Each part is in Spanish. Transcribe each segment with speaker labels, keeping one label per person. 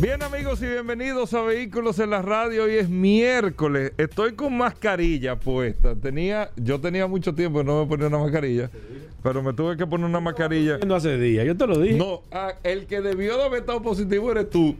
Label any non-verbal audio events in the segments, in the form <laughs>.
Speaker 1: Bien amigos y bienvenidos a Vehículos en la Radio. Hoy es miércoles. Estoy con mascarilla puesta. Tenía, yo tenía mucho tiempo que no me ponía una mascarilla, pero me tuve que poner una mascarilla.
Speaker 2: No hace días, yo te lo dije.
Speaker 1: No, ah, el que debió de haber estado positivo eres tú.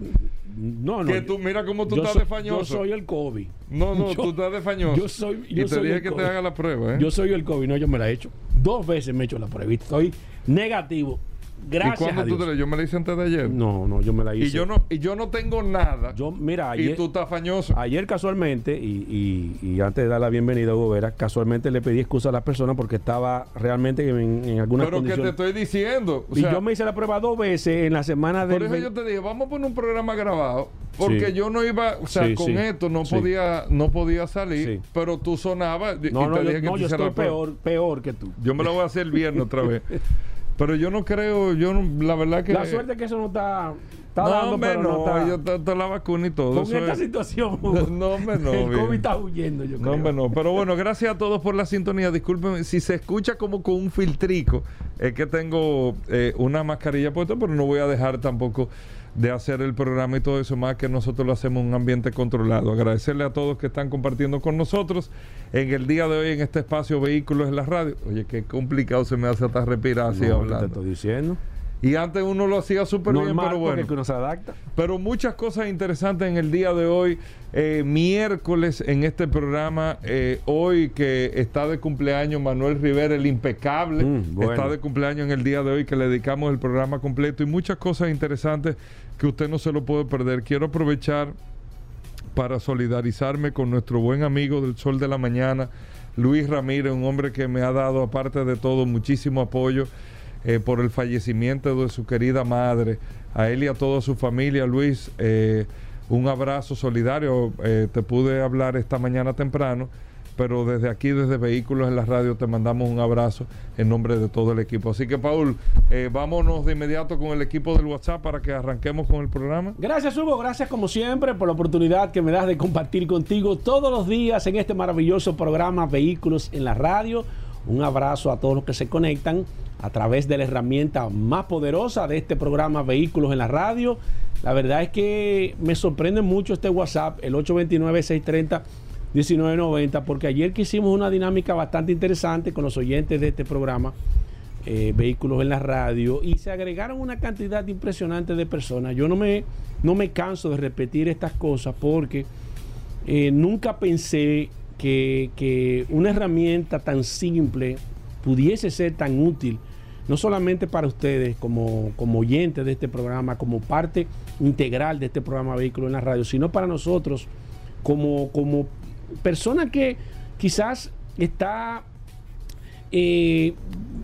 Speaker 2: No, no.
Speaker 1: Que tú, mira cómo tú estás
Speaker 2: soy-
Speaker 1: de fañoso.
Speaker 2: Yo soy el COVID.
Speaker 1: No, no, <laughs>
Speaker 2: Yo-
Speaker 1: tú estás de fañoso.
Speaker 2: Yo soy.
Speaker 1: y
Speaker 2: Yo
Speaker 1: te
Speaker 2: soy
Speaker 1: dije
Speaker 2: el
Speaker 1: que
Speaker 2: COVID.
Speaker 1: te haga la prueba, ¿eh?
Speaker 2: Yo soy el COVID, no, yo me la he hecho. Dos veces me he hecho la prueba. y Estoy negativo.
Speaker 1: ¿Y
Speaker 2: Gracias
Speaker 1: cuándo
Speaker 2: a
Speaker 1: tú te la- Yo me la hice antes de ayer.
Speaker 2: No, no, yo me la hice.
Speaker 1: y yo no, y yo no tengo nada.
Speaker 2: Yo, mira,
Speaker 1: y
Speaker 2: ayer,
Speaker 1: tú estás fañoso.
Speaker 2: ayer casualmente, y, y- y antes de dar la bienvenida a Hugo Vera, casualmente le pedí excusa a las personas porque estaba realmente en, en algunas
Speaker 1: Pero que te
Speaker 2: condiciones.
Speaker 1: estoy diciendo. o
Speaker 2: y
Speaker 1: sea,
Speaker 2: yo me hice la prueba dos veces en la semana del.
Speaker 1: Por eso yo te dije, vamos a poner un programa grabado, porque
Speaker 2: Sí.
Speaker 1: yo no iba, o sea,
Speaker 2: Sí,
Speaker 1: con
Speaker 2: sí,
Speaker 1: esto no podía, no podía salir, pero tú sonabas y
Speaker 2: No,
Speaker 1: y
Speaker 2: no,
Speaker 1: te
Speaker 2: yo,
Speaker 1: dije que
Speaker 2: no, yo estoy peor, peor que tú.
Speaker 1: Yo me lo voy a hacer el viernes otra vez. <laughs> Pero yo no creo, yo no, la verdad que
Speaker 2: La suerte es que eso no está, está
Speaker 1: no,
Speaker 2: dando,
Speaker 1: hombre,
Speaker 2: pero
Speaker 1: no,
Speaker 2: no está.
Speaker 1: yo te la vacuna y todo.
Speaker 2: Con esta
Speaker 1: es-
Speaker 2: situación, <laughs>
Speaker 1: No, hombre, no,
Speaker 2: el
Speaker 1: bien.
Speaker 2: COVID está huyendo, yo
Speaker 1: No,
Speaker 2: creo.
Speaker 1: hombre, no. Pero bueno, gracias a todos por la sintonía. Disculpen si se escucha como con un filtrico. Es que tengo eh, una mascarilla puesta, pero no voy a dejar tampoco de hacer el programa y todo eso, más que nosotros lo hacemos en un ambiente controlado. Agradecerle a todos que están compartiendo con nosotros en el día de hoy en este espacio Vehículos en la Radio. Oye, qué complicado se me hace hasta respirar así
Speaker 2: No, te
Speaker 1: hablando.
Speaker 2: estoy diciendo.
Speaker 1: Y antes uno lo hacía súper bien, pero bueno.
Speaker 2: que uno se adapta.
Speaker 1: Pero muchas cosas interesantes en el día de hoy, eh, miércoles en este programa. eh, hoy que está de cumpleaños Manuel Rivera, el impecable,
Speaker 2: Mm, bueno.
Speaker 1: está de cumpleaños en el día de hoy que le dedicamos el programa completo y muchas cosas interesantes que usted no se lo puede perder. Quiero aprovechar para solidarizarme con nuestro buen amigo del Sol de la Mañana, Luis Ramírez, un hombre que me ha dado, aparte de todo, muchísimo apoyo eh, por el fallecimiento de su querida madre. A él y a toda su familia, Luis, eh, un abrazo solidario. Eh, te pude hablar esta mañana temprano, pero desde aquí, desde Vehículos en la Radio, te mandamos un abrazo en nombre de todo el equipo. Así que, Paul, eh, vámonos de inmediato con el equipo del WhatsApp para que arranquemos con el programa.
Speaker 2: Gracias, Hugo. Gracias, como siempre, por la oportunidad que me das de compartir contigo todos los días en este maravilloso programa Vehículos en la Radio. Un abrazo a todos los que se conectan a través de la herramienta más poderosa de este programa Vehículos en la Radio. La verdad es que me sorprende mucho este WhatsApp, el 829-630-1990, porque ayer que hicimos una dinámica bastante interesante con los oyentes de este programa eh, vehículos en la radio y se agregaron una cantidad impresionante de personas. Yo no me, no me canso de repetir estas cosas porque eh, nunca pensé que, que una herramienta tan simple pudiese ser tan útil, no solamente para ustedes como, como oyentes de este programa, como parte integral de este programa Vehículos en la Radio, sino para nosotros como, como persona que quizás está eh,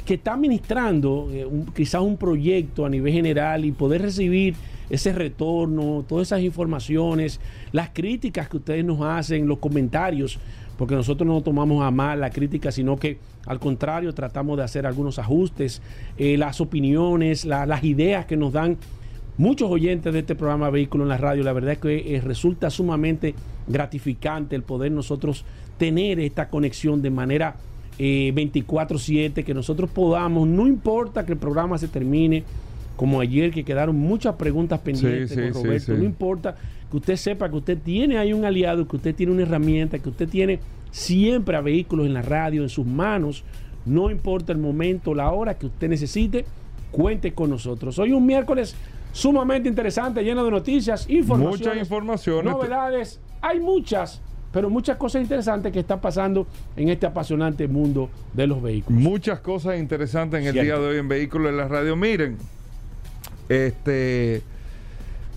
Speaker 2: que está administrando eh, quizás un proyecto a nivel general y poder recibir ese retorno, todas esas informaciones, las críticas que ustedes nos hacen, los comentarios, porque nosotros no tomamos a mal la crítica, sino que al contrario tratamos de hacer algunos ajustes, eh, las opiniones, la- las ideas que nos dan muchos oyentes de este programa Vehículo en la Radio. La verdad es que eh, resulta sumamente gratificante el poder nosotros tener esta conexión de manera eh, 24/7, que nosotros podamos, no importa que el programa se termine, como ayer que quedaron muchas preguntas pendientes
Speaker 1: sí,
Speaker 2: con
Speaker 1: sí,
Speaker 2: Roberto,
Speaker 1: sí.
Speaker 2: no importa que usted sepa que usted tiene ahí un aliado, que usted tiene una herramienta, que usted tiene siempre a vehículos en la radio en sus manos, no importa el momento, la hora que usted necesite, cuente con nosotros. Hoy un miércoles sumamente interesante, lleno de noticias, informaciones,
Speaker 1: Muchas informaciones.
Speaker 2: novedades, hay muchas, pero muchas cosas interesantes que están pasando en este apasionante mundo de los vehículos.
Speaker 1: Muchas cosas interesantes en el día de hoy en Vehículos en la Radio. Miren, este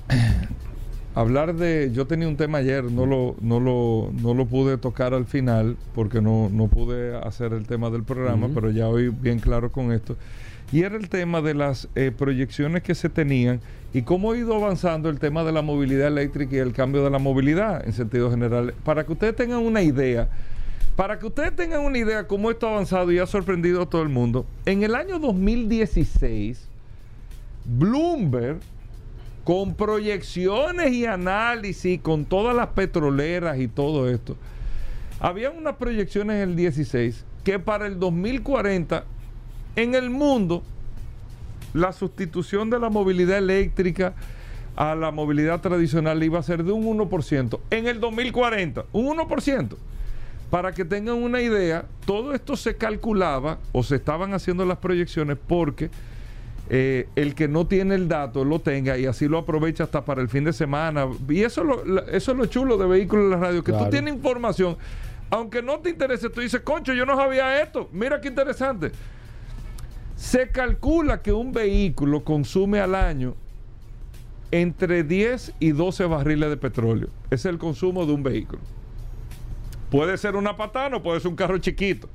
Speaker 1: <clears throat> hablar de. Yo tenía un tema ayer, no lo, no lo, no lo pude tocar al final porque no, no pude hacer el tema del programa, pero ya hoy bien claro con esto. Y era el tema de las eh, proyecciones que se tenían y cómo ha ido avanzando el tema de la movilidad eléctrica y el cambio de la movilidad en sentido general. Para que ustedes tengan una idea, para que ustedes tengan una idea cómo esto ha avanzado y ha sorprendido a todo el mundo, en el año 2016, Bloomberg con proyecciones y análisis, con todas las petroleras y todo esto. Había unas proyecciones en el 16 que para el 2040 en el mundo la sustitución de la movilidad eléctrica a la movilidad tradicional iba a ser de un 1%. En el 2040, un 1%. Para que tengan una idea, todo esto se calculaba o se estaban haciendo las proyecciones porque eh, el que no tiene el dato lo tenga y así lo aprovecha hasta para el fin de semana. Y eso, eso es lo chulo de vehículos en la radio, que tú tienes información, aunque no te interese, tú dices, concho, yo no sabía esto, mira qué interesante. Se calcula que un vehículo consume al año entre 10 y 12 barriles de petróleo. Es el consumo de un vehículo. Puede ser una patana o puede ser un carro chiquito.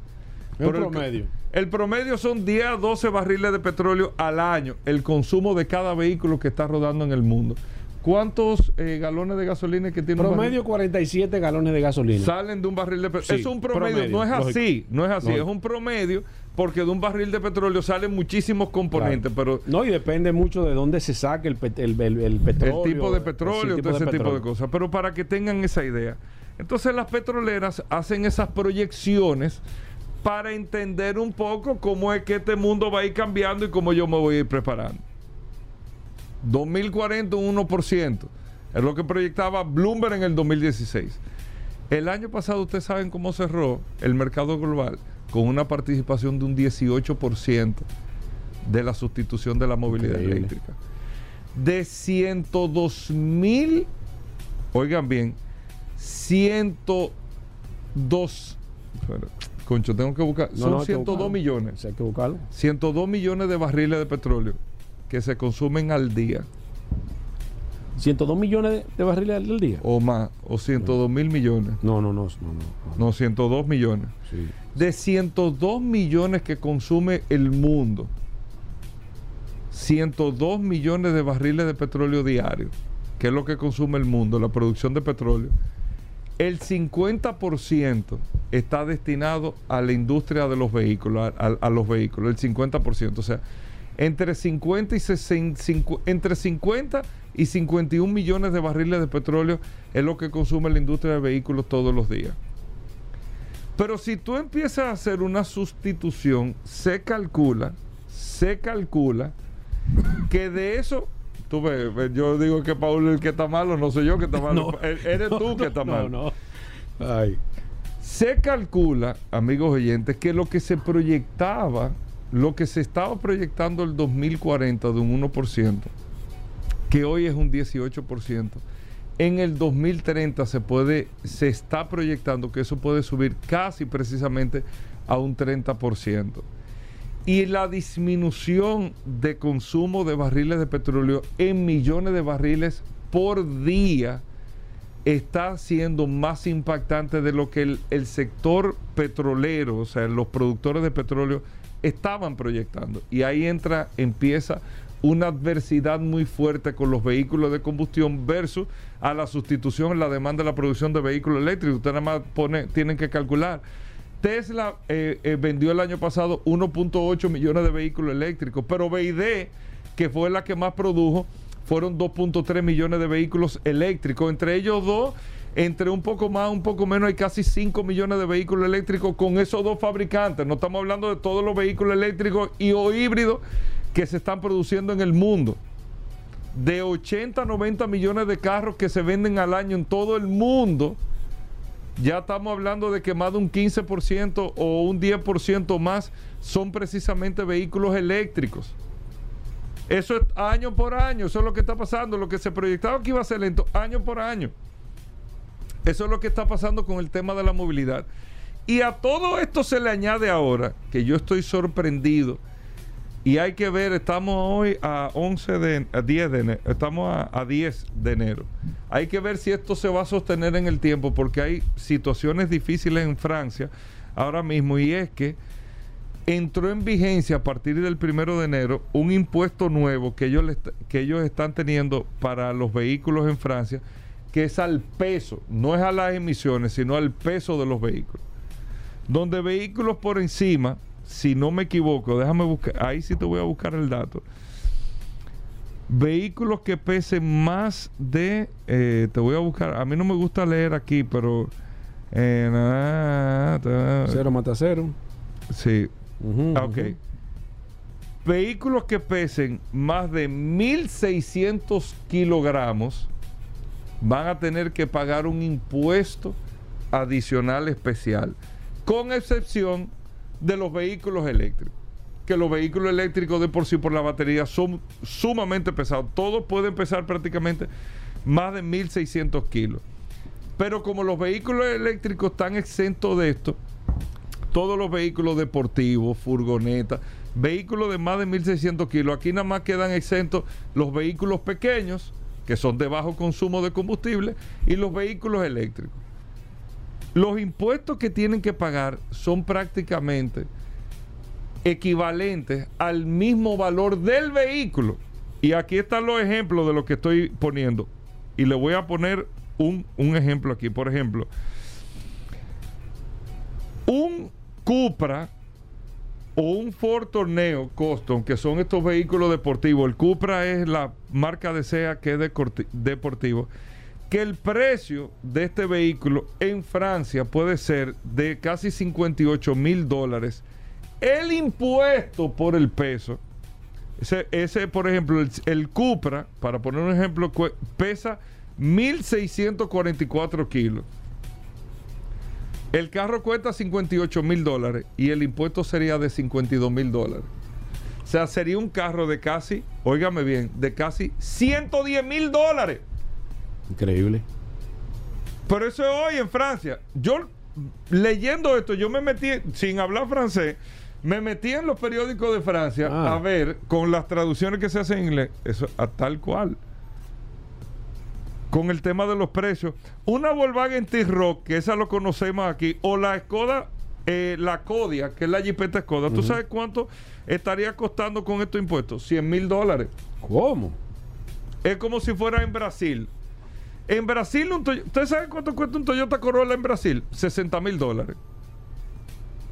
Speaker 2: El promedio.
Speaker 1: El, promedio son 10 a 12 barriles de petróleo al año, el consumo de cada vehículo que está rodando en el mundo. ¿Cuántos eh, galones de gasolina que tiene
Speaker 2: promedio? 47 galones de gasolina.
Speaker 1: Salen de un barril de petróleo. es un promedio, no es así, no es así, es un promedio porque de un barril de petróleo salen muchísimos componentes, pero...
Speaker 2: No, y depende mucho de dónde se saque el, el, el, petróleo.
Speaker 1: El tipo de petróleo, todo ese tipo de cosas. Pero para que tengan esa idea. Entonces las petroleras hacen esas proyecciones para entender un poco cómo es que este mundo va a ir cambiando y cómo yo me voy a ir preparando. 2040 un 1%. Es lo que proyectaba Bloomberg en el 2016. El año pasado ustedes saben cómo cerró el mercado global con una participación de un 18% de la sustitución de la movilidad eléctrica. De 102 mil, oigan bien, 102 Concho, tengo que buscar. Son 102 millones.
Speaker 2: Hay que buscarlo.
Speaker 1: 102 millones de barriles de petróleo que se consumen al día.
Speaker 2: 102 millones de barriles al día.
Speaker 1: O más, o 102 mil millones.
Speaker 2: No, no, no, no,
Speaker 1: no. No, 102 millones. Sí. De 102 millones que consume el mundo, 102 millones de barriles de petróleo diario, que es lo que consume el mundo, la producción de petróleo el 50% está destinado a la industria de los vehículos, a, los vehículos, el 50%. O sea, entre 50 y entre 50 y 51 millones de barriles de petróleo es lo que consume la industria de vehículos todos los días. Pero si tú empiezas a hacer una sustitución, se calcula, se calcula que de eso Tú ves, yo digo que Paul es el que está malo, no soy yo que está <laughs> malo. Eres tú <laughs> que está malo. No, Ay. Se calcula, amigos oyentes, que lo que se proyectaba, lo que se estaba proyectando el 2040 de un 1%, que hoy es un 18%, en el 2030 se puede, se está proyectando que eso puede subir casi precisamente a un 30% y la disminución de consumo de barriles de petróleo en millones de barriles por día está siendo más impactante de lo que el, sector petrolero, o sea, los productores de petróleo estaban proyectando. Y ahí entra, empieza una adversidad muy fuerte con los vehículos de combustión versus a la sustitución en la demanda de la producción de vehículos eléctricos. Ustedes nada más tienen que calcular Tesla eh, eh, vendió el año pasado 1.8 millones de vehículos eléctricos, pero BID, que fue la que más produjo, fueron 2.3 millones de vehículos eléctricos. Entre ellos dos, entre un poco más, un poco menos, hay casi 5 millones de vehículos eléctricos con esos dos fabricantes. No estamos hablando de todos los vehículos eléctricos y o híbridos que se están produciendo en el mundo. De 80 a 90 millones de carros que se venden al año en todo el mundo ya estamos hablando de que más de un 15% o un 10% más son precisamente vehículos eléctricos. Eso es año por año, eso es lo que está pasando, lo que se proyectaba que iba a ser lento, año por año. Eso es lo que está pasando con el tema de la movilidad. Y a todo esto se le añade ahora, que yo estoy sorprendido, Y hay que ver, estamos hoy a 11 de, a 10 de enero, estamos a, a 10 de enero. Hay que ver si esto se va a sostener en el tiempo porque hay situaciones difíciles en Francia ahora mismo y es que entró en vigencia a partir del primero de enero un impuesto nuevo que ellos, que ellos están teniendo para los vehículos en Francia, que es al peso, no es a las emisiones, sino al peso de los vehículos. Donde vehículos por encima, si no me equivoco, déjame buscar, ahí sí te voy a buscar el dato. Vehículos que pesen más de, eh, te voy a buscar, a mí no me gusta leer aquí, pero... eh, na-
Speaker 2: Cero mata cero.
Speaker 1: Sí, Ah, ok. Vehículos que pesen más de 1.600 kilogramos van a tener que pagar un impuesto adicional especial, con excepción de los vehículos eléctricos. Que los vehículos eléctricos de por sí por la batería son sumamente pesados. Todos pueden pesar prácticamente más de 1.600 kilos. Pero como los vehículos eléctricos están exentos de esto, todos los vehículos deportivos, furgonetas, vehículos de más de 1.600 kilos. Aquí nada más quedan exentos los vehículos pequeños, que son de bajo consumo de combustible, y los vehículos eléctricos. Los impuestos que tienen que pagar son prácticamente equivalentes al mismo valor del vehículo. Y aquí están los ejemplos de lo que estoy poniendo. Y le voy a poner un, un ejemplo aquí. Por ejemplo, un Cupra o un Ford Torneo Custom, que son estos vehículos deportivos. El Cupra es la marca de SEA que es deportivo. Que el precio de este vehículo en Francia puede ser de casi 58 mil dólares. El impuesto por el peso. Ese, ese, por ejemplo, el, el Cupra, para poner un ejemplo, pesa 1.644 kilos. El carro cuesta 58 mil dólares y el impuesto sería de 52 mil dólares. O sea, sería un carro de casi, óigame bien, de casi 110 mil dólares.
Speaker 2: Increíble.
Speaker 1: Pero eso es hoy en Francia. Yo, leyendo esto, yo me metí, sin hablar francés, me metí en los periódicos de Francia
Speaker 2: Ah.
Speaker 1: a ver con las traducciones que se hacen en inglés. Eso, a tal cual. Con el tema de los precios. Una Volkswagen T-Rock, que esa lo conocemos aquí, o la Skoda, eh, la Kodia, que es la Jeepeta Skoda. ¿Tú sabes cuánto estaría costando con estos impuestos? 100 mil dólares.
Speaker 2: ¿Cómo?
Speaker 1: Es como si fuera en Brasil. En Brasil, un Toy- ¿usted sabe cuánto cuesta un Toyota Corolla en Brasil? 60 mil dólares.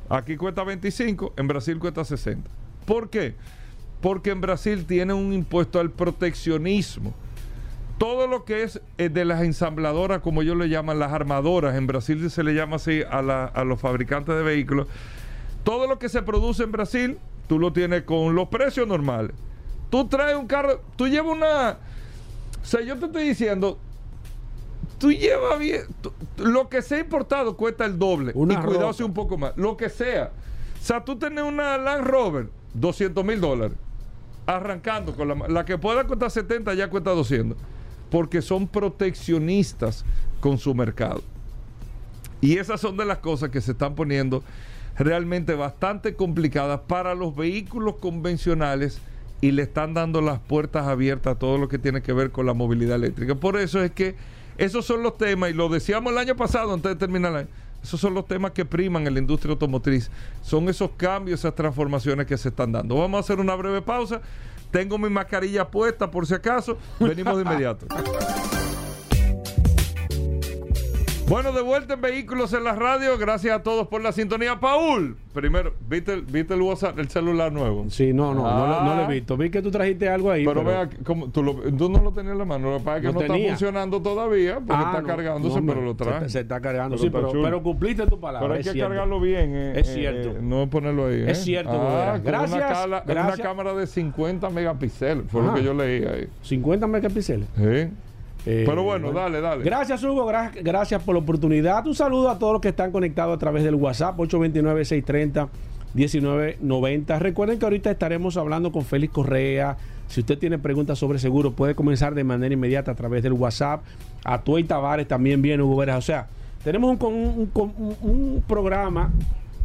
Speaker 1: Aquí cuesta 25, en Brasil cuesta 60. ¿Por qué? Porque en Brasil tiene un impuesto al proteccionismo. Todo lo que es eh, de las ensambladoras, como ellos le llaman, las armadoras, en Brasil se le llama así a, a los fabricantes de vehículos. Todo lo que se produce en Brasil, tú lo tienes con los precios normales. Tú traes un carro, tú llevas una... O sea, yo te estoy diciendo, tú llevas bien... tú- lo que sea importado cuesta el doble.
Speaker 2: Una
Speaker 1: y cuidado un poco más. Lo que sea. O sea, tú tienes una Land Rover, 200 mil dólares. Arrancando con la, la que pueda costar 70 ya cuesta 200. Porque son proteccionistas con su mercado. Y esas son de las cosas que se están poniendo realmente bastante complicadas para los vehículos convencionales y le están dando las puertas abiertas a todo lo que tiene que ver con la movilidad eléctrica. Por eso es que esos son los temas, y lo decíamos el año pasado antes de terminar el año, esos son los temas que priman en la industria automotriz. Son esos cambios, esas transformaciones que se están dando. Vamos a hacer una breve pausa. Tengo mi mascarilla puesta por si acaso. Venimos de inmediato. <laughs> Bueno, de vuelta en Vehículos en la Radio. Gracias a todos por la sintonía. Paul, primero, ¿viste, el- viste el WhatsApp, el celular nuevo?
Speaker 2: Sí, no, no, no, lo- no lo
Speaker 1: Ah.
Speaker 2: he visto. Vi que tú trajiste algo ahí.
Speaker 1: Pero, vea, ¿cómo- tú, lo- tú no lo tenías en la mano. Lo que pasa es que
Speaker 2: No
Speaker 1: no, está funcionando todavía porque
Speaker 2: Ah,
Speaker 1: está
Speaker 2: no,
Speaker 1: cargándose, pero lo trae.
Speaker 2: Se, se está cargando,
Speaker 1: Pero
Speaker 2: sí, pero, cumpliste tu palabra.
Speaker 1: Pero hay
Speaker 2: es
Speaker 1: que
Speaker 2: cierto.
Speaker 1: cargarlo bien. eh,
Speaker 2: Es
Speaker 1: eh,
Speaker 2: cierto.
Speaker 1: eh, no ponerlo ahí.
Speaker 2: Es
Speaker 1: eh.
Speaker 2: cierto,
Speaker 1: Ah,
Speaker 2: Gracias,
Speaker 1: Una, cala- una
Speaker 2: gracias.
Speaker 1: cámara de 50 megapíxeles. Fue lo que yo leí ahí.
Speaker 2: 50 megapíxeles.
Speaker 1: Sí.
Speaker 2: Eh,
Speaker 1: Pero bueno, dale, dale.
Speaker 2: Gracias, Hugo. gra- gracias por la oportunidad. Un saludo a todos los que están conectados a través del WhatsApp 829-630-1990. Recuerden que ahorita estaremos hablando con Félix Correa. Si usted tiene preguntas sobre seguro, puede comenzar de manera inmediata a través del WhatsApp. A Tuey Tavares también viene Hugo Veras. O sea, tenemos un, un- un programa.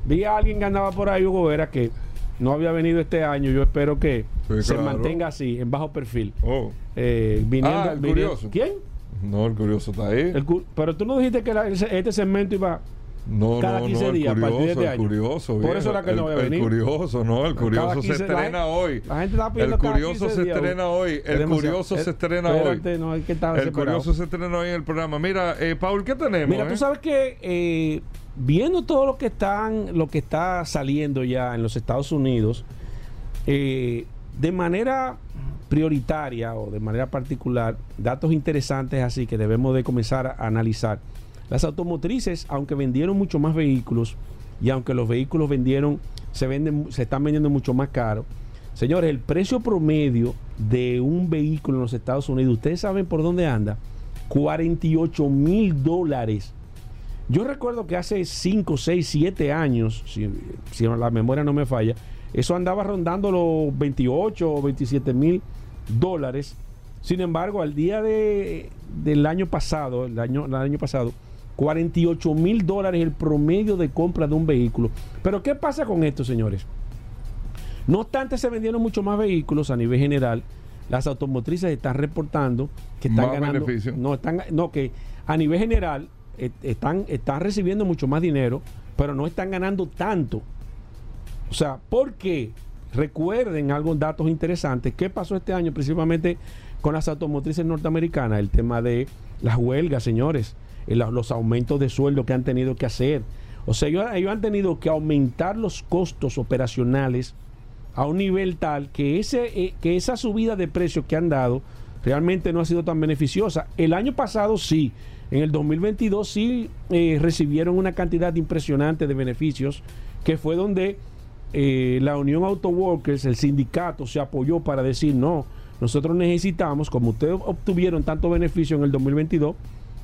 Speaker 2: Vi a alguien que andaba por ahí, Hugo Veras, que no había venido este año. Yo espero que
Speaker 1: Sí,
Speaker 2: se
Speaker 1: claro.
Speaker 2: mantenga así, en bajo perfil.
Speaker 1: Oh.
Speaker 2: Eh, viniendo,
Speaker 1: Ah, el
Speaker 2: viniendo-
Speaker 1: curioso.
Speaker 2: ¿Quién?
Speaker 1: No, el curioso está ahí.
Speaker 2: El cu- pero tú no dijiste que la- este segmento iba
Speaker 1: no,
Speaker 2: cada
Speaker 1: no,
Speaker 2: 15
Speaker 1: no, el
Speaker 2: días a partir de
Speaker 1: curioso,
Speaker 2: este
Speaker 1: el curioso.
Speaker 2: Por eso era que
Speaker 1: el,
Speaker 2: no había
Speaker 1: el
Speaker 2: venido.
Speaker 1: curioso, no, el curioso se
Speaker 2: 15 la
Speaker 1: estrena hoy.
Speaker 2: la gente está
Speaker 1: El
Speaker 2: pidiendo cada
Speaker 1: curioso
Speaker 2: 15
Speaker 1: se
Speaker 2: días,
Speaker 1: estrena hoy. El curioso se
Speaker 2: Eh,
Speaker 1: estrena
Speaker 2: espérate,
Speaker 1: hoy.
Speaker 2: no, hay que estar
Speaker 1: El
Speaker 2: separado.
Speaker 1: curioso se estrena hoy en el programa. Mira, eh, Paul, ¿qué tenemos?
Speaker 2: Mira,
Speaker 1: eh?
Speaker 2: tú sabes que eh, viendo todo lo que están, lo que está saliendo ya en los Estados Unidos, eh, de manera prioritaria o de manera particular, datos interesantes así que debemos de comenzar a analizar. Las automotrices, aunque vendieron mucho más vehículos y aunque los vehículos vendieron, se venden, se están vendiendo mucho más caro. Señores, el precio promedio de un vehículo en los Estados Unidos, ustedes saben por dónde anda, 48 mil dólares. Yo recuerdo que hace 5, 6, 7 años, si, si la memoria no me falla, eso andaba rondando los 28 o 27 mil dólares. Sin embargo, al día de, del año pasado, el año, el año pasado, 48 mil dólares el promedio de compra de un vehículo. Pero ¿qué pasa con esto, señores? No obstante, se vendieron mucho más vehículos a nivel general. Las automotrices están reportando que están
Speaker 1: Más
Speaker 2: ganando.
Speaker 1: beneficio.
Speaker 2: No, están, no, que a nivel general están, están recibiendo mucho más dinero, pero no están ganando tanto. O sea, ¿por qué? Recuerden algunos datos interesantes. ¿Qué pasó este año principalmente con las automotrices norteamericanas? El tema de las huelgas, señores. eh, los aumentos de sueldo que han tenido que hacer. O sea, ellos, ellos han tenido que aumentar los costos operacionales a un nivel tal que, ese, eh, que esa subida de precios que han dado realmente no ha sido tan beneficiosa. El año pasado sí, en el 2022 sí eh, recibieron una cantidad impresionante de beneficios, que fue donde eh, la Unión Auto Workers, el sindicato, se apoyó para decir, no, nosotros necesitamos, como ustedes obtuvieron tanto beneficio en el 2022,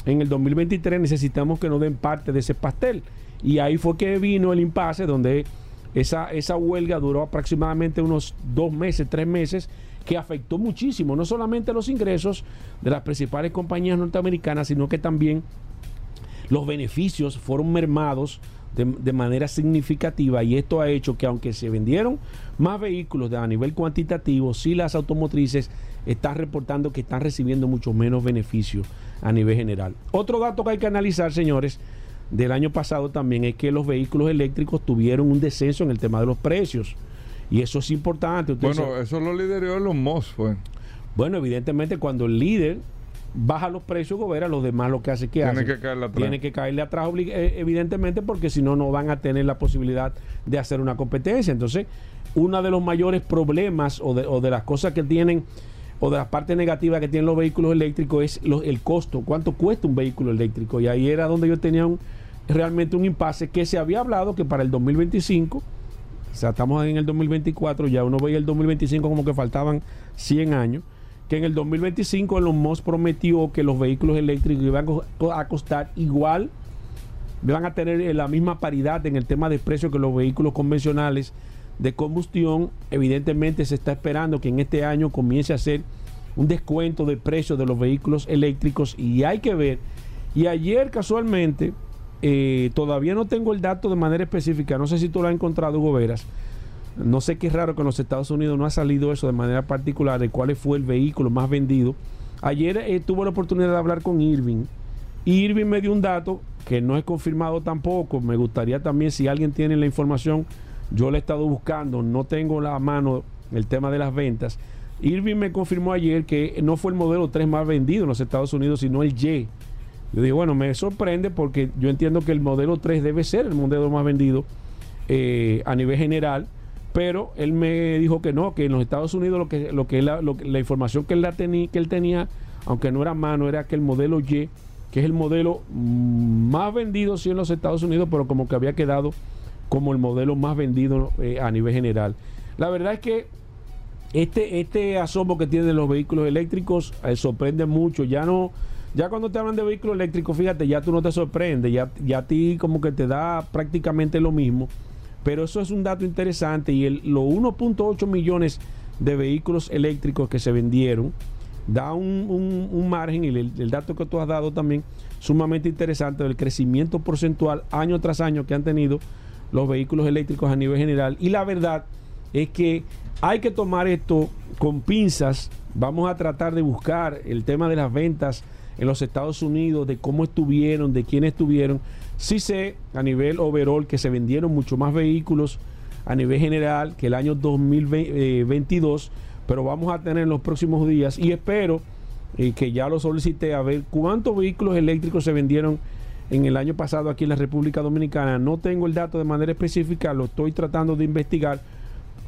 Speaker 2: en el 2023 necesitamos que nos den parte de ese pastel. Y ahí fue que vino el impasse donde esa, esa huelga duró aproximadamente unos dos meses, tres meses, que afectó muchísimo, no solamente los ingresos de las principales compañías norteamericanas, sino que también los beneficios fueron mermados de, de manera significativa y esto ha hecho que aunque se vendieron más vehículos de, a nivel cuantitativo, sí las automotrices están reportando que están recibiendo mucho menos beneficios a nivel general. Otro dato que hay que analizar, señores, del año pasado también es que los vehículos eléctricos tuvieron un descenso en el tema de los precios. Y eso es importante.
Speaker 1: Bueno, eso lo lideró Elon Musk, fue.
Speaker 2: bueno, evidentemente cuando el líder baja los precios, Gobera, los demás lo que hace que
Speaker 1: Tiene que caerle atrás.
Speaker 2: Tiene que caerle atrás, eh, evidentemente, porque si no, no van a tener la posibilidad de hacer una competencia. Entonces, uno de los mayores problemas o de, o de las cosas que tienen, o de las partes negativas que tienen los vehículos eléctricos es lo- el costo. ¿Cuánto cuesta un vehículo eléctrico? Y ahí era donde yo tenía un- realmente un impasse que se había hablado que para el 2025 estamos en el 2024, ya uno veía el 2025 como que faltaban 100 años, que en el 2025 Elon Musk prometió que los vehículos eléctricos iban a costar igual, van a tener eh, la misma paridad en el tema de precio que los vehículos convencionales de combustión. Evidentemente se está esperando que en este año comience a hacer un descuento de precios de los vehículos eléctricos y hay que ver. Y ayer casualmente, eh, todavía no tengo el dato de manera específica, no sé si tú lo has encontrado, Hugo Veras. No sé qué raro que en los Estados Unidos no ha salido eso de manera particular de cuál fue el vehículo más vendido. Ayer eh, tuve la oportunidad de hablar con Irving. Irving me dio un dato que no es confirmado tampoco. Me gustaría también, si alguien tiene la información, yo la he estado buscando, no tengo la mano el tema de las ventas. Irving me confirmó ayer que no fue el modelo 3 más vendido en los Estados Unidos, sino el Y. Yo dije, bueno, me sorprende porque yo entiendo que el modelo 3 debe ser el modelo más vendido eh, a nivel general, pero él me dijo que no, que en los Estados Unidos lo que, lo que, la información que él, la teni- que él tenía, aunque no era mano, era que el modelo Y, que es el modelo mm, más vendido sí en los Estados Unidos, pero como que había quedado como el modelo más vendido eh, a nivel general. La verdad es que este, este asombro que tienen los vehículos eléctricos eh, sorprende mucho. Ya no, ya cuando te hablan de vehículos eléctricos, fíjate, ya tú no te sorprendes, ya, ya a ti como que te da prácticamente lo mismo. Pero eso es un dato interesante y los 1.8 millones de vehículos eléctricos que se vendieron da un, un- un margen y el, el dato que tú has dado también sumamente interesante del crecimiento porcentual año tras año que han tenido los vehículos eléctricos a nivel general. Y la verdad es que hay que tomar esto con pinzas. Vamos a tratar de buscar el tema de las ventas en los Estados Unidos, de cómo estuvieron, de quién estuvieron. Sí sé a nivel overall que se vendieron mucho más vehículos a nivel general que el año 2022, pero vamos a tener en los próximos días y espero eh, que ya lo solicité a ver cuántos vehículos eléctricos se vendieron en el año pasado aquí en la República Dominicana. No tengo el dato de manera específica, lo estoy tratando de investigar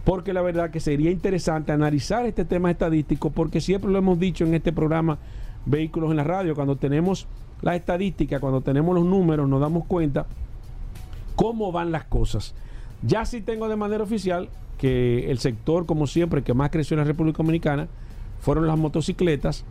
Speaker 2: porque la verdad que sería interesante analizar este tema estadístico, porque siempre lo hemos dicho en este programa Vehículos en la Radio, cuando tenemos la estadística, cuando tenemos los números, nos damos cuenta cómo van las cosas. Ya sí tengo de manera oficial que el sector, como siempre, que más creció en la República Dominicana fueron las motocicletas,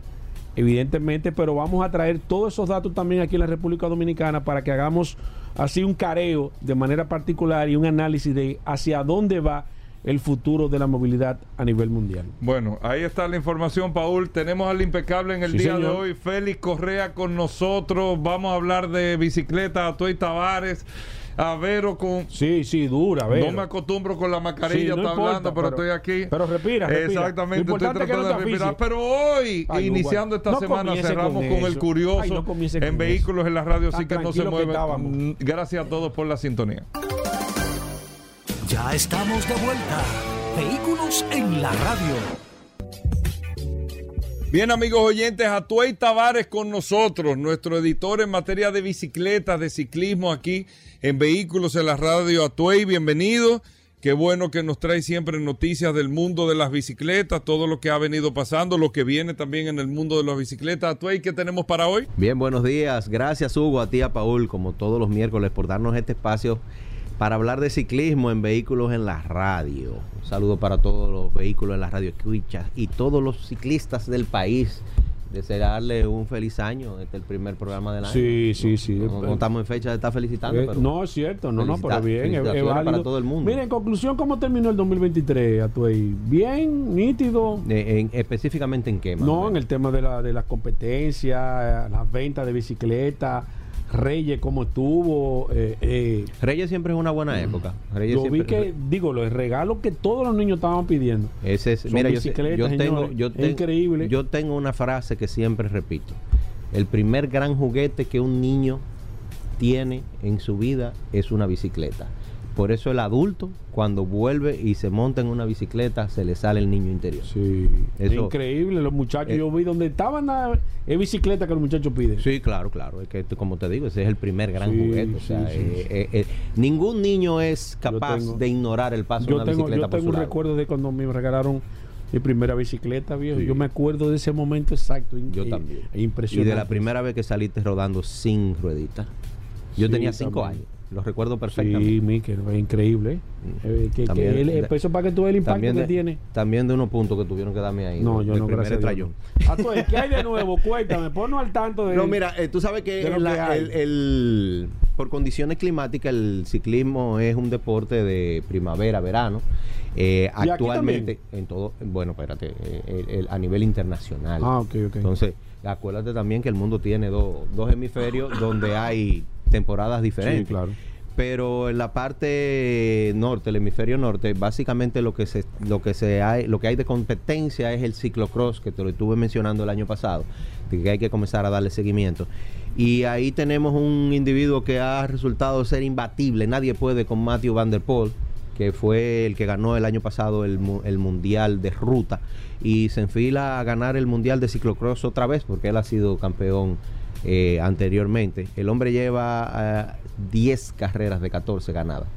Speaker 2: evidentemente, pero vamos a traer todos esos datos también aquí en la República Dominicana para que hagamos así un careo de manera particular y un análisis de hacia dónde va el futuro de la movilidad a nivel mundial.
Speaker 1: Bueno, ahí está la información, Paul. Tenemos al impecable en el
Speaker 2: Sí,
Speaker 1: día de hoy, Félix Correa con nosotros. Vamos a hablar de bicicleta, a Toy Tavares, a Vero con...
Speaker 2: Sí, sí, dura, a ver.
Speaker 1: No me acostumbro con la mascarilla,
Speaker 2: Sí, no
Speaker 1: está
Speaker 2: importa,
Speaker 1: hablando, pero,
Speaker 2: pero-
Speaker 1: estoy aquí.
Speaker 2: pero respira, respira.
Speaker 1: Exactamente, estoy tratando
Speaker 2: no
Speaker 1: de respirar. Pero hoy,
Speaker 2: Ay,
Speaker 1: iniciando esta
Speaker 2: no
Speaker 1: semana, cerramos
Speaker 2: con
Speaker 1: con, el curioso
Speaker 2: Ay,
Speaker 1: en vehículos en la radio, así que no se mueven. Gracias a todos por la sintonía.
Speaker 3: Ya estamos de vuelta. Vehículos en la radio.
Speaker 1: Bien, amigos oyentes, Atuey Tavares con nosotros, nuestro editor en materia de bicicletas, de ciclismo aquí en Vehículos en la Radio. Atuey, bienvenido. Qué bueno que nos trae siempre noticias del mundo de las bicicletas, todo lo que ha venido pasando, lo que viene también en el mundo de las bicicletas. Atuey, ¿qué tenemos para hoy?
Speaker 4: Bien, buenos días. Gracias Hugo, a ti, a Paul, como todos los miércoles, por darnos este espacio para hablar de ciclismo en vehículos en la radio. Un saludo para todos los vehículos en la radio escuchas y todos los ciclistas del país. Desearle un feliz año. Este es el primer programa del año.
Speaker 2: Sí, sí, sí.
Speaker 4: No, no estamos en fecha de estar felicitando.
Speaker 2: Eh,
Speaker 4: pero
Speaker 2: no, es cierto, no, no, pero bien. es- Es,
Speaker 4: para todo el mundo.
Speaker 2: Mira, en conclusión, ¿cómo terminó el 2023, Atuey? ¿Bien? ¿Nítido?
Speaker 4: Eh, en- específicamente en qué, más
Speaker 2: No, en el tema de la, de las competencias, las ventas de bicicleta, Reyes, ¿cómo estuvo? Eh, eh,
Speaker 4: Reyes siempre es una buena época. Reyes
Speaker 2: yo vi que, digo, los regalos que todos los niños estaban pidiendo.
Speaker 4: Ese es, mira, yo, yo tengo,
Speaker 2: señores.
Speaker 4: yo ten-
Speaker 2: increíble.
Speaker 4: Yo tengo una frase que siempre repito. El primer gran juguete que un niño tiene en su vida es una bicicleta. Por eso el adulto, cuando vuelve y se monta en una bicicleta, se le sale el niño interior.
Speaker 2: Sí, es
Speaker 4: Eso-
Speaker 2: increíble. Los muchachos,
Speaker 4: Eh,
Speaker 2: yo vi donde estaban, nada, es bicicleta que los muchachos piden.
Speaker 4: Sí, claro, claro. Es que, como te digo, ese es el primer gran
Speaker 2: Sí,
Speaker 4: juguete. O sea,
Speaker 2: sí,
Speaker 4: eh,
Speaker 2: sí.
Speaker 4: eh, eh, ningún niño es capaz
Speaker 2: tengo-
Speaker 4: de ignorar el paso de una
Speaker 2: tengo,
Speaker 4: bicicleta
Speaker 2: yo
Speaker 4: por
Speaker 2: tengo
Speaker 4: su
Speaker 2: un
Speaker 4: lado.
Speaker 2: recuerdo de cuando me regalaron mi primera bicicleta, viejo.
Speaker 4: Sí.
Speaker 2: Yo me acuerdo de ese momento exacto.
Speaker 4: Yo también.
Speaker 2: e
Speaker 4: Y
Speaker 2: impresionante.
Speaker 4: de la primera vez que saliste rodando sin ruedita. Yo
Speaker 2: Sí,
Speaker 4: tenía cinco
Speaker 2: también.
Speaker 4: años. Lo recuerdo perfectamente.
Speaker 2: Sí, Mikel, es increíble. Eh, que, que
Speaker 4: También
Speaker 2: él-
Speaker 4: de-
Speaker 2: eso para que tú veas el impacto que
Speaker 4: de,
Speaker 2: tiene.
Speaker 4: también de unos puntos que tuvieron que darme ahí.
Speaker 2: No,
Speaker 4: de-
Speaker 2: yo no,
Speaker 4: primer estrellón.
Speaker 2: Ah, ¿Qué hay de nuevo? Cuéntame, ponnos al tanto de.
Speaker 4: No, mira, eh, tú sabes que, en la-
Speaker 2: que
Speaker 4: el, el- por condiciones climáticas el ciclismo es un deporte de primavera, verano. Eh, actualmente, en todo, bueno, espérate, eh, el- el- a nivel internacional.
Speaker 2: Ah, ok, ok.
Speaker 4: Entonces, acuérdate también que el mundo tiene dos- dos hemisferios donde hay temporadas diferentes.
Speaker 2: Sí, claro.
Speaker 4: Pero en la parte norte, el hemisferio norte, básicamente lo que se lo que se hay, lo que hay de competencia es el ciclocross que te lo estuve mencionando el año pasado, de que hay que comenzar a darle seguimiento. Y ahí tenemos un individuo que ha resultado ser imbatible, nadie puede con Matthew Van Der Poel, que fue el que ganó el año pasado el, el mundial de ruta y se enfila a ganar el mundial de ciclocross otra vez porque él ha sido campeón eh, anteriormente. El hombre lleva eh, 10 carreras de 14 ganadas.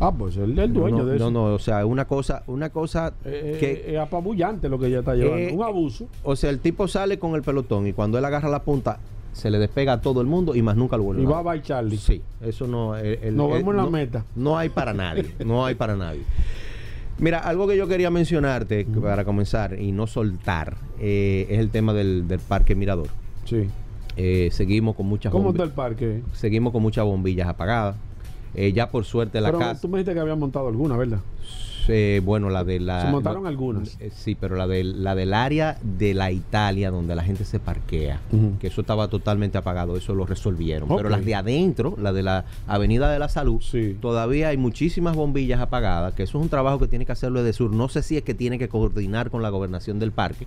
Speaker 2: Ah, pues el dueño
Speaker 4: no,
Speaker 2: de eso.
Speaker 4: No, no, o sea, una cosa, una cosa
Speaker 2: Eh,
Speaker 4: que,
Speaker 2: eh, es apabullante lo que ella está llevando.
Speaker 4: Eh,
Speaker 2: un abuso.
Speaker 4: o sea, el tipo sale con el pelotón y cuando él agarra la punta se le despega a todo el mundo y más nunca lo vuelve
Speaker 2: Y va a Charlie.
Speaker 4: Sí, eso no. el-
Speaker 2: Nos
Speaker 4: el-
Speaker 2: vemos en la
Speaker 4: no-
Speaker 2: meta.
Speaker 4: No hay para nadie, <laughs> no hay para nadie. Mira, algo que yo quería mencionarte que para comenzar y no soltar eh, es el tema del, del Parque Mirador.
Speaker 2: Sí.
Speaker 4: Eh, seguimos con muchas
Speaker 2: ¿Cómo está el parque?
Speaker 4: seguimos con muchas bombillas apagadas. Eh, ya por suerte la
Speaker 2: Pero
Speaker 4: casa.
Speaker 2: tú me dijiste que había montado alguna, ¿verdad?
Speaker 4: Eh, bueno, la de la.
Speaker 2: Se montaron
Speaker 4: no-
Speaker 2: algunas.
Speaker 4: eh, sí, pero la, de, la del área de la Italia, donde la gente se parquea, que eso estaba totalmente apagado, eso lo resolvieron. Pero las de adentro, la de la Avenida de la Salud,
Speaker 2: Sí.
Speaker 4: todavía hay muchísimas bombillas apagadas, que eso es un trabajo que tiene que hacerlo de sur. No sé si es que tiene que coordinar con la gobernación del parque,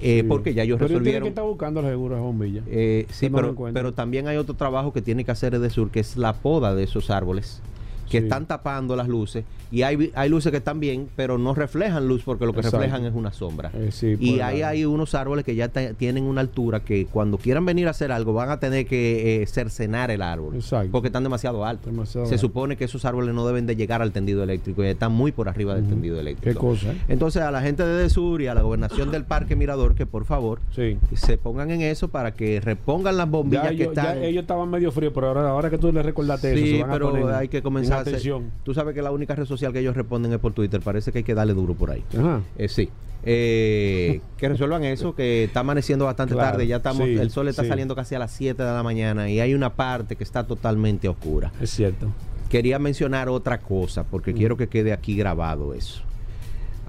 Speaker 4: eh,
Speaker 2: Sí.
Speaker 4: porque ya ellos
Speaker 2: Pero él tiene que
Speaker 4: resolvieron.
Speaker 2: estar buscando los seguros de bombilla.
Speaker 4: Eh, sí,
Speaker 2: no
Speaker 4: pero, pero también hay otro trabajo que tiene que hacer de sur, que es la poda de esos árboles que
Speaker 2: Sí.
Speaker 4: están tapando las luces y hay, hay luces que están bien, pero no reflejan luz porque lo que
Speaker 2: Exacto.
Speaker 4: reflejan es una sombra.
Speaker 2: Eh, sí,
Speaker 4: y
Speaker 2: por
Speaker 4: ahí
Speaker 2: la-
Speaker 4: hay unos árboles que ya te- tienen una altura que cuando quieran venir a hacer algo van a tener que eh, cercenar el árbol
Speaker 2: Exacto.
Speaker 4: porque están demasiado altos.
Speaker 2: Demasiado
Speaker 4: Se
Speaker 2: alto.
Speaker 4: supone que esos árboles no deben de llegar al tendido eléctrico y están muy por arriba del tendido
Speaker 2: Qué
Speaker 4: eléctrico.
Speaker 2: cosa, ¿eh?
Speaker 4: Entonces a la gente de Sur y a la gobernación del Parque Mirador que por favor
Speaker 2: Sí.
Speaker 4: se pongan en eso para que repongan las bombillas
Speaker 2: Ya
Speaker 4: que
Speaker 2: ya
Speaker 4: están.
Speaker 2: ellos estaban medio fríos, pero ahora, ahora que tú les recordaste eso,
Speaker 4: Sí,
Speaker 2: se van a
Speaker 4: pero
Speaker 2: poner
Speaker 4: hay que
Speaker 2: en
Speaker 4: comenzar
Speaker 2: atención.
Speaker 4: Tú sabes que la única red social que ellos responden es por Twitter. Parece que hay que darle duro por ahí.
Speaker 2: Ajá.
Speaker 4: Eh, sí. Eh, <laughs> que resuelvan eso, que está amaneciendo bastante
Speaker 2: Claro,
Speaker 4: tarde. Ya estamos,
Speaker 2: sí,
Speaker 4: el sol está
Speaker 2: sí.
Speaker 4: saliendo casi a las 7 de la mañana y hay una parte que está totalmente oscura.
Speaker 2: Es cierto.
Speaker 4: Quería mencionar otra cosa porque
Speaker 2: Mm.
Speaker 4: quiero que quede aquí grabado eso.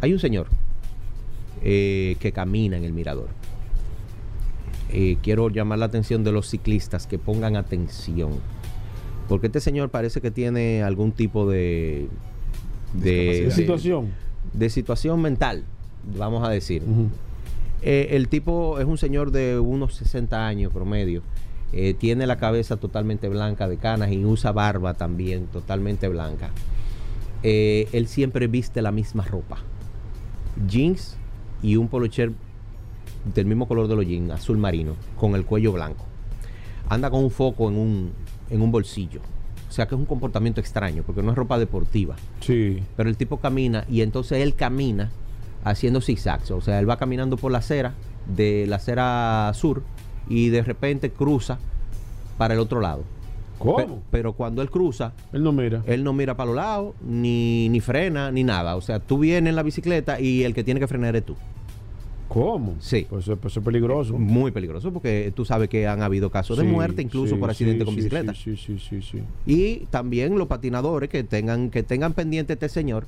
Speaker 4: Hay un señor eh, que camina en el mirador. Eh, quiero llamar la atención de los ciclistas que pongan atención. Porque este señor parece que tiene algún tipo de, de,
Speaker 2: ¿Qué
Speaker 4: de-
Speaker 2: situación?
Speaker 4: de situación mental, vamos a decir. Eh, el tipo es un señor de unos 60 años promedio. Eh, tiene la cabeza totalmente blanca de canas y usa barba también totalmente blanca. Eh, él siempre viste la misma ropa. Jeans y un polocher del mismo color de los jeans, azul marino, con el cuello blanco. Anda con un foco en un, en un bolsillo. O sea que es un comportamiento extraño, porque no es ropa deportiva.
Speaker 2: Sí.
Speaker 4: Pero el tipo camina y entonces él camina haciendo zigzags. O sea, él va caminando por la acera, de la acera sur, y de repente cruza para el otro lado.
Speaker 2: ¿Cómo?
Speaker 4: Pe- pero cuando él cruza,
Speaker 2: Él no mira.
Speaker 4: él no mira para los lados, ni, ni frena, ni nada. O sea, tú vienes en la bicicleta y el que tiene que frenar eres tú.
Speaker 2: ¿Cómo?
Speaker 4: Sí.
Speaker 2: Pues, eso- pues eso es peligroso.
Speaker 4: Muy peligroso porque tú sabes que han habido casos de muerte, incluso
Speaker 2: sí,
Speaker 4: por accidente
Speaker 2: sí,
Speaker 4: con bicicleta.
Speaker 2: Sí, sí, sí, sí.
Speaker 4: Y también los patinadores que tengan, que tengan pendiente este señor.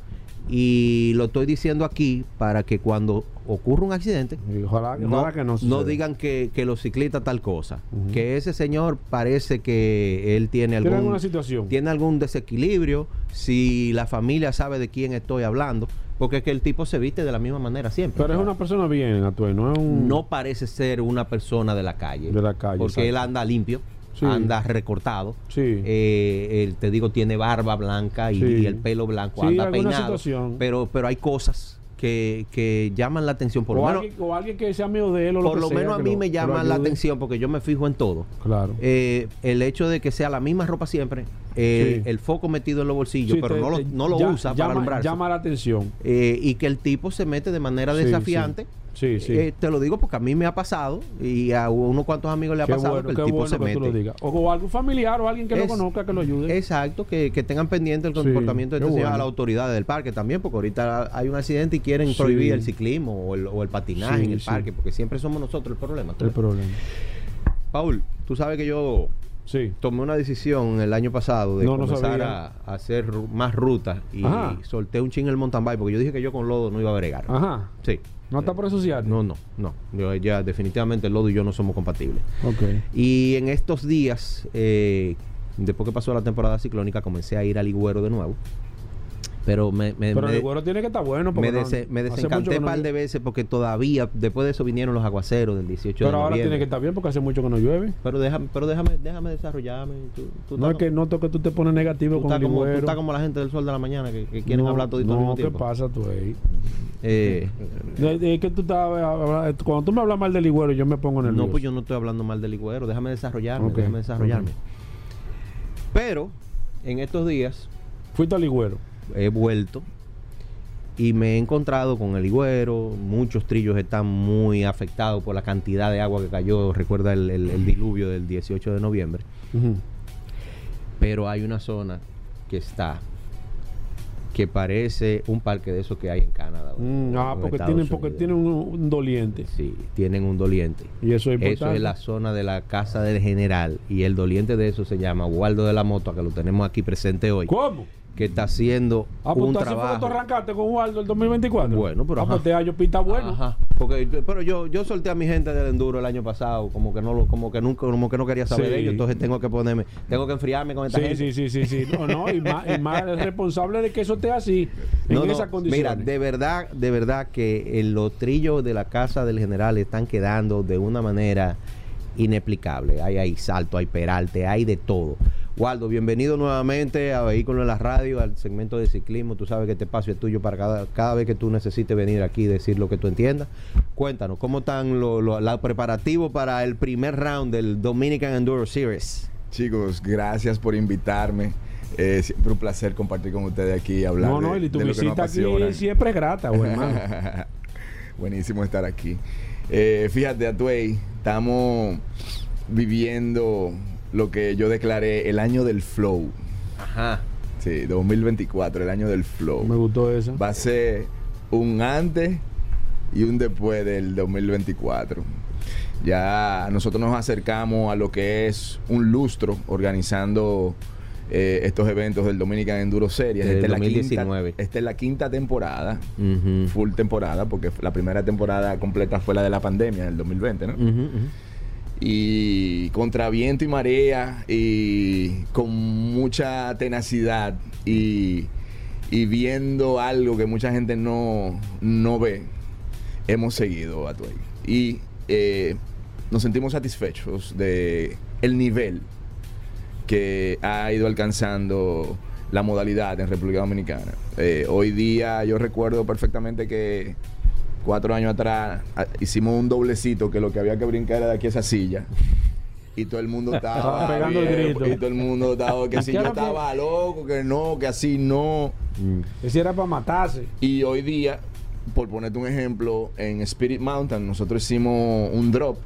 Speaker 4: Y lo estoy diciendo aquí para que cuando ocurra un accidente,
Speaker 2: ojalá,
Speaker 4: no,
Speaker 2: ojalá que no
Speaker 4: no digan que, que los ciclistas tal cosa. Que ese señor parece que él tiene
Speaker 2: ¿Tiene
Speaker 4: algún,
Speaker 2: alguna situación?
Speaker 4: tiene algún desequilibrio. Si la familia sabe de quién estoy hablando. Porque es que el tipo se viste de la misma manera siempre.
Speaker 2: Pero es una persona bien, Atuel, no es un...
Speaker 4: No parece ser una persona de la calle.
Speaker 2: De la calle,
Speaker 4: Porque
Speaker 2: exacto.
Speaker 4: él anda limpio,
Speaker 2: Sí.
Speaker 4: anda recortado.
Speaker 2: Sí.
Speaker 4: Eh, él, te digo, tiene barba blanca y,
Speaker 2: Sí.
Speaker 4: y el pelo blanco, anda peinado.
Speaker 2: situación.
Speaker 4: Pero, pero hay cosas que, que llaman la atención. Por lo menos,
Speaker 2: alguien, o alguien que sea amigo de él o lo
Speaker 4: por lo
Speaker 2: sea,
Speaker 4: menos a mí
Speaker 2: lo-
Speaker 4: me
Speaker 2: que lo
Speaker 4: llama la atención porque yo me fijo en todo.
Speaker 2: Claro.
Speaker 4: Eh, el hecho de que sea la misma ropa siempre, eh,
Speaker 2: Sí.
Speaker 4: el foco metido en los bolsillos,
Speaker 2: Sí,
Speaker 4: pero
Speaker 2: te-
Speaker 4: no lo, no lo
Speaker 2: ya-
Speaker 4: usa para alumbrarse.
Speaker 2: Llama la atención.
Speaker 4: Eh, y que el tipo se mete de manera
Speaker 2: Sí,
Speaker 4: desafiante.
Speaker 2: Sí, sí.
Speaker 4: Eh, te lo digo porque a mí me ha pasado y a unos cuantos amigos le ha
Speaker 2: qué
Speaker 4: pasado
Speaker 2: bueno,
Speaker 4: que el tipo
Speaker 2: bueno
Speaker 4: se
Speaker 2: que tú lo
Speaker 4: mete.
Speaker 2: digas. O, algún familiar o alguien que lo conozca que lo ayude.
Speaker 4: Exacto, que, que tengan pendiente el
Speaker 2: Sí,
Speaker 4: comportamiento de
Speaker 2: qué
Speaker 4: este
Speaker 2: bueno.
Speaker 4: a las autoridades del parque también, porque ahorita hay un accidente y quieren
Speaker 2: Sí.
Speaker 4: prohibir el ciclismo o el, o el patinaje
Speaker 2: Sí,
Speaker 4: en el
Speaker 2: sí.
Speaker 4: parque, porque siempre somos nosotros el problema. ¿tú
Speaker 2: el
Speaker 4: ves?
Speaker 2: problema.
Speaker 4: Paul, tú sabes que yo
Speaker 2: Sí.
Speaker 4: tomé una decisión el año pasado de
Speaker 2: No,
Speaker 4: comenzar a, a hacer más rutas y
Speaker 2: Ajá.
Speaker 4: solté un ching el mountain bike porque yo dije que yo con lodo no iba a bregar.
Speaker 2: Ajá.
Speaker 4: Sí.
Speaker 2: ¿No está por asociar?
Speaker 4: No, no, no. Yo ya definitivamente el lodo y yo no somos compatibles.
Speaker 2: Ok.
Speaker 4: Y en estos días, eh, después que pasó la temporada ciclónica, comencé a ir al Ligüero de nuevo. Pero me, me,
Speaker 2: Pero
Speaker 4: me-
Speaker 2: el güero tiene que estar bueno. porque
Speaker 4: me
Speaker 2: no-
Speaker 4: dese- desencanté un
Speaker 2: no
Speaker 4: par de veces porque todavía, después de eso vinieron los aguaceros del 18 de
Speaker 2: Pero ahora tiene que estar bien porque hace mucho que no llueve.
Speaker 4: Pero déjame, pero déjame, déjame desarrollarme. Tú, tú
Speaker 2: No es que noto que tú te pones negativo con el
Speaker 4: como, tú estás como la gente del sol de la mañana que, que quieren
Speaker 2: No,
Speaker 4: hablar todo al
Speaker 2: No,
Speaker 4: mismo
Speaker 2: ¿qué pasa tú ahí?
Speaker 4: Eh,
Speaker 2: Es que tú estás... habla- Cuando tú me hablas mal del ligüero, yo me pongo nervioso.
Speaker 4: no, pues yo no estoy hablando mal del ligüero. Déjame desarrollarme, déjame desarrollarme. Pero en estos días
Speaker 2: Fuiste al ligüero.
Speaker 4: He vuelto y me he encontrado con el higüero. Muchos trillos están muy afectados por la cantidad de agua que cayó. Recuerda el, el- el diluvio del 18 de noviembre. Pero hay una zona que está que parece un parque de esos que hay en Canadá.
Speaker 2: Mm, ah,
Speaker 4: en
Speaker 2: porque
Speaker 4: Estados
Speaker 2: tienen, porque
Speaker 4: Unidos.
Speaker 2: tienen un, un doliente.
Speaker 4: Sí, tienen un doliente.
Speaker 2: Y eso es
Speaker 4: Eso
Speaker 2: importante.
Speaker 4: es la zona de la casa del general. Y el doliente de eso se llama Waldo de la Moto, que lo tenemos aquí presente hoy.
Speaker 2: ¿Cómo?
Speaker 4: Que está haciendo
Speaker 2: Ah, pues
Speaker 4: un
Speaker 2: tú así fue que tú
Speaker 4: trabajo.
Speaker 2: arrancaste con Waldo el 2024.
Speaker 4: Bueno, pero
Speaker 2: Ah, pues año pinta bueno.
Speaker 4: Ajá. Porque, pero yo, yo solté a mi gente del enduro el año pasado, como que no lo, como que nunca, como que no quería saber
Speaker 2: Sí.
Speaker 4: de ellos, entonces tengo que ponerme, tengo que enfriarme con esta
Speaker 2: Sí,
Speaker 4: gente.
Speaker 2: sí, sí, sí, sí. No, no, y más, y más <laughs> responsable de que eso esté así, en
Speaker 4: No, no,
Speaker 2: esas condiciones.
Speaker 4: Mira, de verdad, de verdad que los trillos de la casa del general están quedando de una manera inexplicable. Hay, hay salto, hay peralte, hay de todo. Waldo, bienvenido nuevamente a Vehículo en la Radio, al segmento de ciclismo. Tú sabes que este espacio es tuyo para cada, cada vez que tú necesites venir aquí y decir lo que tú entiendas. Cuéntanos, ¿cómo están los lo- los preparativos para el primer round del Dominican Enduro Series?
Speaker 5: Chicos, gracias por invitarme. Eh, siempre un placer compartir con ustedes aquí y hablar
Speaker 2: no, no,
Speaker 5: de,
Speaker 2: y tu visita aquí siempre es grata, güey, hermano. <laughs>
Speaker 5: Buenísimo estar aquí. Eh, fíjate, Atuey, estamos viviendo lo que yo declaré el año del flow.
Speaker 4: Ajá.
Speaker 5: Sí, 2024, el año del flow.
Speaker 2: Me gustó eso.
Speaker 5: Va a ser un antes y un después del 2024. Ya nosotros nos acercamos a lo que es un lustro organizando eh, estos eventos del Dominican Enduro Series. Esta es la
Speaker 4: 2019.
Speaker 5: quinta- esta es la quinta temporada, full temporada, porque la primera temporada completa fue la de la pandemia del 2020, ¿no?
Speaker 4: Ujú, ujú.
Speaker 5: Y contra viento y marea y con mucha tenacidad y, viendo algo que mucha gente no, no ve, hemos seguido a Tuey. Y eh, nos sentimos satisfechos de el nivel que ha ido alcanzando la modalidad en República Dominicana. Eh, hoy día yo recuerdo perfectamente que cuatro años atrás ah, hicimos un doblecito que lo que había que brincar era de aquí a esa silla. Y todo el mundo estaba <laughs>
Speaker 2: Estaba pegando el grito.
Speaker 5: Y todo el mundo estaba que si
Speaker 2: ¿Qué
Speaker 5: yo
Speaker 2: que-
Speaker 5: estaba loco, que no, que así no.
Speaker 4: Mm.
Speaker 2: Ese era para matarse.
Speaker 5: Y hoy día, por ponerte un ejemplo, en Spirit Mountain nosotros hicimos un drop.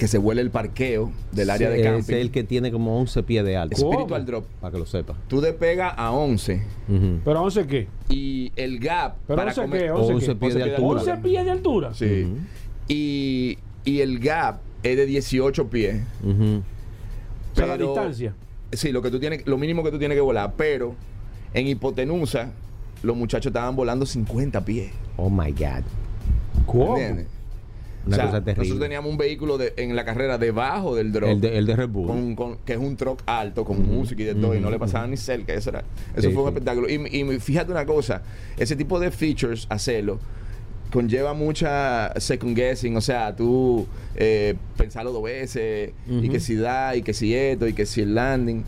Speaker 5: Que se vuela el parqueo del área de
Speaker 4: Es
Speaker 5: camping.
Speaker 4: el que tiene como 11 pies de alto.
Speaker 5: Spiritual drop.
Speaker 4: Para que lo sepa.
Speaker 5: Tú despegas a 11
Speaker 4: Ujú.
Speaker 2: Pero 11 qué?
Speaker 5: y el gap
Speaker 2: Pero
Speaker 5: para
Speaker 2: 11
Speaker 5: comer-
Speaker 2: qué,
Speaker 4: 11
Speaker 2: 11 qué.
Speaker 4: pies de
Speaker 5: 11
Speaker 4: altura.
Speaker 2: 11 pies de altura.
Speaker 5: Sí.
Speaker 4: Ujú.
Speaker 5: y, y el gap es de 18 pies.
Speaker 4: Ujú.
Speaker 2: O sea, la
Speaker 5: pero-
Speaker 2: distancia.
Speaker 5: Sí, lo que tú tienes, lo mínimo que tú tienes que volar, pero en hipotenusa los muchachos estaban volando 50 pies.
Speaker 4: Oh my God.
Speaker 2: ¿Cómo?
Speaker 5: ¿Entiendes?
Speaker 4: Una
Speaker 5: O sea,
Speaker 4: cosa terrible.
Speaker 5: Nosotros teníamos un vehículo de- en la carrera debajo del drop.
Speaker 4: El de, el de Red Bull.
Speaker 5: con, con- que es un truck alto con música y de todo y no le pasaba ni cerca eso era eso
Speaker 4: Sí,
Speaker 5: fue un
Speaker 4: sí.
Speaker 5: espectáculo y, y fíjate una cosa ese tipo de features hacerlo conlleva mucha second guessing o sea tú eh, pensarlo dos veces y que si da y que si esto y que si el landing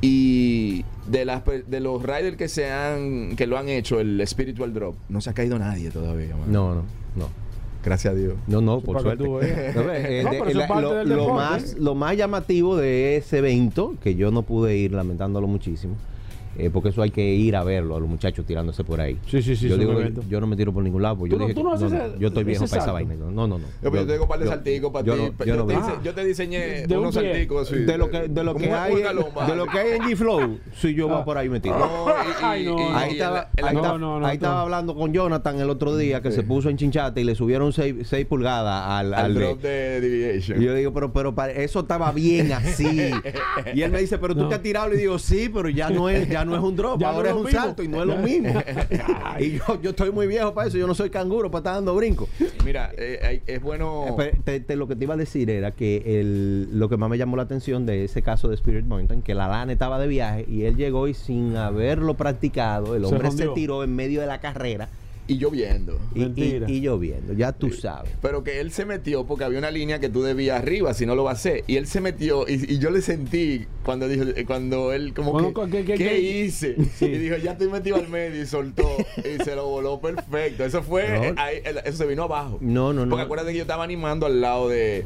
Speaker 5: y de las de los riders que se han que lo han hecho el spiritual drop no se ha caído nadie todavía.
Speaker 4: No, no, no.
Speaker 5: Gracias a Dios.
Speaker 4: No, no, por suerte. <laughs> lo más llamativo de ese evento, que yo no pude ir lamentándolo muchísimo, eh, porque eso hay que ir a verlo, a los muchachos tirándose por ahí.
Speaker 2: Sí, sí, sí,
Speaker 4: Yo digo, yo no me tiro por ningún lado, porque
Speaker 2: ¿Tú
Speaker 4: yo
Speaker 2: no-
Speaker 4: dije,
Speaker 2: ese-
Speaker 4: yo estoy viejo para esa vaina. No, no, no.
Speaker 5: Yo, pero yo te digo un par de
Speaker 4: yo-
Speaker 5: salticos para
Speaker 4: yo
Speaker 5: ti. Yo,
Speaker 4: yo no
Speaker 5: te yo diseñé
Speaker 2: De
Speaker 5: unos salticos así.
Speaker 4: de lo que de lo que hay de lo que hay en G-Flow si yo
Speaker 2: Ah.
Speaker 4: voy por ahí metido <laughs>
Speaker 5: y-
Speaker 2: no.
Speaker 4: Ahí estaba, hablando con Jonathan el otro día que
Speaker 5: Sí.
Speaker 4: se puso en chinchate y le subieron 6 pulgadas al,
Speaker 5: al
Speaker 4: al de-
Speaker 5: drop de Deviation.
Speaker 4: Y yo digo, pero, pero eso estaba bien así. <laughs> y él me dice, pero tú te has tirado. Y digo, sí, pero ya no es, ya no es un drop,
Speaker 2: no
Speaker 4: ahora
Speaker 2: es
Speaker 4: un
Speaker 2: mismo.
Speaker 4: salto y no es lo mismo. <laughs> y yo, yo estoy muy viejo para eso, yo no soy canguro para estar dando brinco.
Speaker 5: Mira, eh, hay- es bueno.
Speaker 4: Eh, te- te- lo que te iba a decir era que el, lo que más me llamó la atención de ese caso de Spirit Mountain, que la lana estaba de viaje y él llegó y sin haberlo practicado, el hombre se, tiró en medio de la carrera
Speaker 5: Y lloviendo.
Speaker 4: y, y,
Speaker 2: Mentira.
Speaker 4: y lloviendo, ya tú sabes.
Speaker 5: Pero que él se metió porque había una línea que tú debías arriba, si no lo va a hacer. Y él se metió y, y yo le sentí cuando dijo, cuando él como
Speaker 2: Bueno,
Speaker 5: que,
Speaker 2: ¿qué-
Speaker 5: ¿qué,
Speaker 2: qué- qué-
Speaker 5: hice?
Speaker 2: Sí.
Speaker 5: Y dijo, ya estoy metido al medio y soltó y se lo voló perfecto. Eso fue,
Speaker 4: No.
Speaker 5: ahí, el- eso se vino abajo.
Speaker 4: No, no, no.
Speaker 5: Porque acuérdate que yo estaba animando al lado de,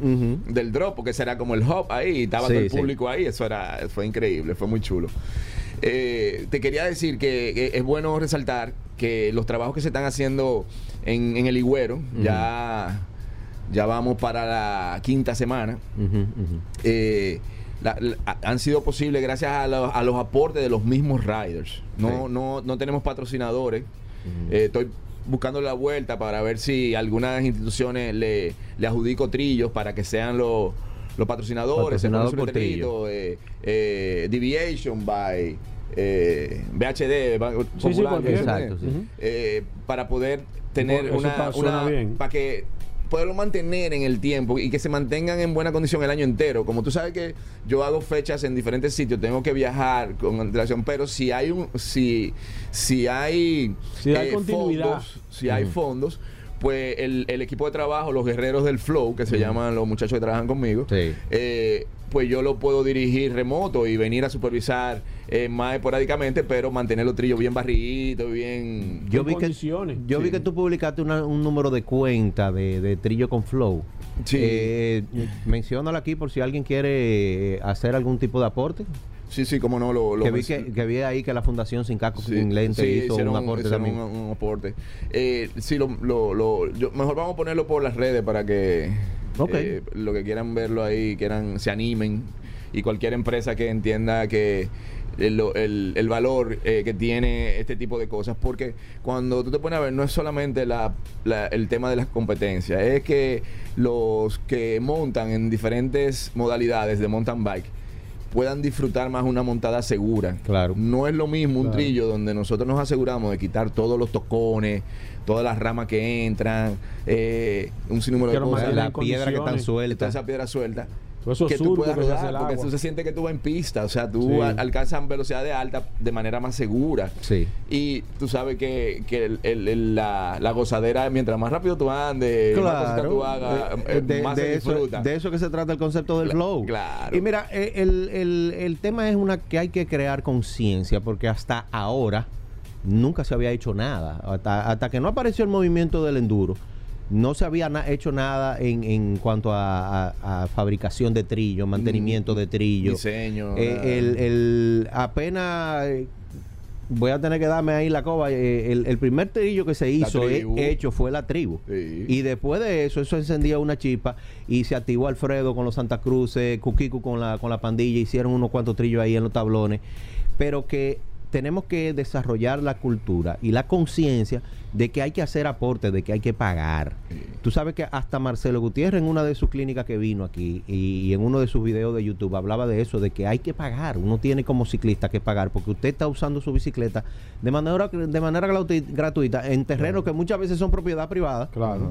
Speaker 5: del drop, porque ese era como el hub ahí, y estaba
Speaker 4: Sí,
Speaker 5: todo el
Speaker 4: sí.
Speaker 5: público ahí, eso era, fue increíble, fue muy chulo. Eh, te quería decir que, que es bueno resaltar que los trabajos que se están haciendo en, en el Higüero, ya, ya vamos para la quinta semana, eh, la- la- han sido posibles gracias a, los- a los aportes de los mismos riders. No,
Speaker 4: Sí.
Speaker 5: no, no tenemos patrocinadores. Eh, estoy buscando la vuelta para ver si algunas instituciones le, le adjudico trillos para que sean los, los patrocinadores.
Speaker 4: Patrocinado
Speaker 5: letrerito, eh, eh, Deviation by eh, VHD,
Speaker 2: sí,
Speaker 5: popular.
Speaker 4: Exacto, sí.
Speaker 5: Eh, para poder tener
Speaker 2: Eso
Speaker 5: una, una-
Speaker 2: bien.
Speaker 5: para que poderlo mantener en el tiempo y que se mantengan en buena condición el año entero. Como tú sabes que yo hago fechas en diferentes sitios, tengo que viajar con antelación, pero si hay un si si hay eh,
Speaker 2: Si hay continuidad.
Speaker 5: fondos, si hay fondos, pues el, el equipo de trabajo, los guerreros del flow, que se llaman los muchachos que trabajan conmigo,
Speaker 4: Sí.
Speaker 5: eh, pues yo lo puedo dirigir remoto y venir a supervisar eh, más esporádicamente, pero mantener los trillos bien barriditos, bien...
Speaker 4: Yo vi, que,
Speaker 2: condiciones.
Speaker 4: yo vi que tú publicaste una- un número de cuenta de, de Trillo con Flow.
Speaker 5: Sí.
Speaker 4: Eh, menciónalo aquí por si alguien quiere eh, hacer algún tipo de aporte.
Speaker 5: Sí, sí, como no lo... lo
Speaker 4: que, vi que, que vi ahí que la Fundación Sin Casco Sin Lente
Speaker 5: sí,
Speaker 4: hizo
Speaker 5: hicieron
Speaker 4: un aporte también.
Speaker 5: Un, un aporte. Eh, sí, lo, lo, lo- yo- mejor vamos a ponerlo por las redes para que
Speaker 4: Ok.
Speaker 5: eh, lo que quieran verlo ahí, quieran, se animen. Y cualquier empresa que entienda que el, el- el valor eh, que tiene este tipo de cosas. Porque cuando tú te pones a ver, no es solamente la, la- el tema de las competencias, es que los que montan en diferentes modalidades de mountain bike puedan disfrutar más una montada segura.
Speaker 4: Claro.
Speaker 5: No es lo mismo un
Speaker 2: Claro.
Speaker 5: trillo donde nosotros nos aseguramos de quitar todos los tocones, todas las ramas que entran, eh, un sinnúmero de cosas.
Speaker 4: la piedra que están sueltas.
Speaker 5: esa piedra suelta.
Speaker 2: Eso
Speaker 5: que tú puedas rodar, porque
Speaker 2: agua.
Speaker 5: tú se siente que tú vas en pista, o sea, tú
Speaker 2: Sí.
Speaker 5: al- alcanzas velocidades altas de manera más segura.
Speaker 4: Sí.
Speaker 5: Y tú sabes que, que el- el- el- la, la gozadera, mientras más rápido tú andes, más cositas tú hagas,
Speaker 4: Eh, de,
Speaker 5: más
Speaker 4: de
Speaker 5: se
Speaker 4: eso,
Speaker 5: disfruta.
Speaker 4: de eso que se trata el concepto del flow.
Speaker 5: claro.
Speaker 4: Y mira, eh, el, el- el tema es una que hay que crear conciencia, porque hasta ahora nunca se había hecho nada. Hasta, hasta que no apareció el movimiento del enduro, no se había na- hecho nada en, en cuanto a, a- a fabricación de trillo, mantenimiento de trillo.
Speaker 5: Diseño.
Speaker 4: Eh, el, el- apenas eh, voy a tener que darme ahí la coba. eh, el, el primer trillo que se hizo, hecho, fue la tribu.
Speaker 5: Sí.
Speaker 4: Y después de eso, eso encendía una chispa y se activó Alfredo con los Santa Cruces, Cuquicu con la, con la pandilla, hicieron unos cuantos trillos ahí en los tablones. Pero que tenemos que desarrollar la cultura y la conciencia de que hay que hacer aportes, de que hay que pagar.
Speaker 5: Sí.
Speaker 4: Tú sabes que hasta Marcelo Gutiérrez en una de sus clínicas que vino aquí y, y en uno de sus videos de YouTube hablaba de eso, de que hay que pagar. Uno tiene como ciclista que pagar porque usted está usando su bicicleta de manera, de manera gratu- gratuita en terrenos que muchas veces son propiedad privada
Speaker 2: Claro.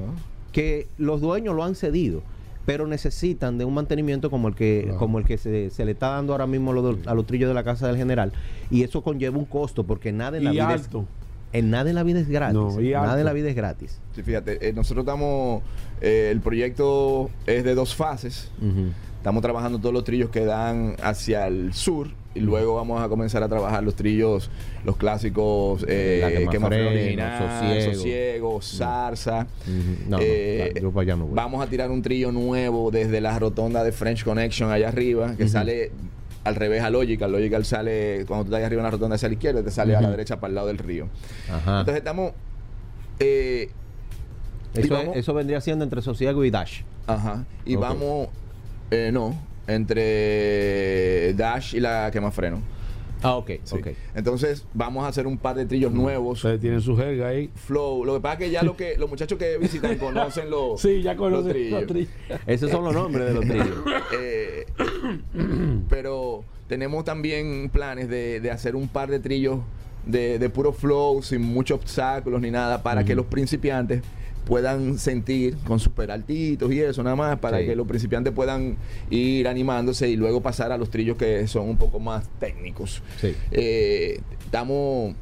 Speaker 4: que los dueños lo han cedido, pero necesitan de un mantenimiento como el que,
Speaker 2: Claro.
Speaker 4: como el que se, se le está dando ahora mismo a los, a los trillos de la casa del general. Y eso conlleva un costo, porque nada en la
Speaker 2: Y
Speaker 4: vida
Speaker 2: alto.
Speaker 4: es, en nada en la vida es gratis.
Speaker 2: No, y
Speaker 4: nada
Speaker 2: alto.
Speaker 4: en la vida es gratis.
Speaker 5: Sí, fíjate, eh, nosotros estamos, eh, el proyecto es de dos fases.
Speaker 4: Ujú.
Speaker 5: Estamos trabajando todos los trillos que dan hacia el sur y luego vamos a comenzar a trabajar los trillos, los clásicos, eh,
Speaker 4: Quemafreno,
Speaker 5: Quemafreno original,
Speaker 4: Sosiego.
Speaker 5: Sosiego, Zarza. Vamos a tirar un trillo nuevo desde la rotonda de French Connection allá arriba, que
Speaker 4: Ujú.
Speaker 5: sale al revés a Logical. Logical sale, cuando tú estás allá arriba en la rotonda hacia la izquierda, te sale a la
Speaker 4: Ujú.
Speaker 5: derecha para el lado del río.
Speaker 4: Ajá.
Speaker 5: Entonces estamos... eh,
Speaker 4: eso,
Speaker 5: vamos-
Speaker 4: eso vendría siendo entre Sosiego y Dash.
Speaker 5: Ajá. Y vamos, eh, no, entre Dash y la quemafreno.
Speaker 4: Ah, ok,
Speaker 5: Sí.
Speaker 4: ok.
Speaker 5: Entonces vamos a hacer un par de trillos nuevos.
Speaker 2: Ustedes tienen su jerga ahí.
Speaker 5: Flow. Lo que pasa es que ya lo que los muchachos que visitan <laughs> conocen los,
Speaker 2: Sí, ya
Speaker 5: los
Speaker 2: conocen
Speaker 5: trillos.
Speaker 2: los trillos.
Speaker 4: Esos son los nombres de los trillos. <laughs>
Speaker 5: Eh, <clears throat> pero tenemos también planes de, de hacer un par de trillos de, de puro flow, sin muchos obstáculos ni nada, para que los principiantes puedan sentir con super altitos y eso nada más, para
Speaker 4: Sí.
Speaker 5: que los principiantes puedan ir animándose y luego pasar a los trillos que son un poco más técnicos.
Speaker 4: Sí.
Speaker 5: Eh, estamos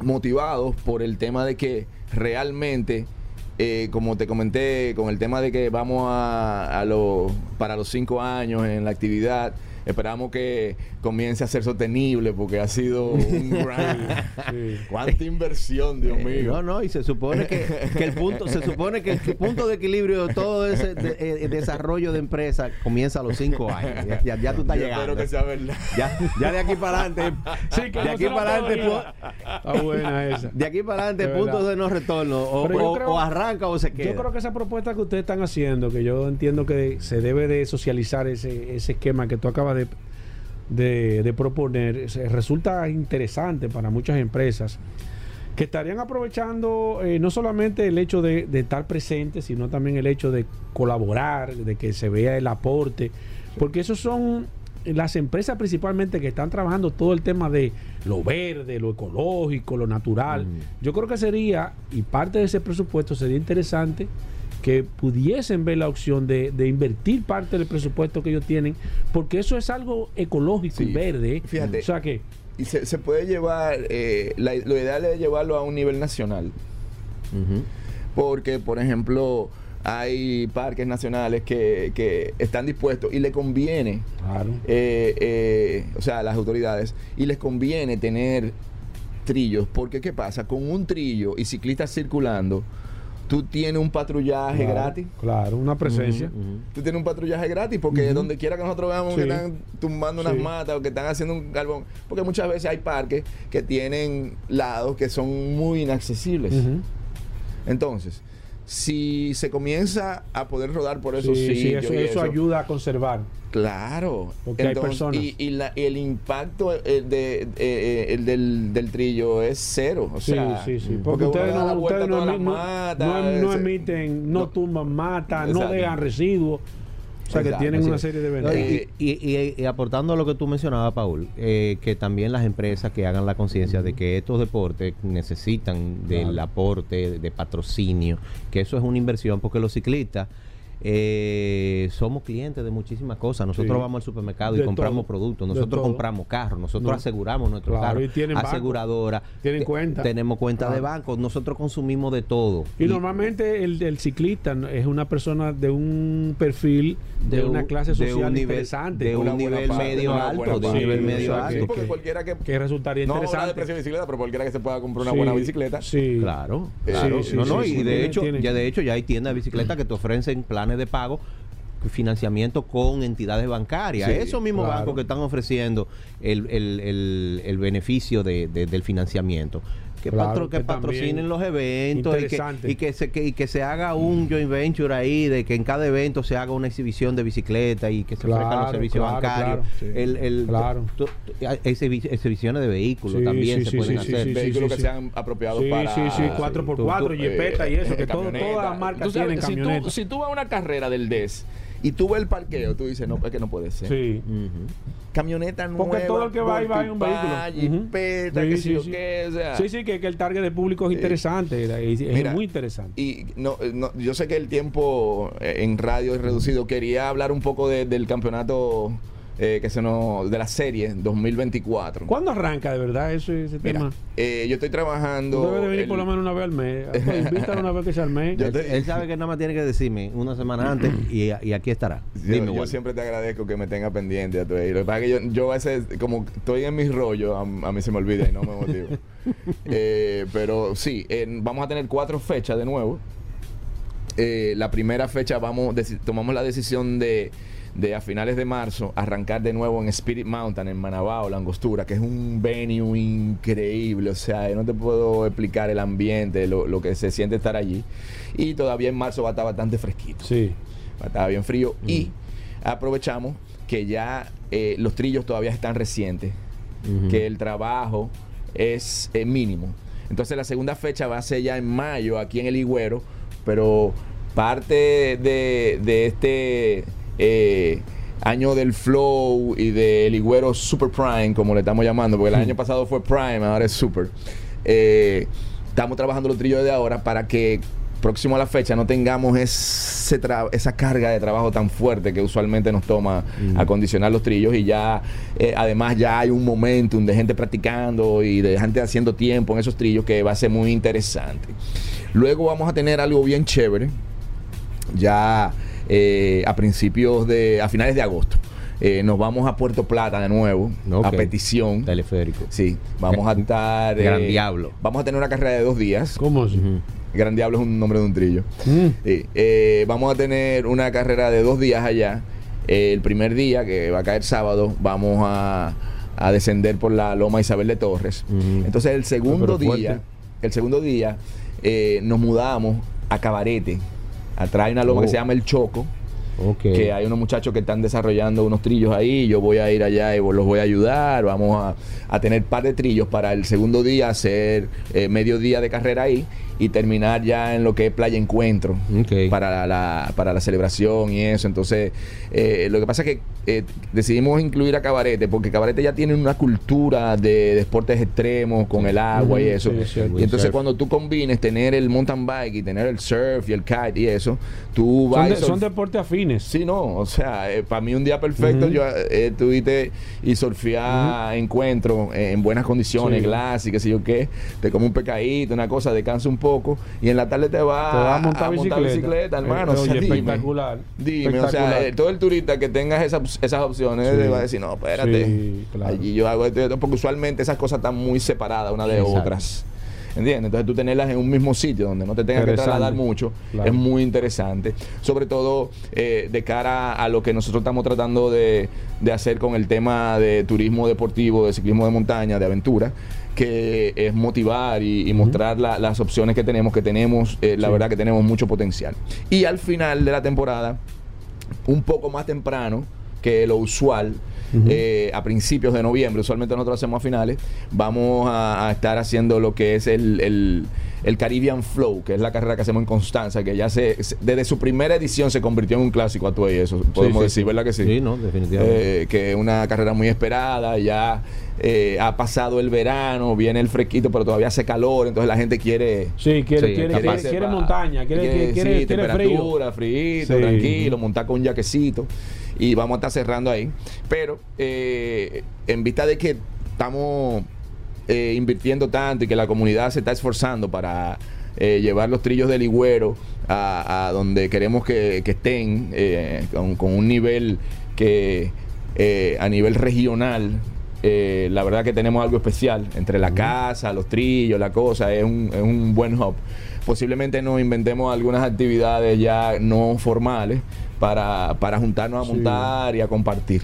Speaker 5: motivados por el tema de que realmente, eh, como te comenté, con el tema de que vamos a, a los para los cinco años en la actividad, esperamos que comience a ser sostenible porque ha sido un <laughs> gran...
Speaker 2: Sí.
Speaker 5: ¿Cuánta inversión, Dios
Speaker 4: Eh,
Speaker 5: mío?
Speaker 4: No, no, y se supone que, que el punto, se supone que el punto de equilibrio de todo ese de- eh, desarrollo de empresa comienza a los cinco años. Ya, ya- ya tú estás
Speaker 5: Yo
Speaker 4: llegando.
Speaker 5: espero que sea verdad.
Speaker 4: Ya, ya de aquí para adelante.
Speaker 2: Sí, que
Speaker 4: de
Speaker 2: no
Speaker 4: aquí para adelante,
Speaker 2: Está buena esa.
Speaker 4: de aquí para adelante,
Speaker 2: De
Speaker 4: puntos de no retorno. O,
Speaker 2: Pero yo
Speaker 4: o-
Speaker 2: creo-
Speaker 4: o arranca o se queda.
Speaker 2: Yo creo que esa propuesta que ustedes están haciendo, que yo entiendo que se debe de socializar ese, ese esquema que tú acabas de, de, de proponer, resulta interesante para muchas empresas que estarían aprovechando eh, no solamente el hecho de, de estar presentes, sino también el hecho de colaborar, de que se vea el aporte, porque esos son las empresas principalmente que están trabajando todo el tema de lo verde, lo ecológico, lo natural, yo creo que sería, y parte de ese presupuesto sería interesante que pudiesen ver la opción de, de invertir parte del presupuesto que ellos tienen, porque eso es algo ecológico y verde.
Speaker 5: Fíjate.
Speaker 2: O sea que,
Speaker 5: Y se, se puede llevar, eh, la- lo ideal es llevarlo a un nivel nacional. Porque, por ejemplo, hay parques nacionales que, que están dispuestos y le conviene,
Speaker 2: claro.
Speaker 5: eh, eh, o sea, a las autoridades, y les conviene tener trillos. Porque, ¿qué pasa? Con un trillo y ciclistas circulando, tú tienes un patrullaje
Speaker 2: Claro,
Speaker 5: gratis.
Speaker 2: Claro, una presencia.
Speaker 5: Tú tienes un patrullaje gratis porque donde quiera que nosotros veamos que están tumbando unas
Speaker 2: Sí.
Speaker 5: matas o que están haciendo un carbón. Porque muchas veces hay parques que tienen lados que son muy inaccesibles. Entonces, si se comienza a poder rodar por esos
Speaker 2: Sí, eso, eso ayuda a conservar.
Speaker 5: Claro.
Speaker 2: Porque hay personas.
Speaker 5: Y, y la- y el impacto eh, de, eh, eh, el del, del trillo es cero. O
Speaker 2: Sí,
Speaker 5: sea,
Speaker 2: sí, sí.
Speaker 5: Porque
Speaker 2: ustedes no, ustedes no,
Speaker 5: matas,
Speaker 2: emiten, no, tumban matas, no dejan residuos. O sea que tienen una serie de.
Speaker 5: Eh,
Speaker 4: y, y- y- y aportando a lo que tú mencionabas, Paul, eh, que también las empresas que hagan la conciencia de que estos deportes necesitan del aporte, de patrocinio, que eso es una inversión, porque los ciclistas eh, somos clientes de muchísimas cosas. Nosotros
Speaker 2: Sí.
Speaker 4: vamos al supermercado
Speaker 2: De
Speaker 4: y compramos
Speaker 2: todo,
Speaker 4: productos, nosotros compramos carros, nosotros
Speaker 2: No.
Speaker 4: aseguramos nuestros
Speaker 2: Claro,
Speaker 4: carros,
Speaker 2: y tienen banco.
Speaker 4: aseguradora,
Speaker 2: Tienen cuenta.
Speaker 4: tenemos cuenta de banco, nosotros consumimos de todo.
Speaker 2: Y normalmente el, el ciclista es una persona de un perfil de,
Speaker 4: De
Speaker 2: una
Speaker 4: un-
Speaker 2: clase
Speaker 4: de un
Speaker 2: social
Speaker 4: nivel-
Speaker 2: interesante.
Speaker 4: de un nivel medio alto, de un nivel medio alto.
Speaker 5: porque
Speaker 2: que-
Speaker 5: cualquiera que.
Speaker 2: que resultaría
Speaker 5: no hablar de
Speaker 2: interesante.
Speaker 5: precio de bicicleta, pero cualquiera que se pueda comprar una
Speaker 2: Sí,
Speaker 5: buena bicicleta.
Speaker 2: Sí.
Speaker 4: Claro,
Speaker 5: Eh,
Speaker 4: claro.
Speaker 5: sí,
Speaker 4: no,
Speaker 5: sí,
Speaker 4: no,
Speaker 5: sí,
Speaker 4: y de hecho, ya de hecho ya hay tiendas de bicicleta que te ofrecen planes de pago financiamiento con entidades bancarias.
Speaker 5: Sí,
Speaker 4: Esos mismos
Speaker 2: claro.
Speaker 4: bancos que están ofreciendo el, el- el- el beneficio de- de- del financiamiento. Que,
Speaker 2: Claro,
Speaker 4: patro- que patrocinen los eventos y que, y, que se, que, y que se haga un joint venture ahí, de que en cada evento se haga una exhibición de bicicleta y que se ofrezcan los servicios
Speaker 2: claro,
Speaker 4: bancarios.
Speaker 2: claro.
Speaker 5: Sí.
Speaker 4: El, el-
Speaker 2: Claro.
Speaker 4: tu- tu- exhibi- exhibiciones de vehículos
Speaker 2: Sí,
Speaker 4: también
Speaker 2: sí,
Speaker 4: se
Speaker 2: sí,
Speaker 4: pueden
Speaker 2: sí,
Speaker 4: hacer.
Speaker 2: sí,
Speaker 5: Vehículos que
Speaker 2: sí.
Speaker 5: sean apropiados
Speaker 2: Sí,
Speaker 5: para.
Speaker 2: sí, sí, 4x4,
Speaker 4: tú- tú-
Speaker 2: jipeta y eso,
Speaker 5: eh,
Speaker 2: que todo, todas las marcas tienen
Speaker 5: si tú-. Si tú vas a una carrera del DES y tú ves el parqueo, tú dices, no, es que no puede ser.
Speaker 2: Sí.
Speaker 4: Ujú.
Speaker 5: Camioneta nueva.
Speaker 2: Porque todo el que va ahí va en un vehículo.
Speaker 5: Jipeta,
Speaker 2: Ujú.
Speaker 5: que
Speaker 2: Sí,
Speaker 5: si
Speaker 2: sí,
Speaker 5: yo
Speaker 2: sí.
Speaker 5: qué, o sea.
Speaker 2: Sí, sí, que, que el target de público es interesante, era- es, es
Speaker 5: Mira,
Speaker 2: muy interesante.
Speaker 5: Y no, eh, no, yo sé que el tiempo eh, en radio es reducido. Quería hablar un poco de- del campeonato eh, que se nos. de la serie 2024.
Speaker 2: ¿Cuándo arranca de verdad eso, ese
Speaker 5: Mira,
Speaker 2: tema?
Speaker 5: eh, yo estoy trabajando.
Speaker 2: Debe de venir
Speaker 5: el-
Speaker 2: por lo menos una vez al mes. Pues, <laughs> invítalo una vez que sea al mes.
Speaker 5: Yo
Speaker 4: Él,
Speaker 5: te-
Speaker 4: él sabe que nada más tiene que decirme una semana antes y, y aquí estará.
Speaker 5: Yo,
Speaker 4: Dime,
Speaker 5: yo
Speaker 4: Walter.
Speaker 5: siempre te agradezco que me tenga pendiente a tu Lo que pasa es que yo, yo a veces, como estoy en mis rollos, a, a mí se me olvida y no me motivo. <laughs> Eh, pero sí, eh, vamos a tener cuatro fechas de nuevo. Eh, la primera fecha vamos deci- tomamos la decisión de, de a finales de marzo arrancar de nuevo en Spirit Mountain, en Manabao, La Angostura, que es un venue increíble. O sea, yo no te puedo explicar el ambiente, lo, lo que se siente estar allí. Y todavía en marzo va a estar bastante fresquito.
Speaker 2: Sí.
Speaker 5: Estaba bien frío. Y aprovechamos que ya eh, los trillos todavía están recientes, que el trabajo es eh, mínimo. Entonces la segunda fecha va a ser ya en mayo aquí en el Higüero, pero parte de, de este eh, año del Flow y del Higüero Super Prime, como le estamos llamando, porque el año pasado fue Prime, ahora es Super. eh, estamos trabajando los trillos de ahora para que próximo a la fecha no tengamos ese esa carga de trabajo tan fuerte que usualmente nos toma acondicionar los trillos y ya eh, además ya hay un momentum de gente practicando y de gente haciendo tiempo en esos trillos que va a ser muy interesante. Luego vamos a tener algo bien chévere ya eh, a principios de a finales de agosto. Eh, nos vamos a Puerto Plata de nuevo a petición.
Speaker 4: Teleférico.
Speaker 5: Sí, vamos a estar eh,
Speaker 4: Gran Diablo.
Speaker 5: Vamos a tener una carrera de dos días.
Speaker 2: ¿Cómo así?
Speaker 4: Ujú.
Speaker 5: Gran Diablo es un nombre de un trillo.
Speaker 2: Mm.
Speaker 5: Sí, eh, vamos a tener una carrera de dos días allá. Eh, el primer día, que va a caer sábado, vamos a, a descender por la Loma Isabel de Torres. Entonces el segundo día, el segundo día, eh, nos mudamos a Cabarete. Atrás hay una loma
Speaker 4: Oh.
Speaker 5: que se llama El Choco, que hay unos muchachos que están desarrollando unos trillos ahí. Yo voy a ir allá y los voy a ayudar. Vamos a, a tener par de trillos para el segundo día, hacer eh, medio día de carrera ahí. Y terminar ya en lo que es playa encuentro para, la, para la celebración y eso. Entonces, eh, lo que pasa es que eh, decidimos incluir a Cabarete porque Cabarete ya tiene una cultura de, deportes extremos con el agua y eso.
Speaker 2: sí,
Speaker 5: y entonces
Speaker 4: Surf.
Speaker 5: cuando tú combines tener el mountain bike y tener el surf y el kite y eso, tú
Speaker 2: Son,
Speaker 5: vas
Speaker 2: de-
Speaker 5: y
Speaker 2: son deportes afines.
Speaker 5: Sí, no, o sea, para mí un día perfecto, yo eh, tuviste y surfear encuentro eh, en buenas condiciones,
Speaker 2: Sí.
Speaker 5: glass y qué sé yo qué, te come un pecadito, una cosa, descansa un poco y en la tarde te vas
Speaker 2: Te vas a montar bicicleta.
Speaker 5: bicicleta, hermano.
Speaker 2: Eh,
Speaker 5: o sea, dime.
Speaker 2: espectacular.
Speaker 5: Dime, o sea, eh, todo el turista que tenga esas, esas opciones
Speaker 2: Sí.
Speaker 5: va a decir, no, espérate,
Speaker 2: Sí, claro.
Speaker 5: allí yo hago esto y esto", porque usualmente esas cosas están muy separadas una de
Speaker 2: Exacto.
Speaker 5: otras. ¿Entiendes? Entonces tú tenerlas en un mismo sitio donde no te tengas que trasladar mucho
Speaker 2: Claro.
Speaker 5: es muy interesante. Sobre todo eh, de cara a lo que nosotros estamos tratando de, de hacer con el tema de turismo deportivo, de ciclismo de montaña, de aventura que es motivar y, y mostrar la- las opciones que tenemos, que tenemos, eh, la
Speaker 2: Sí.
Speaker 5: verdad que tenemos mucho potencial. Y al final de la temporada, un poco más temprano que lo usual, Eh, a principios de noviembre, usualmente nosotros hacemos a finales, vamos a, a estar haciendo lo que es el, el- el Caribbean Flow, que es la carrera que hacemos en Constanza, que ya se, se- desde su primera edición se convirtió en un clásico a y eso, podemos
Speaker 2: sí,
Speaker 5: decir,
Speaker 2: sí.
Speaker 5: ¿verdad que sí?
Speaker 4: Sí, no, definitivamente.
Speaker 5: Eh, que es una carrera muy esperada, ya eh, ha pasado el verano, viene el fresquito, pero todavía hace calor, entonces la gente quiere...
Speaker 2: Sí, quiere,
Speaker 4: Sí,
Speaker 2: quiere, quiere, quiere montaña, quiere, quiere, quiere,
Speaker 5: sí,
Speaker 2: quiere frío.
Speaker 5: temperatura, frío,
Speaker 2: Sí.
Speaker 5: tranquilo, montar con un jaquecito. Y vamos a estar cerrando ahí. Pero eh, en vista de que estamos eh, invirtiendo tanto y que la comunidad se está esforzando para eh, llevar los trillos del Ligüero a, a donde queremos que, que estén, eh, con, con un nivel que eh, a nivel regional la verdad que tenemos algo especial entre la casa, los trillos, la cosa, es un, es un buen hub. Posiblemente nos inventemos algunas actividades ya no formales para, para juntarnos a
Speaker 2: Sí.
Speaker 5: montar y a compartir.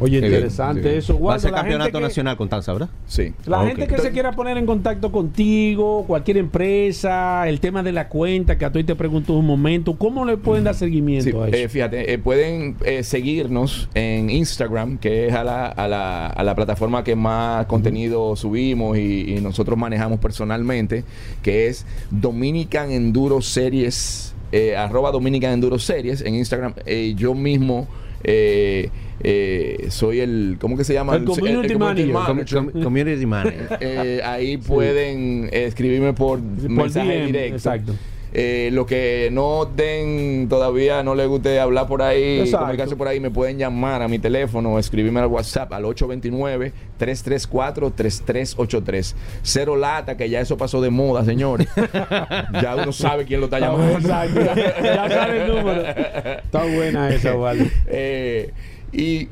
Speaker 2: Oye, interesante
Speaker 5: bien.
Speaker 2: eso.
Speaker 4: Va a
Speaker 2: Guardo,
Speaker 4: ser campeonato
Speaker 2: que-
Speaker 4: nacional con Tanza, ¿verdad?
Speaker 5: Sí.
Speaker 2: La
Speaker 4: Ah,
Speaker 2: gente que se quiera poner en contacto contigo, cualquier empresa, el tema de la cuenta que a ti te preguntó un momento, ¿cómo le pueden dar seguimiento
Speaker 5: Sí,
Speaker 2: a eso?
Speaker 5: eh, fíjate, eh, pueden eh, seguirnos en Instagram, que es a la, a la, a la plataforma que más contenido subimos y, y nosotros manejamos personalmente, que es Dominican Enduro Series, eh, arroba Dominican Enduro Series en Instagram. Eh, yo mismo eh, eh, soy el, ¿cómo que se llama?
Speaker 2: El community manager.
Speaker 4: Com- com- community manager.
Speaker 5: Eh, ahí pueden escribirme por, mensaje
Speaker 2: DM,
Speaker 5: directo.
Speaker 2: exacto.
Speaker 5: Eh, lo que no den todavía, no les guste hablar por ahí,
Speaker 2: Exacto.
Speaker 5: comunicarse por ahí, me pueden llamar a mi teléfono o escribirme al WhatsApp al 829-334-3383. Cero lata, que ya eso pasó de moda, señores. <laughs> ya uno sabe quién lo está llamando.
Speaker 2: Exacto. ya sabe el número. <laughs> Está buena esa, vale.
Speaker 5: Eh, y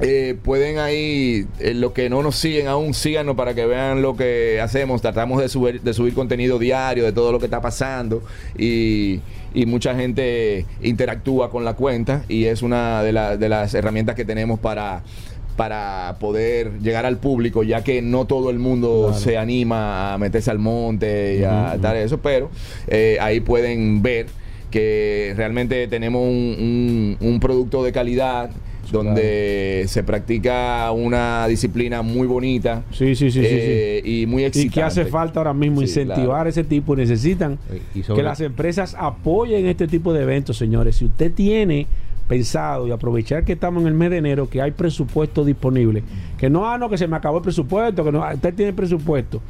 Speaker 5: eh, pueden ahí, eh, los que no nos siguen aún, síganos para que vean lo que hacemos. Tratamos de subir, de subir contenido diario de todo lo que está pasando y, y mucha gente interactúa con la cuenta y es una de, la- de las herramientas que tenemos para para poder llegar al público, ya que no todo el mundo
Speaker 2: Claro.
Speaker 5: se anima a meterse al monte y a dar eso, pero eh, ahí pueden ver que realmente tenemos un, un- un producto de calidad donde se practica una disciplina muy bonita
Speaker 2: Sí, sí, sí, sí, sí.
Speaker 5: eh, y muy
Speaker 2: Y
Speaker 5: excitante.
Speaker 2: que hace falta ahora mismo
Speaker 5: Sí,
Speaker 2: incentivar
Speaker 5: claro.
Speaker 2: ese tipo, necesitan
Speaker 4: Y sobre-
Speaker 2: que las empresas apoyen este tipo de eventos, señores. Si usted tiene pensado y aprovechar que estamos en el mes de enero, que hay presupuesto disponible, que no, ah, no, que se me acabó el presupuesto, que no, ah, usted tiene presupuesto,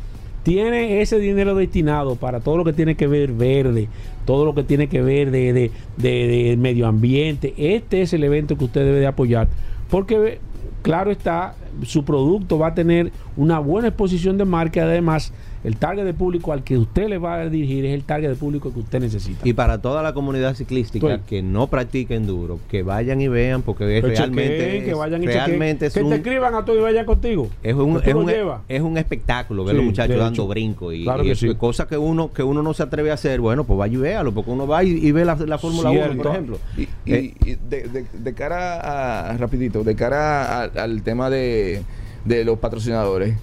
Speaker 2: tiene ese dinero destinado para todo lo que tiene que ver verde, todo lo que tiene que ver de, de- de- medio ambiente, este es el evento que usted debe de apoyar, porque claro está, su producto va a tener una buena exposición de marca, además el target de público al que usted le va a dirigir es el target de público que usted necesita.
Speaker 4: Y para toda la comunidad ciclística
Speaker 2: Estoy.
Speaker 4: que no practique enduro, que vayan y vean, porque es
Speaker 2: Que
Speaker 4: realmente,
Speaker 2: chequeen, que
Speaker 4: es-
Speaker 2: vayan y
Speaker 4: realmente es
Speaker 2: que
Speaker 4: un,
Speaker 2: te escriban a todo y vayan contigo.
Speaker 4: es un, es es espectáculo ver
Speaker 2: Sí,
Speaker 4: los muchachos dando
Speaker 2: hecho.
Speaker 4: brinco y,
Speaker 2: Claro
Speaker 4: y
Speaker 2: sí.
Speaker 4: es cosa que uno que uno no se atreve a hacer, bueno, pues vaya y véalo, porque uno va y, y ve la, la Fórmula 1,
Speaker 2: Cierto.
Speaker 4: por ejemplo.
Speaker 5: Y, y-
Speaker 4: Eh,
Speaker 5: y de, de- de cara a, rapidito, de cara a- al tema de, de los patrocinadores,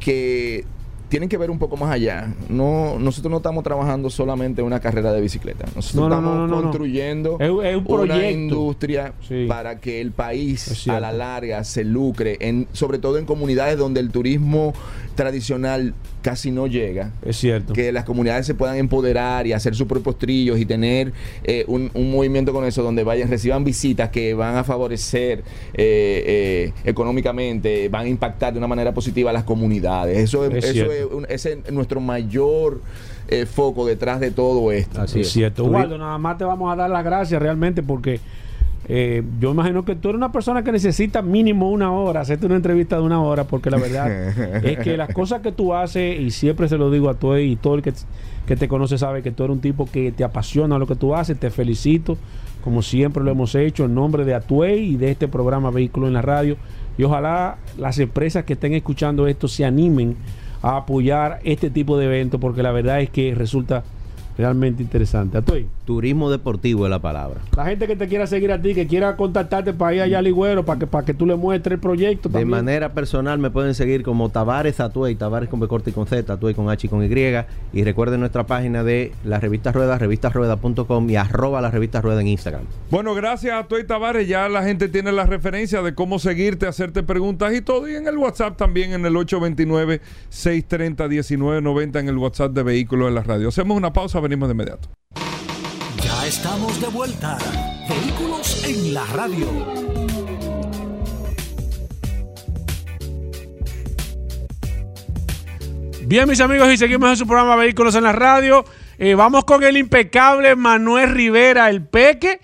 Speaker 5: que tienen que ver un poco más allá. No, nosotros no estamos trabajando solamente en una carrera de bicicleta. Nosotros
Speaker 2: No, no,
Speaker 5: estamos
Speaker 2: no,
Speaker 5: construyendo
Speaker 2: Es- es un
Speaker 5: una industria
Speaker 2: Sí.
Speaker 5: para que el país a la larga se lucre, en, sobre todo en comunidades donde el turismo tradicional casi no llega.
Speaker 2: Es cierto.
Speaker 5: Que las comunidades se puedan empoderar y hacer sus propios trillos y tener eh, un, un movimiento con eso donde vayan, reciban visitas que van a favorecer eh, eh, económicamente, van a impactar de una manera positiva a las comunidades. Eso es,
Speaker 2: Es
Speaker 5: eso es, un- ese es nuestro mayor eh, foco detrás de todo esto.
Speaker 4: Así
Speaker 2: es
Speaker 4: es.
Speaker 2: cierto. Waldo, nada más te vamos a dar las gracias realmente porque eh, yo imagino que tú eres una persona que necesita mínimo una hora, hacerte una entrevista de una hora, porque la verdad <laughs> es que las cosas que tú haces, y siempre se lo digo a tú y todo el que, que te conoce sabe que tú eres un tipo que te apasiona lo que tú haces, te felicito, como siempre lo hemos hecho, en nombre de Atuey y de este programa Vehículo en la Radio. Y ojalá las empresas que estén escuchando esto se animen a apoyar este tipo de eventos, porque la verdad es que resulta realmente interesante. Atuey.
Speaker 4: Turismo deportivo es la palabra.
Speaker 2: La gente que te quiera seguir a ti, que quiera contactarte para ir allá a Ligüero, para que, para que tú le muestres el proyecto
Speaker 4: De
Speaker 2: también.
Speaker 4: manera personal me pueden seguir como Tavares Atuey, Tavares con B corta y con Z, Atuey con H y con Y. Y recuerden nuestra página de la revista Rueda, revistasrueda.com y arroba la revista Rueda en Instagram.
Speaker 1: Bueno, gracias a Toy Tavares. Ya la gente tiene la referencia de cómo seguirte, hacerte preguntas y todo. Y en el WhatsApp también, en el 829-630-1990, en el WhatsApp de Vehículos en la Radio. Hacemos una pausa, venimos de inmediato.
Speaker 3: Ya estamos de vuelta. Vehículos en la radio.
Speaker 2: Bien, mis amigos, y seguimos en su programa Vehículos en la Radio. Eh, vamos con el impecable Manuel Rivera, el Peque.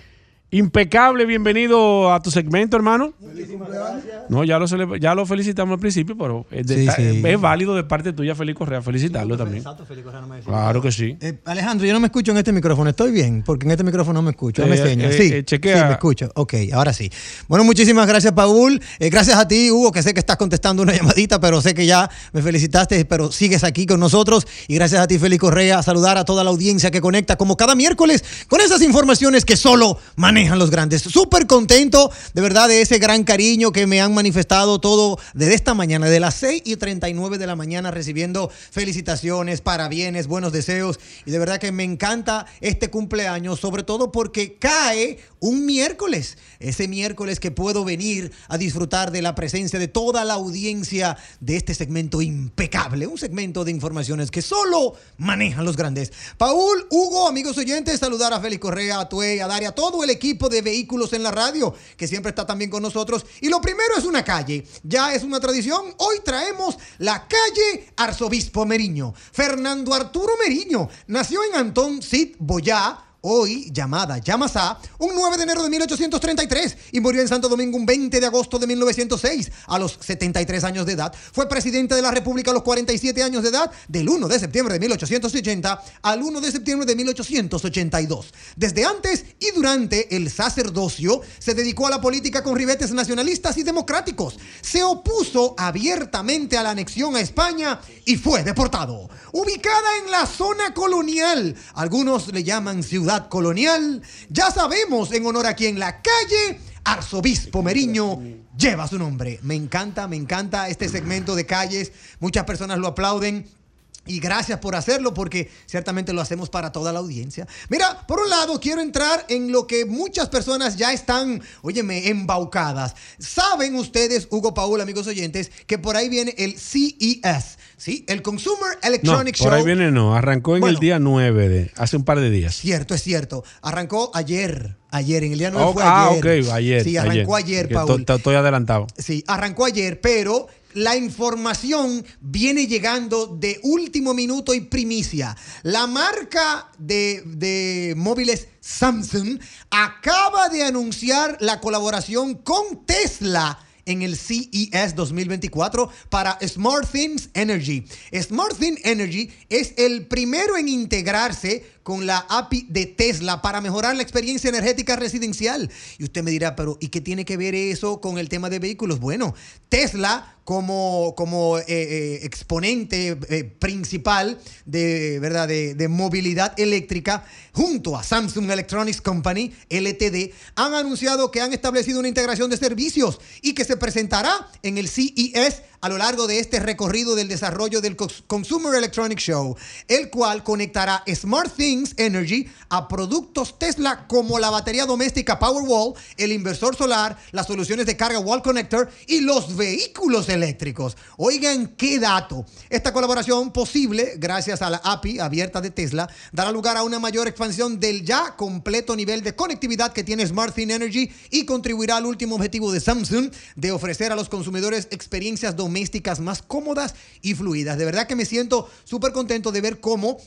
Speaker 2: Impecable, bienvenido a tu segmento, hermano. No, ya lo, ya lo felicitamos al principio, pero es, de-
Speaker 6: Sí, sí.
Speaker 2: es válido de parte tuya, Félix Correa, felicitarlo también.
Speaker 6: Exacto, Félix Correa no me.
Speaker 2: Claro que sí.
Speaker 6: Eh, Alejandro, yo no me escucho en este micrófono. ¿Estoy bien? Porque en este micrófono no me escucho.
Speaker 2: Eh,
Speaker 6: señas.
Speaker 2: eh,
Speaker 6: sí,
Speaker 2: eh, chequea.
Speaker 6: sí, me escucho. Ok, ahora sí. Bueno, muchísimas gracias, Paul. Eh, gracias a ti, Hugo, que sé que estás contestando una <laughs> llamadita, pero sé que ya me felicitaste, pero sigues aquí con nosotros. Y gracias a ti, Félix Correa, saludar a toda la audiencia que conecta como cada miércoles con esas informaciones que solo los grandes. Súper contento, de verdad, de ese gran cariño que me han manifestado todo desde esta mañana, de las 6 y 39 de la mañana, recibiendo felicitaciones, parabienes, buenos deseos. Y de verdad que me encanta este cumpleaños, sobre todo porque cae un miércoles. Ese miércoles que puedo venir a disfrutar de la presencia de toda la audiencia de este segmento impecable. Un segmento de informaciones que solo manejan los grandes. Paul, Hugo, amigos oyentes, saludar a Félix Correa, a Tuey, a Daria, a todo el equipo de vehículos en la radio que siempre está también con nosotros. Y lo primero es una calle. Ya es una tradición. Hoy traemos la calle Arzobispo Meriño. Fernando Arturo Meriño nació en Antón Cid Boyá hoy llamada Yamasá, un 9 de enero de 1833 y murió en Santo Domingo un 20 de agosto de 1906 a los 73 años de edad. Fue presidente de la República a los 47 años de edad del 1 de septiembre de 1880 al 1 de septiembre de 1882. Desde antes y durante el sacerdocio se dedicó a la política con ribetes nacionalistas y democráticos. Se opuso abiertamente a la anexión a España y fue deportado. Ubicada en la zona colonial, algunos le llaman ciudad colonial, ya sabemos en honor a quién la calle Arzobispo Meriño lleva su nombre. Me encanta, me encanta este segmento de calles. Muchas personas lo aplauden. Y gracias por hacerlo porque ciertamente lo hacemos para toda la audiencia. Mira, por un lado quiero entrar en lo que muchas personas ya están, óyeme, embaucadas. Saben ustedes, Hugo Paul, amigos oyentes, que por ahí viene el CES, ¿sí? El Consumer
Speaker 2: No,
Speaker 6: Electronic
Speaker 2: por
Speaker 6: Show.
Speaker 2: ahí viene no, arrancó en
Speaker 6: Bueno.
Speaker 2: el día 9 de hace un par de días.
Speaker 6: Cierto, es cierto. Arrancó ayer. Ayer, en el día 9
Speaker 2: Oh,
Speaker 6: fue
Speaker 2: ah,
Speaker 6: ayer.
Speaker 2: ok, ayer.
Speaker 6: Sí, arrancó ayer, Paul.
Speaker 2: to- to- Estoy adelantado.
Speaker 6: Sí, arrancó ayer, pero la información viene llegando de último minuto y primicia. La marca de, de móviles Samsung acaba de anunciar la colaboración con Tesla en el CES 2024 para SmartThings Energy. SmartThings Energy es el primero en integrarse con la API de Tesla para mejorar la experiencia energética residencial. Y usted me dirá, pero ¿y qué tiene que ver eso con el tema de vehículos? Bueno, Tesla como, como eh, eh, exponente eh, principal de, ¿verdad? De, de movilidad eléctrica, junto a Samsung Electronics Company, LTD, han anunciado que han establecido una integración de servicios y que se presentará en el CES a lo largo de este recorrido del desarrollo del Cons- Consumer Electronics Show, el cual conectará Smart Things Energy a productos Tesla como la batería doméstica Powerwall, el inversor solar, las soluciones de carga Wall Connector y los vehículos eléctricos. Oigan qué dato. Esta colaboración posible gracias a la API abierta de Tesla dará lugar a una mayor expansión del ya completo nivel de conectividad que tiene Smart Thing Energy y contribuirá al último objetivo de Samsung de ofrecer a los consumidores experiencias domésticas más cómodas y fluidas. De verdad que me siento súper contento de ver cómo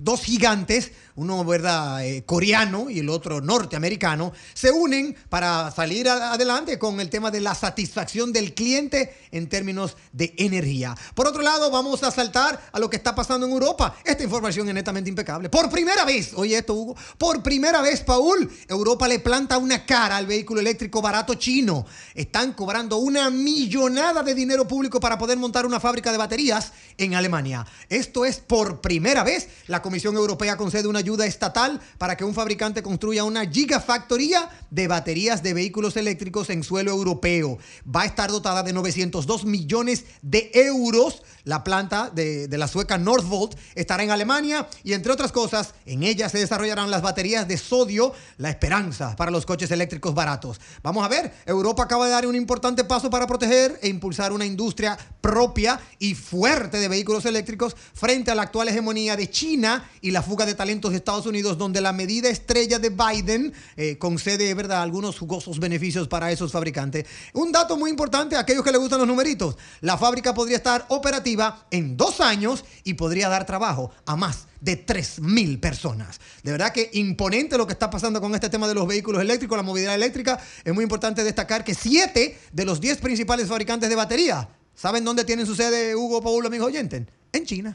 Speaker 6: dos gigantes, uno verdad eh, coreano y el otro norteamericano, se unen para salir adelante con el tema de la satisfacción del cliente en términos de energía. Por otro lado, vamos a saltar a lo que está pasando en Europa. Esta información es netamente impecable. Por primera vez, oye esto Hugo, por primera vez, Paul, Europa le planta una cara al vehículo eléctrico barato chino. Están cobrando una millonada de dinero público para poder montar una fábrica de baterías en Alemania. Esto es por primera vez. La Comisión Europea concede una ayuda estatal para que un fabricante construya una gigafactoría de baterías de vehículos eléctricos en suelo europeo. Va a estar dotada de 902 millones de euros. La planta de, de la sueca Northvolt estará en Alemania y entre otras cosas, en ella se desarrollarán las baterías de sodio, la esperanza para los coches eléctricos baratos. Vamos a ver, Europa acaba de dar un importante paso para proteger e impulsar una industria propia y fuerte de vehículos eléctricos frente a la actual hegemonía de China y la fuga de talentos de Estados Unidos, donde la medida estrella de Biden eh, concede, ¿verdad?, algunos jugosos beneficios para esos fabricantes. Un dato muy importante a aquellos que les gustan los numeritos. La fábrica podría estar operativa en dos años y podría dar trabajo a más de 3.000 personas. De verdad que imponente lo que está pasando con este tema de los vehículos eléctricos, la movilidad eléctrica. Es muy importante destacar que 7 de los 10 principales fabricantes de baterías, ¿saben dónde tienen su sede Hugo, Paulo, amigos oyentes? En China,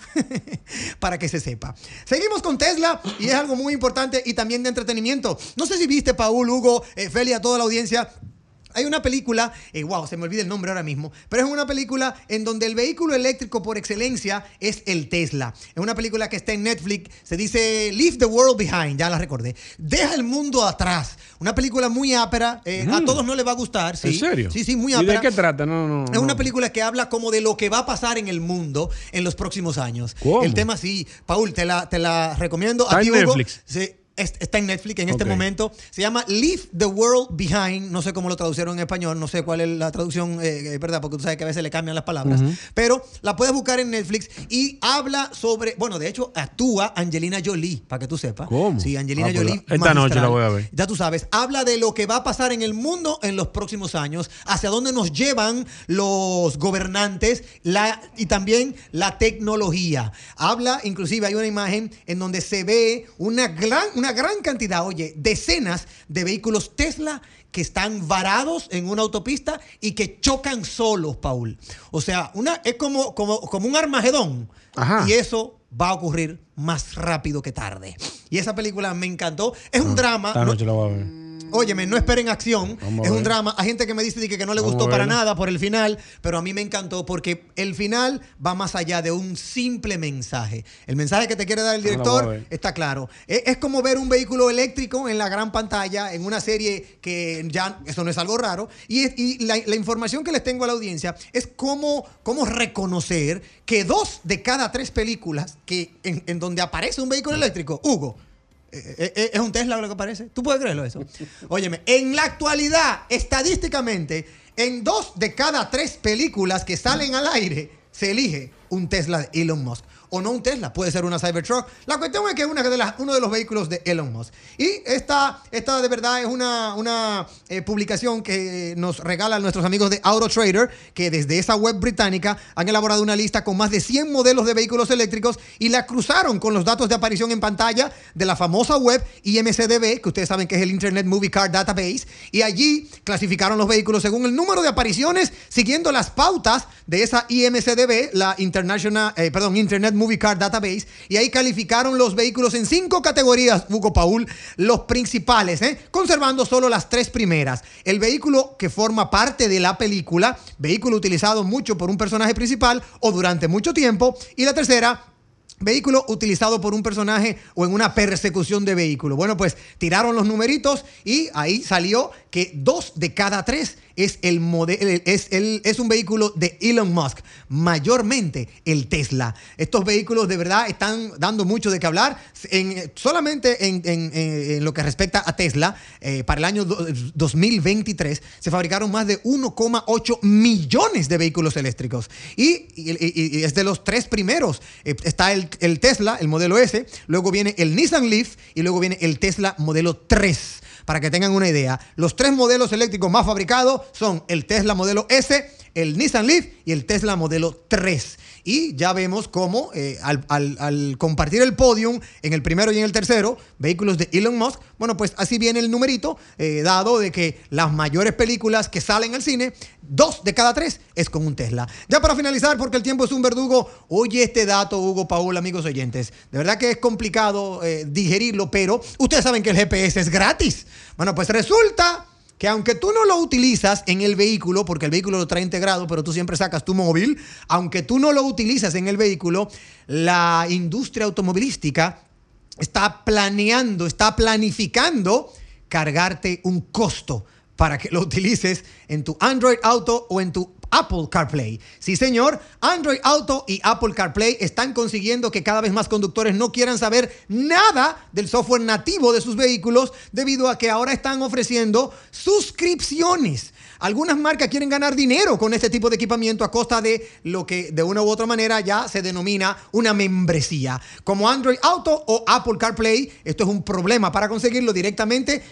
Speaker 6: <laughs> para que se sepa. Seguimos con Tesla y es algo muy importante y también de entretenimiento. No sé si viste, Paul, Hugo, eh, Feli, a toda la audiencia, hay una película, eh, wow, se me olvida el nombre ahora mismo, pero es una película en donde el vehículo eléctrico por excelencia es el Tesla. Es una película que está en Netflix, se dice Leave the World Behind, ya la recordé. Deja el mundo atrás. Una película muy ápera, eh, a todos no les va a gustar. Sí,
Speaker 2: ¿En serio?
Speaker 6: Sí, sí, muy
Speaker 2: ¿Y
Speaker 6: ápera.
Speaker 2: de qué trata? No, no.
Speaker 6: Es una
Speaker 2: no.
Speaker 6: película que habla como de lo que va a pasar en el mundo en los próximos años.
Speaker 2: ¿Cómo?
Speaker 6: El tema sí, Paul, te la, te la recomiendo.
Speaker 2: Está
Speaker 6: a ti,
Speaker 2: en
Speaker 6: Hugo.
Speaker 2: Netflix.
Speaker 6: Sí, está en Netflix en este momento. Se llama Leave the World Behind. No sé cómo lo traducieron en español, no sé cuál es la traducción, eh, eh, ¿verdad? Porque tú sabes que a veces le cambian las palabras. Pero la puedes buscar en Netflix y habla sobre. Bueno, de hecho, actúa Angelina Jolie, para que tú sepas.
Speaker 2: ¿Cómo?
Speaker 6: Sí, Angelina
Speaker 2: Ah, pues
Speaker 6: Jolie.
Speaker 2: esta noche la voy a ver.
Speaker 6: Ya tú sabes, habla de lo que va a pasar en el mundo en los próximos años, hacia dónde nos llevan los gobernantes la, y también la tecnología. Habla, inclusive hay una imagen en donde se ve una gran, una gran cantidad, oye, decenas de vehículos Tesla que están varados en una autopista y que chocan solos, Paul. O sea, una, es como, como, como un armagedón.
Speaker 2: Ajá.
Speaker 6: Y eso va a ocurrir más rápido que tarde. Y esa película me encantó. Es un drama.
Speaker 2: Esta
Speaker 6: no-
Speaker 2: noche la voy a ver.
Speaker 6: Óyeme, no esperen acción.
Speaker 2: Vamos
Speaker 6: es un drama. Hay gente que me dice que, que no le
Speaker 2: Vamos
Speaker 6: gustó para nada por el final, pero a mí me encantó porque el final va más allá de un simple mensaje. El mensaje que te quiere dar el director está claro. Es, es como ver un vehículo eléctrico en la gran pantalla, en una serie que ya, eso no es algo raro. Y, es- y la, la información que les tengo a la audiencia es cómo, cómo reconocer que dos de cada tres películas que en, en donde aparece un vehículo eléctrico, Hugo, ¿Es un Tesla lo que parece? ¿Tú puedes creerlo eso? Óyeme, en la actualidad, estadísticamente, en dos de cada tres películas que salen al aire, se elige un Tesla de Elon Musk. O no un Tesla, puede ser una Cybertruck. La cuestión es que es una de las- uno de los vehículos de Elon Musk. Y esta, esta de verdad es una, una eh, publicación que nos regalan nuestros amigos de AutoTrader, que desde esa web británica han elaborado una lista con más de 100 modelos de vehículos eléctricos y la cruzaron con los datos de aparición en pantalla de la famosa web IMCDB, que ustedes saben que es el Internet Movie Car Database, y allí clasificaron los vehículos según el número de apariciones, siguiendo las pautas de esa IMCDB, la International, eh, perdón, Internet Movie Car Database, y ahí calificaron los vehículos en cinco categorías, Hugo Paul, los principales, ¿eh? conservando solo las tres primeras. El vehículo que forma parte de la película, vehículo utilizado mucho por un personaje principal o durante mucho tiempo, y la tercera, Vehículo utilizado por un personaje o en una persecución de vehículo. Bueno, pues tiraron los numeritos y ahí salió que dos de cada tres es el es, es un vehículo de Elon Musk, mayormente el Tesla. Estos vehículos de verdad están dando mucho de qué hablar. En, solamente en, en- lo que respecta a Tesla, eh, para el año do- 2023 se fabricaron más de 1,8 millones de vehículos eléctricos. Y es de los tres primeros. Eh, está el, el Tesla, el modelo S, luego viene el Nissan Leaf y luego viene el Tesla modelo 3. Para que tengan una idea, los tres modelos eléctricos más fabricados son el Tesla modelo S, el Nissan Leaf y el Tesla modelo 3. Y ya vemos cómo eh, al, compartir el podium en el primero y en el tercero, vehículos de Elon Musk, bueno, pues así viene el numerito, eh, dado de que las mayores películas que salen al cine, dos de cada tres es con un Tesla. Ya para finalizar, porque el tiempo es un verdugo, oye este dato, Hugo, Paul, amigos oyentes. De verdad que es complicado eh, digerirlo, pero ustedes saben que el GPS es gratis. Bueno, pues resulta que aunque tú no lo utilizas en el vehículo, porque el vehículo lo trae integrado, pero tú siempre sacas tu móvil, aunque tú no lo utilizas en el vehículo, la industria automovilística está planeando, está planificando cargarte un costo para que lo utilices en tu Android Auto o en tu Apple CarPlay. Sí, señor, Android Auto y Apple CarPlay están consiguiendo que cada vez más conductores no quieran saber nada del software nativo de sus vehículos debido a que ahora están ofreciendo suscripciones. Algunas marcas quieren ganar dinero con este tipo de equipamiento a costa de lo que de una u otra manera ya se denomina una membresía. Como Android Auto o Apple CarPlay, esto es un problema para conseguirlo directamente.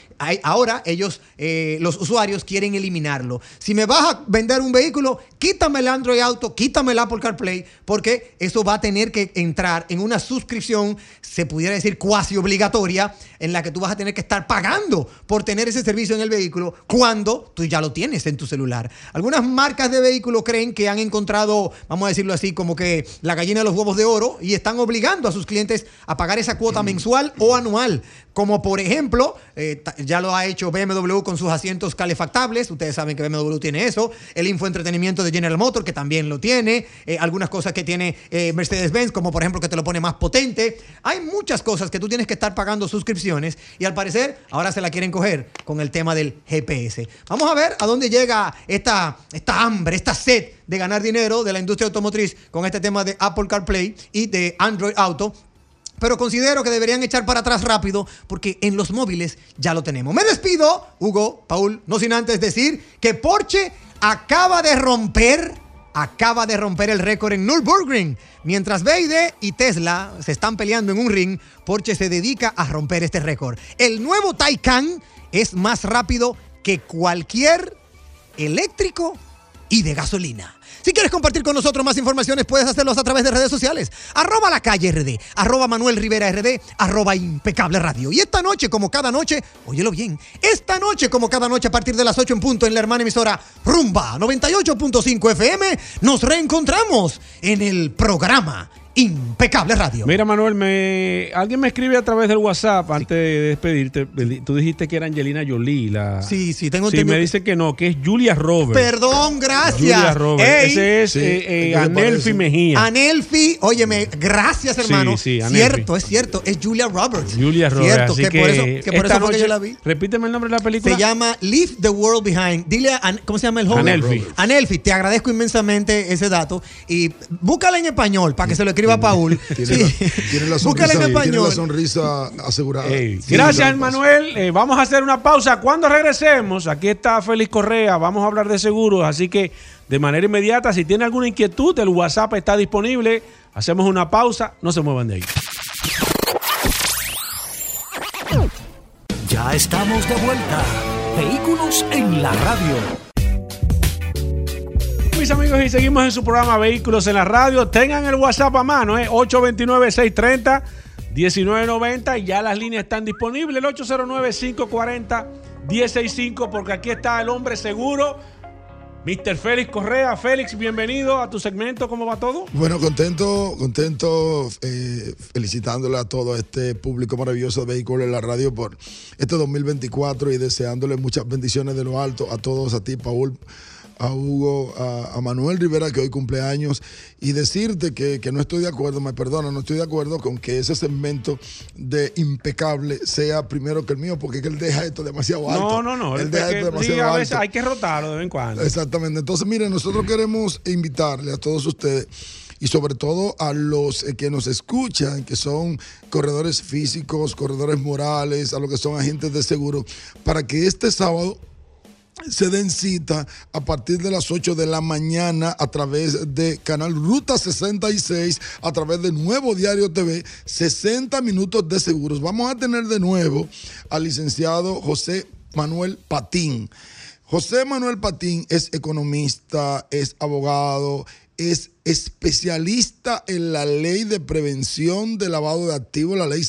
Speaker 6: Ahora ellos, eh, los usuarios, quieren eliminarlo. Si me vas a vender un vehículo, quítame el Android Auto, quítame el Apple CarPlay, porque eso va a tener que entrar en una suscripción, se pudiera decir cuasi obligatoria, en la que tú vas a tener que estar pagando por tener ese servicio en el vehículo cuando tú ya lo tienes en tu celular. Algunas marcas de vehículos creen que han encontrado, vamos a decirlo así, como que la gallina de los huevos de oro y están obligando a sus clientes a pagar esa cuota mensual o anual. Como por ejemplo, eh, ya lo ha hecho BMW con sus asientos calefactables. Ustedes saben que BMW tiene eso. El infoentretenimiento de General Motors, que también lo tiene. Eh, algunas cosas que tiene eh, Mercedes-Benz, como por ejemplo que te lo pone más potente. Hay muchas cosas que tú tienes que estar pagando suscripciones y al parecer ahora se la quieren coger con el tema del GPS. Vamos a ver a dónde llega esta, esta hambre, esta sed de ganar dinero de la industria automotriz con este tema de Apple CarPlay y de Android Auto. Pero considero que deberían echar para atrás rápido porque en los móviles ya lo tenemos. Me despido, Hugo, Paul, no sin antes decir que Porsche acaba de romper, acaba de romper el récord en Nürburgring. Mientras BYD y Tesla se están peleando en un ring, Porsche se dedica a romper este récord. El nuevo Taycan es más rápido que cualquier eléctrico y de gasolina. Si quieres compartir con nosotros más informaciones, puedes hacerlos a través de redes sociales. Arroba la calle RD, arroba Manuel Rivera RD, arroba impecable radio. Y esta noche, como cada noche, óyelo bien, esta noche, como cada noche, a partir de las 8 en punto, en la hermana emisora Rumba 98.5 FM, nos reencontramos en el programa Impecable Radio.
Speaker 2: Mira, Manuel, me, alguien me escribe a través del WhatsApp antes de despedirte. Tú dijiste que era Angelina Jolie. La...
Speaker 6: Sí, sí, tengo
Speaker 2: Sí, me dice que no, que es Julia Roberts.
Speaker 6: Perdón, gracias.
Speaker 2: Julia Roberts.
Speaker 6: Ey,
Speaker 2: Ese es
Speaker 7: Sí,
Speaker 2: eh, eh,
Speaker 7: ¿qué le
Speaker 2: Anelfi? Mejía.
Speaker 6: Anelfi, óyeme, gracias hermano.
Speaker 2: Sí, sí, Anelfi.
Speaker 6: cierto, es cierto, es Julia Roberts.
Speaker 2: Julia Roberts.
Speaker 6: Cierto,
Speaker 2: así
Speaker 6: que, por eso, que por
Speaker 2: esta
Speaker 6: eso fue que yo la vi.
Speaker 2: Repíteme el nombre de la película.
Speaker 6: Se llama Leave the World Behind. Dile a, ¿cómo se llama el joven?
Speaker 2: Anelfi.
Speaker 6: Anelfi, te agradezco inmensamente ese dato. Y búscala en español para que se lo escriba Paul. <laughs>
Speaker 7: Tiene,
Speaker 6: Sí.
Speaker 7: la, tiene la sonrisa,
Speaker 6: en
Speaker 7: tiene
Speaker 6: español.
Speaker 7: la sonrisa asegurada.
Speaker 2: Gracias, Manuel. Eh, vamos a hacer una pausa. Cuando regresemos, aquí está Félix Correa. Vamos a hablar de seguros. Así que, de manera inmediata, si tiene alguna inquietud, el WhatsApp está disponible. Hacemos una pausa. No se muevan de ahí.
Speaker 3: Ya estamos de vuelta. Vehículos en la radio.
Speaker 2: Amigos, y seguimos en su programa Vehículos en la Radio. Tengan el WhatsApp a mano, ¿eh? 829-630-1990. Y ya las líneas están disponibles. El 809-540-165. Porque aquí está el hombre seguro, Mr. Félix Correa. Félix, bienvenido a tu segmento. ¿Cómo va todo?
Speaker 7: Bueno, contento, contento, eh, felicitándole a todo este público maravilloso de Vehículos en la Radio por este 2024 y deseándole muchas bendiciones de lo alto a todos, a ti, Paul, a Hugo, a, a Manuel Rivera, que hoy cumpleaños, y decirte que, que no estoy de acuerdo, me perdona, no estoy de acuerdo con que ese segmento de impecable sea primero que el mío, porque es que él deja esto demasiado alto.
Speaker 2: No, no, no.
Speaker 7: Él deja esto
Speaker 2: sí,
Speaker 7: demasiado
Speaker 2: a veces
Speaker 7: alto.
Speaker 2: hay que rotarlo de vez en cuando.
Speaker 7: Exactamente. Entonces, miren, nosotros queremos invitarle a todos ustedes y sobre todo a los eh, que nos escuchan, que son corredores físicos, corredores morales, a los que son agentes de seguro, para que este sábado se den cita a partir de las 8 de la mañana a través de Canal Ruta 66, a través de Nuevo Diario TV, 60 minutos de seguros. Vamos a tener de nuevo al licenciado José Manuel Patín. José Manuel Patín es economista, es abogado, es especialista en la ley de prevención de lavado de activos, la ley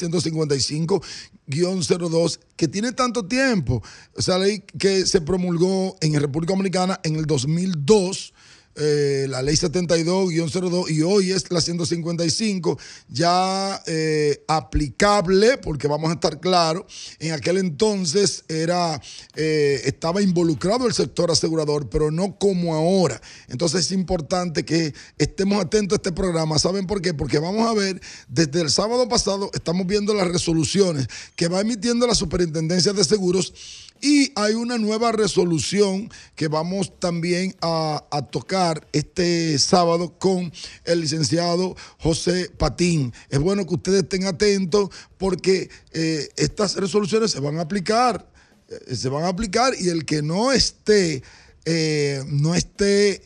Speaker 7: 155-02, que tiene tanto tiempo. Esa ley que se promulgó en República Dominicana en el 2002. Eh, la ley 72-02 y hoy es la 155 ya eh, aplicable porque vamos a estar claros en aquel entonces era eh, estaba involucrado el sector asegurador pero no como ahora entonces es importante que estemos atentos a este programa ¿saben por qué? porque vamos a ver desde el sábado pasado estamos viendo las resoluciones que va emitiendo la superintendencia de seguros y hay una nueva resolución que vamos también a, tocar este sábado con el licenciado José Patín. Es bueno que ustedes estén atentos porque eh, estas resoluciones se van a aplicar. eh, se van a aplicar y el que no esté, eh, no esté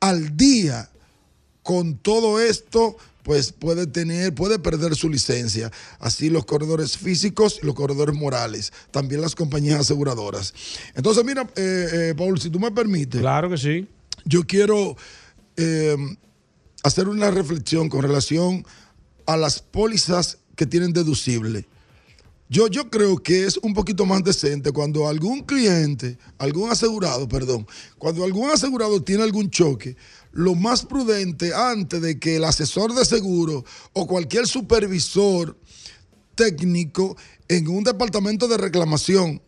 Speaker 7: al día con todo esto, pues puede tener, puede perder su licencia. Así los corredores físicos y los corredores morales, también las compañías aseguradoras. Entonces, mira, eh, eh, Paul, si tú me permites,
Speaker 2: Claro que sí.
Speaker 7: yo quiero eh, hacer una reflexión con relación a las pólizas que tienen deducible. Yo, yo creo que es un poquito más decente cuando algún cliente, algún asegurado, perdón, cuando algún asegurado tiene algún choque, lo más prudente antes de que el asesor de seguro o cualquier supervisor técnico en un departamento de reclamación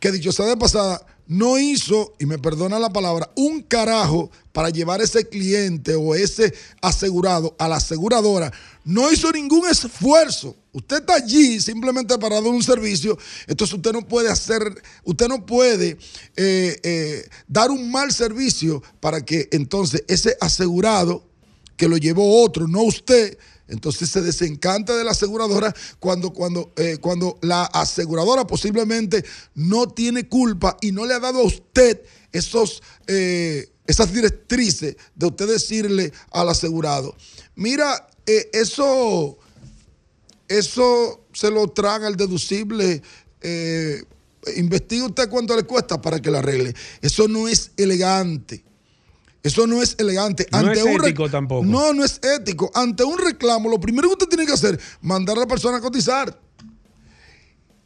Speaker 7: que dicho sea de pasada, no hizo, y me perdona la palabra, un carajo para llevar ese cliente o ese asegurado a la aseguradora. No hizo ningún esfuerzo. Usted está allí simplemente para dar un servicio. Entonces usted no puede hacer, usted no puede eh, eh, dar un mal servicio para que entonces ese asegurado que lo llevó otro, no usted, entonces se desencanta de la aseguradora cuando, cuando, eh, cuando la aseguradora posiblemente no tiene culpa y no le ha dado a usted esas directrices de usted decirle al asegurado, mira, eso, eso se lo traga el deducible. eh, investigue usted cuánto le cuesta para que lo arregle. Eso no es elegante. Eso no es elegante.
Speaker 2: No es
Speaker 7: un
Speaker 2: ético tampoco.
Speaker 7: No, no es ético. Ante un reclamo, lo primero que usted tiene que hacer es mandar a la persona a cotizar.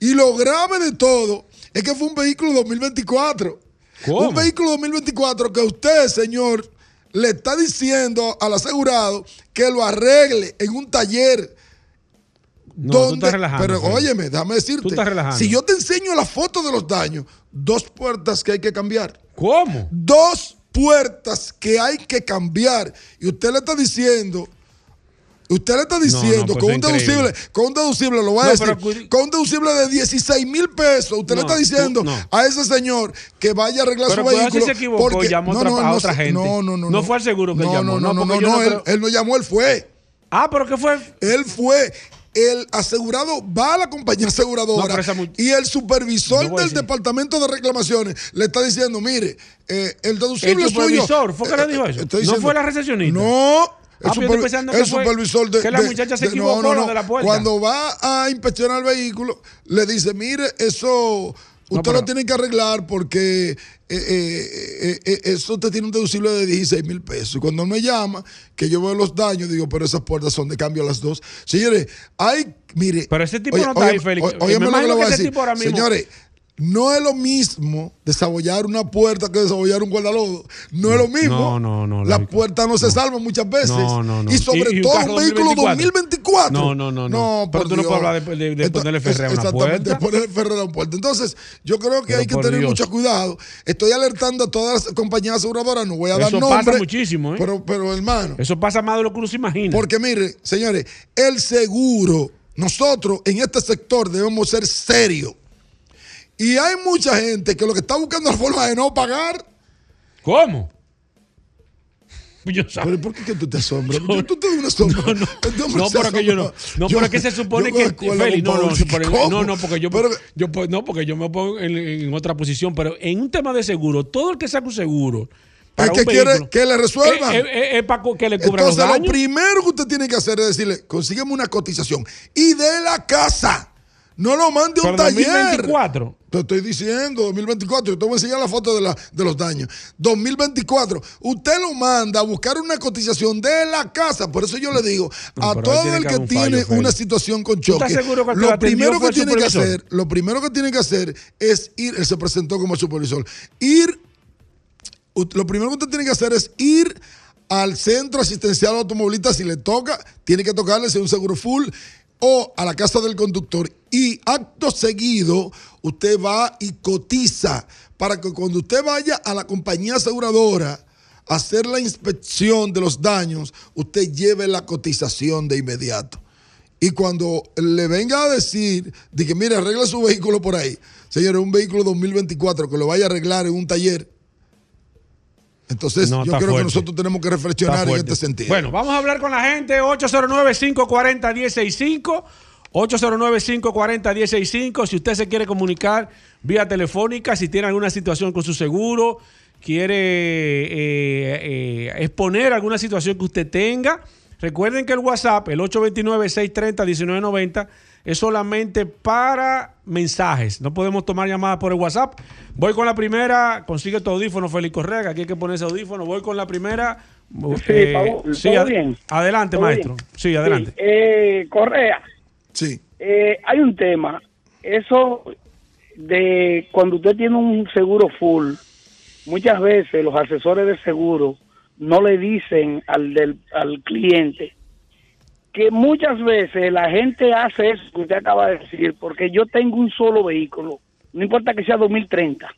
Speaker 7: Y lo grave de todo es que fue un vehículo 2024.
Speaker 2: ¿Cómo?
Speaker 7: Un vehículo 2024 que usted, señor, le está diciendo al asegurado que lo arregle en un taller.
Speaker 2: No, tú estás relajando.
Speaker 7: Pero óyeme, déjame decirte.
Speaker 2: Tú estás relajando.
Speaker 7: Si yo te enseño la foto de los daños, dos puertas que hay que cambiar
Speaker 2: ¿Cómo?
Speaker 7: dos puertas que hay que cambiar. Y usted le está diciendo, usted le está diciendo
Speaker 2: pues
Speaker 7: con,
Speaker 2: es
Speaker 7: un deducible, con un deducible, lo voy a
Speaker 2: No,
Speaker 7: decir,
Speaker 2: pero
Speaker 7: con un deducible de 16 mil pesos, usted le
Speaker 2: No,
Speaker 7: está diciendo
Speaker 2: no.
Speaker 7: a ese señor que vaya a arreglar
Speaker 2: Pero
Speaker 7: su vehículo.
Speaker 2: si se equivocó y llamó a otra- gente.
Speaker 7: No, no, no.
Speaker 2: No fue al seguro que
Speaker 7: no,
Speaker 2: llamó,
Speaker 7: No,
Speaker 2: no,
Speaker 7: no, no,
Speaker 2: porque
Speaker 7: no,
Speaker 2: no
Speaker 7: él,
Speaker 2: creo-
Speaker 7: él no llamó, él fue.
Speaker 2: Ah, pero ¿qué fue?
Speaker 7: Él fue. El asegurado va a la compañía
Speaker 2: No,
Speaker 7: aseguradora
Speaker 2: pero esa mu-
Speaker 7: y el supervisor del
Speaker 2: decir-
Speaker 7: departamento de reclamaciones le está diciendo, mire, eh, el deducible
Speaker 2: El
Speaker 7: suyo.
Speaker 2: supervisor, ¿fue que le dijo eso?
Speaker 7: estoy
Speaker 2: ¿No fue la recepcionista?
Speaker 7: No. El,
Speaker 2: Ah, yo estoy pensando que
Speaker 7: el
Speaker 2: fue-
Speaker 7: supervisor de.
Speaker 2: que la muchacha se
Speaker 7: de-
Speaker 2: equivocó, la de la puerta.
Speaker 7: Cuando va a inspeccionar el vehículo, le dice, mire, eso. Usted
Speaker 2: pero-
Speaker 7: lo tiene que arreglar porque eh, eh, eh, eh, eso te tiene un deducible de 16 mil pesos. Y cuando me llama, que yo veo los daños, digo, pero esas puertas son de cambio a las dos. Señores, hay, mire.
Speaker 2: Pero ese tipo no está ahí, Félix.
Speaker 7: Óyeme
Speaker 2: Me
Speaker 7: lo que le
Speaker 2: imagino
Speaker 7: voy a
Speaker 2: que ese
Speaker 7: decir.
Speaker 2: tipo ahora mismo-
Speaker 7: Señores, no es lo mismo desabollar una puerta que desabollar un guardalodo. No, es lo mismo.
Speaker 2: no, no, no,
Speaker 7: La
Speaker 2: lógico.
Speaker 7: puerta no se salva muchas veces.
Speaker 2: No, no, no.
Speaker 7: Y sobre
Speaker 2: ¿Y- y un
Speaker 7: todo un vehículo 2024.
Speaker 2: No, no, no, no. Pero tú no puedes hablar de- de- de
Speaker 7: Esto-
Speaker 2: ponerle ferrera a una
Speaker 7: Exactamente,
Speaker 2: puerta.
Speaker 7: ponerle ferrera a una puerta. Entonces, yo creo que
Speaker 2: Pero
Speaker 7: hay que tener
Speaker 2: Dios.
Speaker 7: mucho cuidado. Estoy alertando a todas las compañías aseguradoras, no voy a dar
Speaker 2: Eso
Speaker 7: nombre.
Speaker 2: pasa muchísimo, ¿eh?
Speaker 7: Pero, pero hermano.
Speaker 2: Eso pasa más de lo que uno se imagina.
Speaker 7: Porque mire, señores, el seguro, nosotros en este sector debemos ser serios. Y hay mucha gente que lo que está buscando es la forma de no pagar.
Speaker 2: ¿Cómo? Yo
Speaker 7: Pero ¿por qué que tú te asombras? Yo- tú te das una sombra.
Speaker 2: No, no, no, pero que yo no. No,
Speaker 7: Yo-
Speaker 2: pero que se supone
Speaker 7: yo
Speaker 2: que. Feli, no, no, no, no, porque yo,
Speaker 7: Pero-
Speaker 2: yo po- no, porque yo me pongo en, en otra posición, pero en un tema de seguro, todo el que saca un seguro.
Speaker 7: Es
Speaker 2: para
Speaker 7: que
Speaker 2: un
Speaker 7: quiere que le resuelvan.
Speaker 2: Es, es- es para que le cubran los
Speaker 7: Entonces, lo
Speaker 2: daños.
Speaker 7: primero que usted tiene que hacer es decirle, consígueme una cotización y de la casa. No lo mande a un
Speaker 2: Para
Speaker 7: taller.
Speaker 2: 2024.
Speaker 7: Te estoy diciendo, 2024. Yo te voy a enseñar la foto de, la- de los daños. 2024. Usted lo manda a buscar una cotización de la casa. Por eso yo le digo
Speaker 2: No,
Speaker 7: a todo el
Speaker 2: que fallo,
Speaker 7: tiene una situación con
Speaker 2: ¿Tú
Speaker 7: choque.
Speaker 2: estás seguro que
Speaker 7: lo primero que tiene que hacer, lo primero que tiene que hacer es ir, él se presentó como supervisor, ir lo primero que usted tiene que hacer es ir al centro asistencial automovilista. Si le toca, tiene que tocarle si es un seguro full o a la casa del conductor. Y acto seguido, usted va y cotiza para que cuando usted vaya a la compañía aseguradora a hacer la inspección de los daños, usted lleve la cotización de inmediato. Y cuando le venga a decir, de que mire, arregle su vehículo por ahí, señores, un vehículo 2024 que lo vaya a arreglar en un taller, entonces
Speaker 2: No,
Speaker 7: yo creo que nosotros tenemos que reflexionar en este sentido.
Speaker 2: Bueno, vamos a hablar con la gente. 809-540-165. 809-540-165. Si usted se quiere comunicar vía telefónica, si tiene alguna situación con su seguro, quiere eh, eh, exponer alguna situación que usted tenga, recuerden que el WhatsApp, el 829-630-1990, es solamente para mensajes. No podemos tomar llamadas por el WhatsApp. Voy con la primera. Consigue tu audífono, Félix Correa, que aquí hay que poner ese audífono. Voy con la primera.
Speaker 8: Sí, Paul,
Speaker 2: sí,
Speaker 8: ¿todo
Speaker 2: ad-
Speaker 8: bien?
Speaker 2: Adelante,
Speaker 8: ¿Todo
Speaker 2: maestro.
Speaker 8: bien?
Speaker 2: Sí, adelante.
Speaker 8: Sí, eh, Correa,
Speaker 7: Sí.
Speaker 8: eh, hay un tema. Eso de cuando usted tiene un seguro full, muchas veces los asesores de seguro no le dicen al, del, al cliente que muchas veces la gente hace eso que usted acaba de decir, porque yo tengo un solo vehículo, no importa que sea 2030,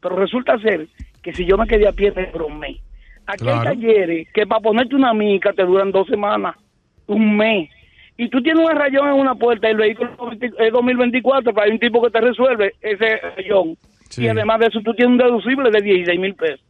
Speaker 8: pero resulta ser que si yo me quedé a pie me bromé. Aquí
Speaker 2: Claro.
Speaker 8: hay talleres que para ponerte una mica te duran dos semanas, un mes. Y tú tienes un rayón en una puerta y el vehículo es 2024, pero hay un tipo que te resuelve ese rayón.
Speaker 2: Sí.
Speaker 8: Y además de eso tú tienes un deducible de 16 mil pesos.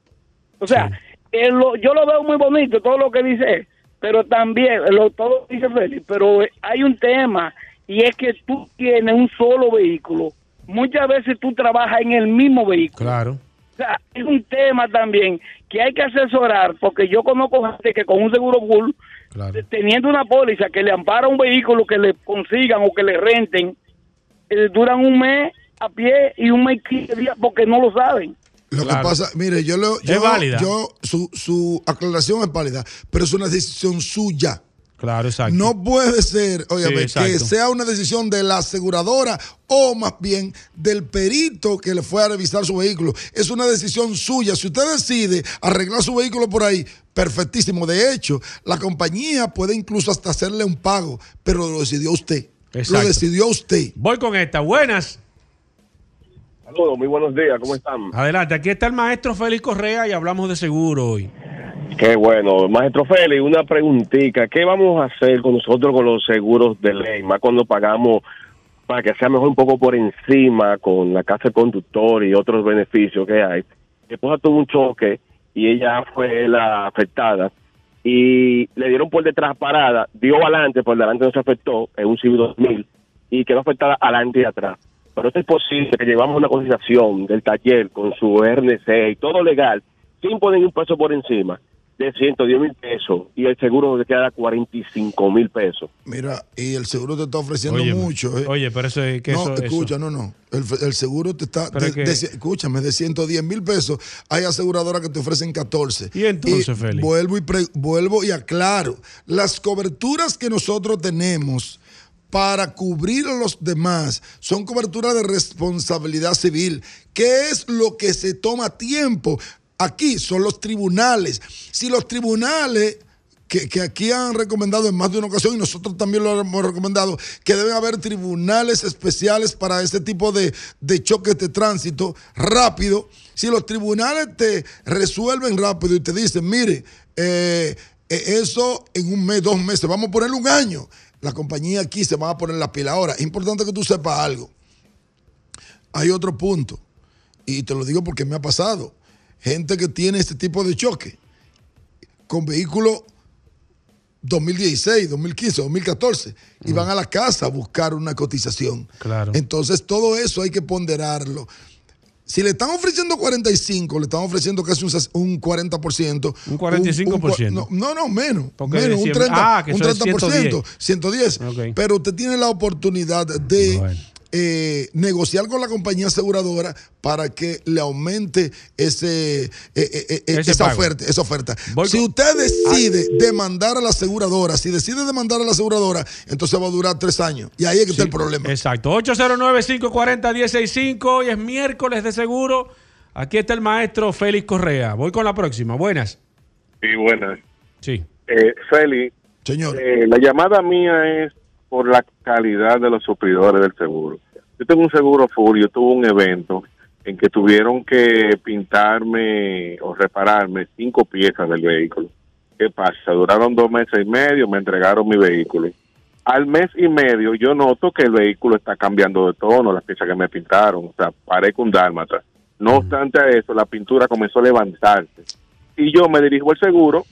Speaker 8: O sea, eh, lo- yo lo veo muy bonito, todo lo que dice pero también, lo, todo dice Félix, pero eh, hay un tema y es que tú tienes un solo vehículo. Muchas veces tú trabajas en el mismo vehículo.
Speaker 2: Claro.
Speaker 8: O sea, es un tema también que hay que asesorar, porque yo conozco gente que con un seguro full,
Speaker 2: Claro.
Speaker 8: teniendo una póliza que le ampara un vehículo que le consigan o que le renten, eh, duran un mes a pie y un mes y 15 días porque no lo saben.
Speaker 7: Lo
Speaker 2: Claro.
Speaker 7: que pasa, mire, yo lo. Yo,
Speaker 2: válida.
Speaker 7: yo- su, su aclaración es válida, pero es una decisión suya.
Speaker 2: Claro, exacto.
Speaker 7: No puede ser, oye,
Speaker 2: Sí,
Speaker 7: que sea una decisión de la aseguradora o más bien del perito que le fue a revisar su vehículo. Es una decisión suya. Si usted decide arreglar su vehículo por ahí, perfectísimo. De hecho, la compañía puede incluso hasta hacerle un pago, pero lo decidió usted.
Speaker 2: Exacto.
Speaker 7: Lo decidió usted.
Speaker 2: Voy con esta. Buenas.
Speaker 9: Saludos, muy buenos días, ¿cómo están?
Speaker 2: Adelante. Aquí está el maestro Félix Correa y hablamos de seguro hoy.
Speaker 9: Qué bueno. Maestro Félix, una preguntita. ¿Qué vamos a hacer con nosotros con los seguros de ley? Más cuando pagamos para que sea mejor un poco por encima con la casa de conductor y otros beneficios que hay. Mi esposa tuvo un choque y ella fue la afectada y le dieron por detrás parada, dio adelante, por delante no se afectó, en un civil 2000 y quedó afectada adelante y atrás. Pero esto es posible que llevamos una cotización del taller con su RNC y todo legal, sin poner un peso por encima, de 110 mil pesos y el seguro se queda a 45 mil pesos.
Speaker 7: Mira, y el seguro te está ofreciendo
Speaker 2: Oye,
Speaker 7: mucho. ¿eh?
Speaker 2: Oye, pero eso es que
Speaker 7: no,
Speaker 2: eso,
Speaker 7: escucha,
Speaker 2: eso-
Speaker 7: no, no. El, el seguro te está. De-
Speaker 2: que-
Speaker 7: de- escúchame, de 110 mil pesos. Hay aseguradoras que te ofrecen 14.
Speaker 2: ¿Y entonces, Félix?
Speaker 7: Vuelvo y, pre- vuelvo y aclaro. Las coberturas que nosotros tenemos para cubrir a los demás. Son cobertura de responsabilidad civil. ¿Qué es lo que se toma tiempo? Aquí son los tribunales. Si los tribunales que, que aquí han recomendado en más de una ocasión y nosotros también lo hemos recomendado, que deben haber tribunales especiales para este tipo de, de choques de tránsito rápido. Si los tribunales te resuelven rápido y te dicen, mire, eh, eh, eso en un mes, dos meses, vamos a ponerle un año, la compañía aquí se va a poner la pila. Ahora, es importante que tú sepas algo. Hay otro punto, y te lo digo porque me ha pasado. Gente que tiene este tipo de choque con vehículos 2016, 2015, 2014 y van a la casa a buscar una cotización.
Speaker 2: Claro.
Speaker 7: Entonces todo eso hay que ponderarlo. Si le están ofreciendo 45, le están ofreciendo casi un, ses- un 40%.
Speaker 2: Un 45%.
Speaker 7: no, no, no, menos.
Speaker 2: Porque
Speaker 7: menos, un
Speaker 2: decía-
Speaker 7: 30%.
Speaker 2: ah, que
Speaker 7: un
Speaker 2: eso es
Speaker 7: 30%. 110.
Speaker 2: Ok.
Speaker 7: Pero usted tiene la oportunidad de
Speaker 2: Bueno.
Speaker 7: Eh, negociar con la compañía aseguradora para que le aumente ese, eh, eh, eh,
Speaker 2: Ese
Speaker 7: esa
Speaker 2: pago.
Speaker 7: oferta. Esa oferta.
Speaker 2: Voy
Speaker 7: si
Speaker 2: con-
Speaker 7: usted decide demandar a la aseguradora, si decide demandar a la aseguradora, entonces va a durar tres años. Y ahí es que está el problema.
Speaker 2: Exacto. 809-540-165. Hoy es miércoles de seguro. Aquí está el maestro Félix Correa. Voy con la próxima. Buenas.
Speaker 10: Sí, buenas.
Speaker 2: Sí.
Speaker 10: Eh, Feli,
Speaker 7: Señor.
Speaker 10: eh, la llamada mía es por la calidad de los suplidores del seguro. Yo tengo un seguro full, yo tuve un evento en que tuvieron que pintarme o repararme cinco piezas del vehículo. ¿Qué pasa? Duraron dos meses y medio, me entregaron mi vehículo. Al mes y medio yo noto que el vehículo está cambiando de tono, las piezas que me pintaron, o sea, parezco un dálmata. No obstante a eso, la pintura comenzó a levantarse. Y yo me dirijo al seguro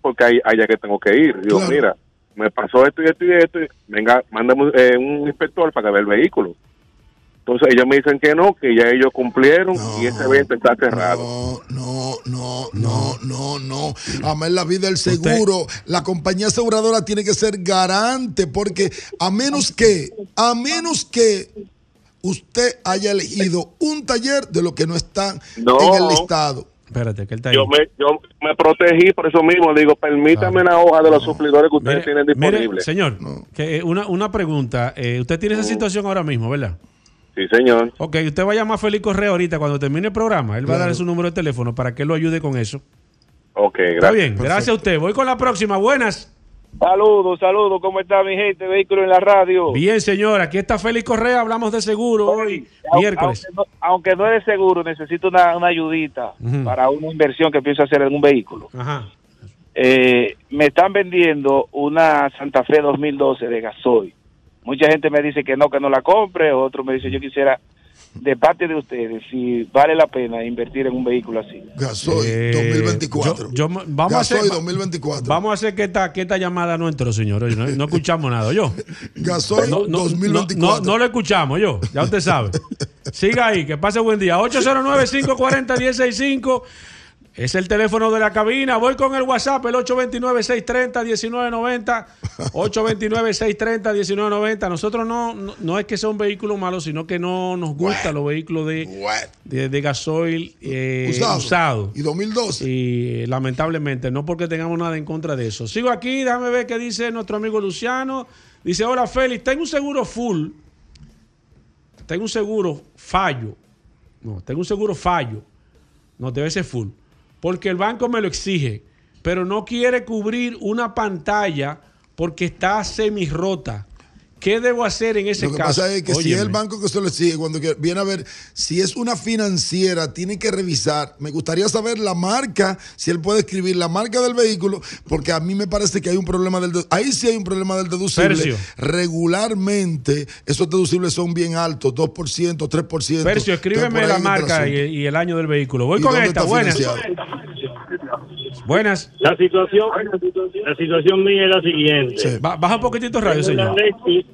Speaker 10: porque ahí allá que tengo que ir. Digo,
Speaker 7: Claro.
Speaker 10: mira, me pasó esto y esto y esto, y venga, mándame eh, un inspector para que vea el vehículo. Entonces ellos me dicen que no, que ya ellos cumplieron y ese evento está cerrado.
Speaker 7: No, no, no, no, no, no. Amén la vida del seguro. La compañía aseguradora tiene que ser garante porque a menos que, a menos que usted haya elegido un taller de lo que no están
Speaker 10: No.
Speaker 7: en el listado.
Speaker 2: Espérate, que él está ahí.
Speaker 10: Yo me, yo me protegí por eso mismo. Digo, permítame la hoja de los suplidores que ustedes
Speaker 2: Mire,
Speaker 10: tienen
Speaker 2: mire,
Speaker 10: disponibles.
Speaker 2: señor, que, eh, una, una pregunta. Eh, usted tiene esa situación ahora mismo, ¿verdad?
Speaker 10: Sí, señor.
Speaker 2: Ok, usted va a llamar a Félix Correa ahorita cuando termine el programa. Él va a
Speaker 7: Claro.
Speaker 2: darle su número de teléfono para que él lo ayude con eso.
Speaker 10: Ok,
Speaker 2: Está
Speaker 10: gracias.
Speaker 2: bien, gracias a usted. Voy con la próxima. Buenas.
Speaker 11: Saludos, saludos, ¿cómo está mi gente? Vehículo en la radio.
Speaker 2: Bien, señor. Aquí está Félix Correa. Hablamos de seguro hoy, miércoles.
Speaker 11: Aunque no, aunque no es de seguro, necesito una, una ayudita para una inversión que pienso hacer en un vehículo.
Speaker 2: Ajá.
Speaker 11: Eh, me están vendiendo una Santa Fe 2012 de gasoil. Mucha gente me dice que no, que no la compre, otro me dice yo quisiera de parte de ustedes si vale la pena invertir en un vehículo así.
Speaker 7: Gasoil
Speaker 2: Eh,
Speaker 7: 2024.
Speaker 2: yo- yo- vamos a hacer-
Speaker 7: Gasoil 2024.
Speaker 2: Vamos a hacer que esta, que esta llamada no entró, señor. Oye, No, no escuchamos nada, yo.
Speaker 7: Gasoil
Speaker 2: No, no,
Speaker 7: 2024.
Speaker 2: no, no lo escuchamos, yo. Ya usted sabe. Siga ahí, que pase buen día. 809-540-165. Es el teléfono de la cabina. Voy con el WhatsApp, el 829-630-1990. 829-630-1990. <laughs> Nosotros no, no, no es que sea un vehículo malo, sino que no nos gustan los vehículos de, de, de gasoil eh,
Speaker 7: Usado.
Speaker 2: usado.
Speaker 7: Y 2012.
Speaker 2: Y eh, lamentablemente, no porque tengamos nada en contra de eso. Sigo aquí, déjame ver qué dice nuestro amigo Luciano. Dice, hola Félix, tengo un seguro full. Tengo un seguro fallo. No, tengo un seguro fallo. No, debe ser full. Porque el banco me lo exige. Pero no quiere cubrir una pantalla porque está semirrota. ¿Qué debo hacer en ese
Speaker 7: Lo que
Speaker 2: caso?
Speaker 7: pasa es que si es el banco que se lo exige, cuando viene a ver, si es una financiera, tiene que revisar. Me gustaría saber la marca, si él puede escribir la marca del vehículo, porque a mí me parece que hay un problema del. Ahí sí hay un problema del deducible.
Speaker 2: Percio.
Speaker 7: Regularmente, esos deducibles son bien altos, 2%, 3%.
Speaker 2: Percio, escríbeme la marca y, el año del vehículo. Voy
Speaker 7: ¿Y
Speaker 2: con esta.
Speaker 7: está
Speaker 2: Buenas.
Speaker 12: La situación, la situación mía es la siguiente.
Speaker 7: Sí.
Speaker 2: Baja un poquitito radio,
Speaker 12: Tengo una
Speaker 2: señor.
Speaker 12: Lexus,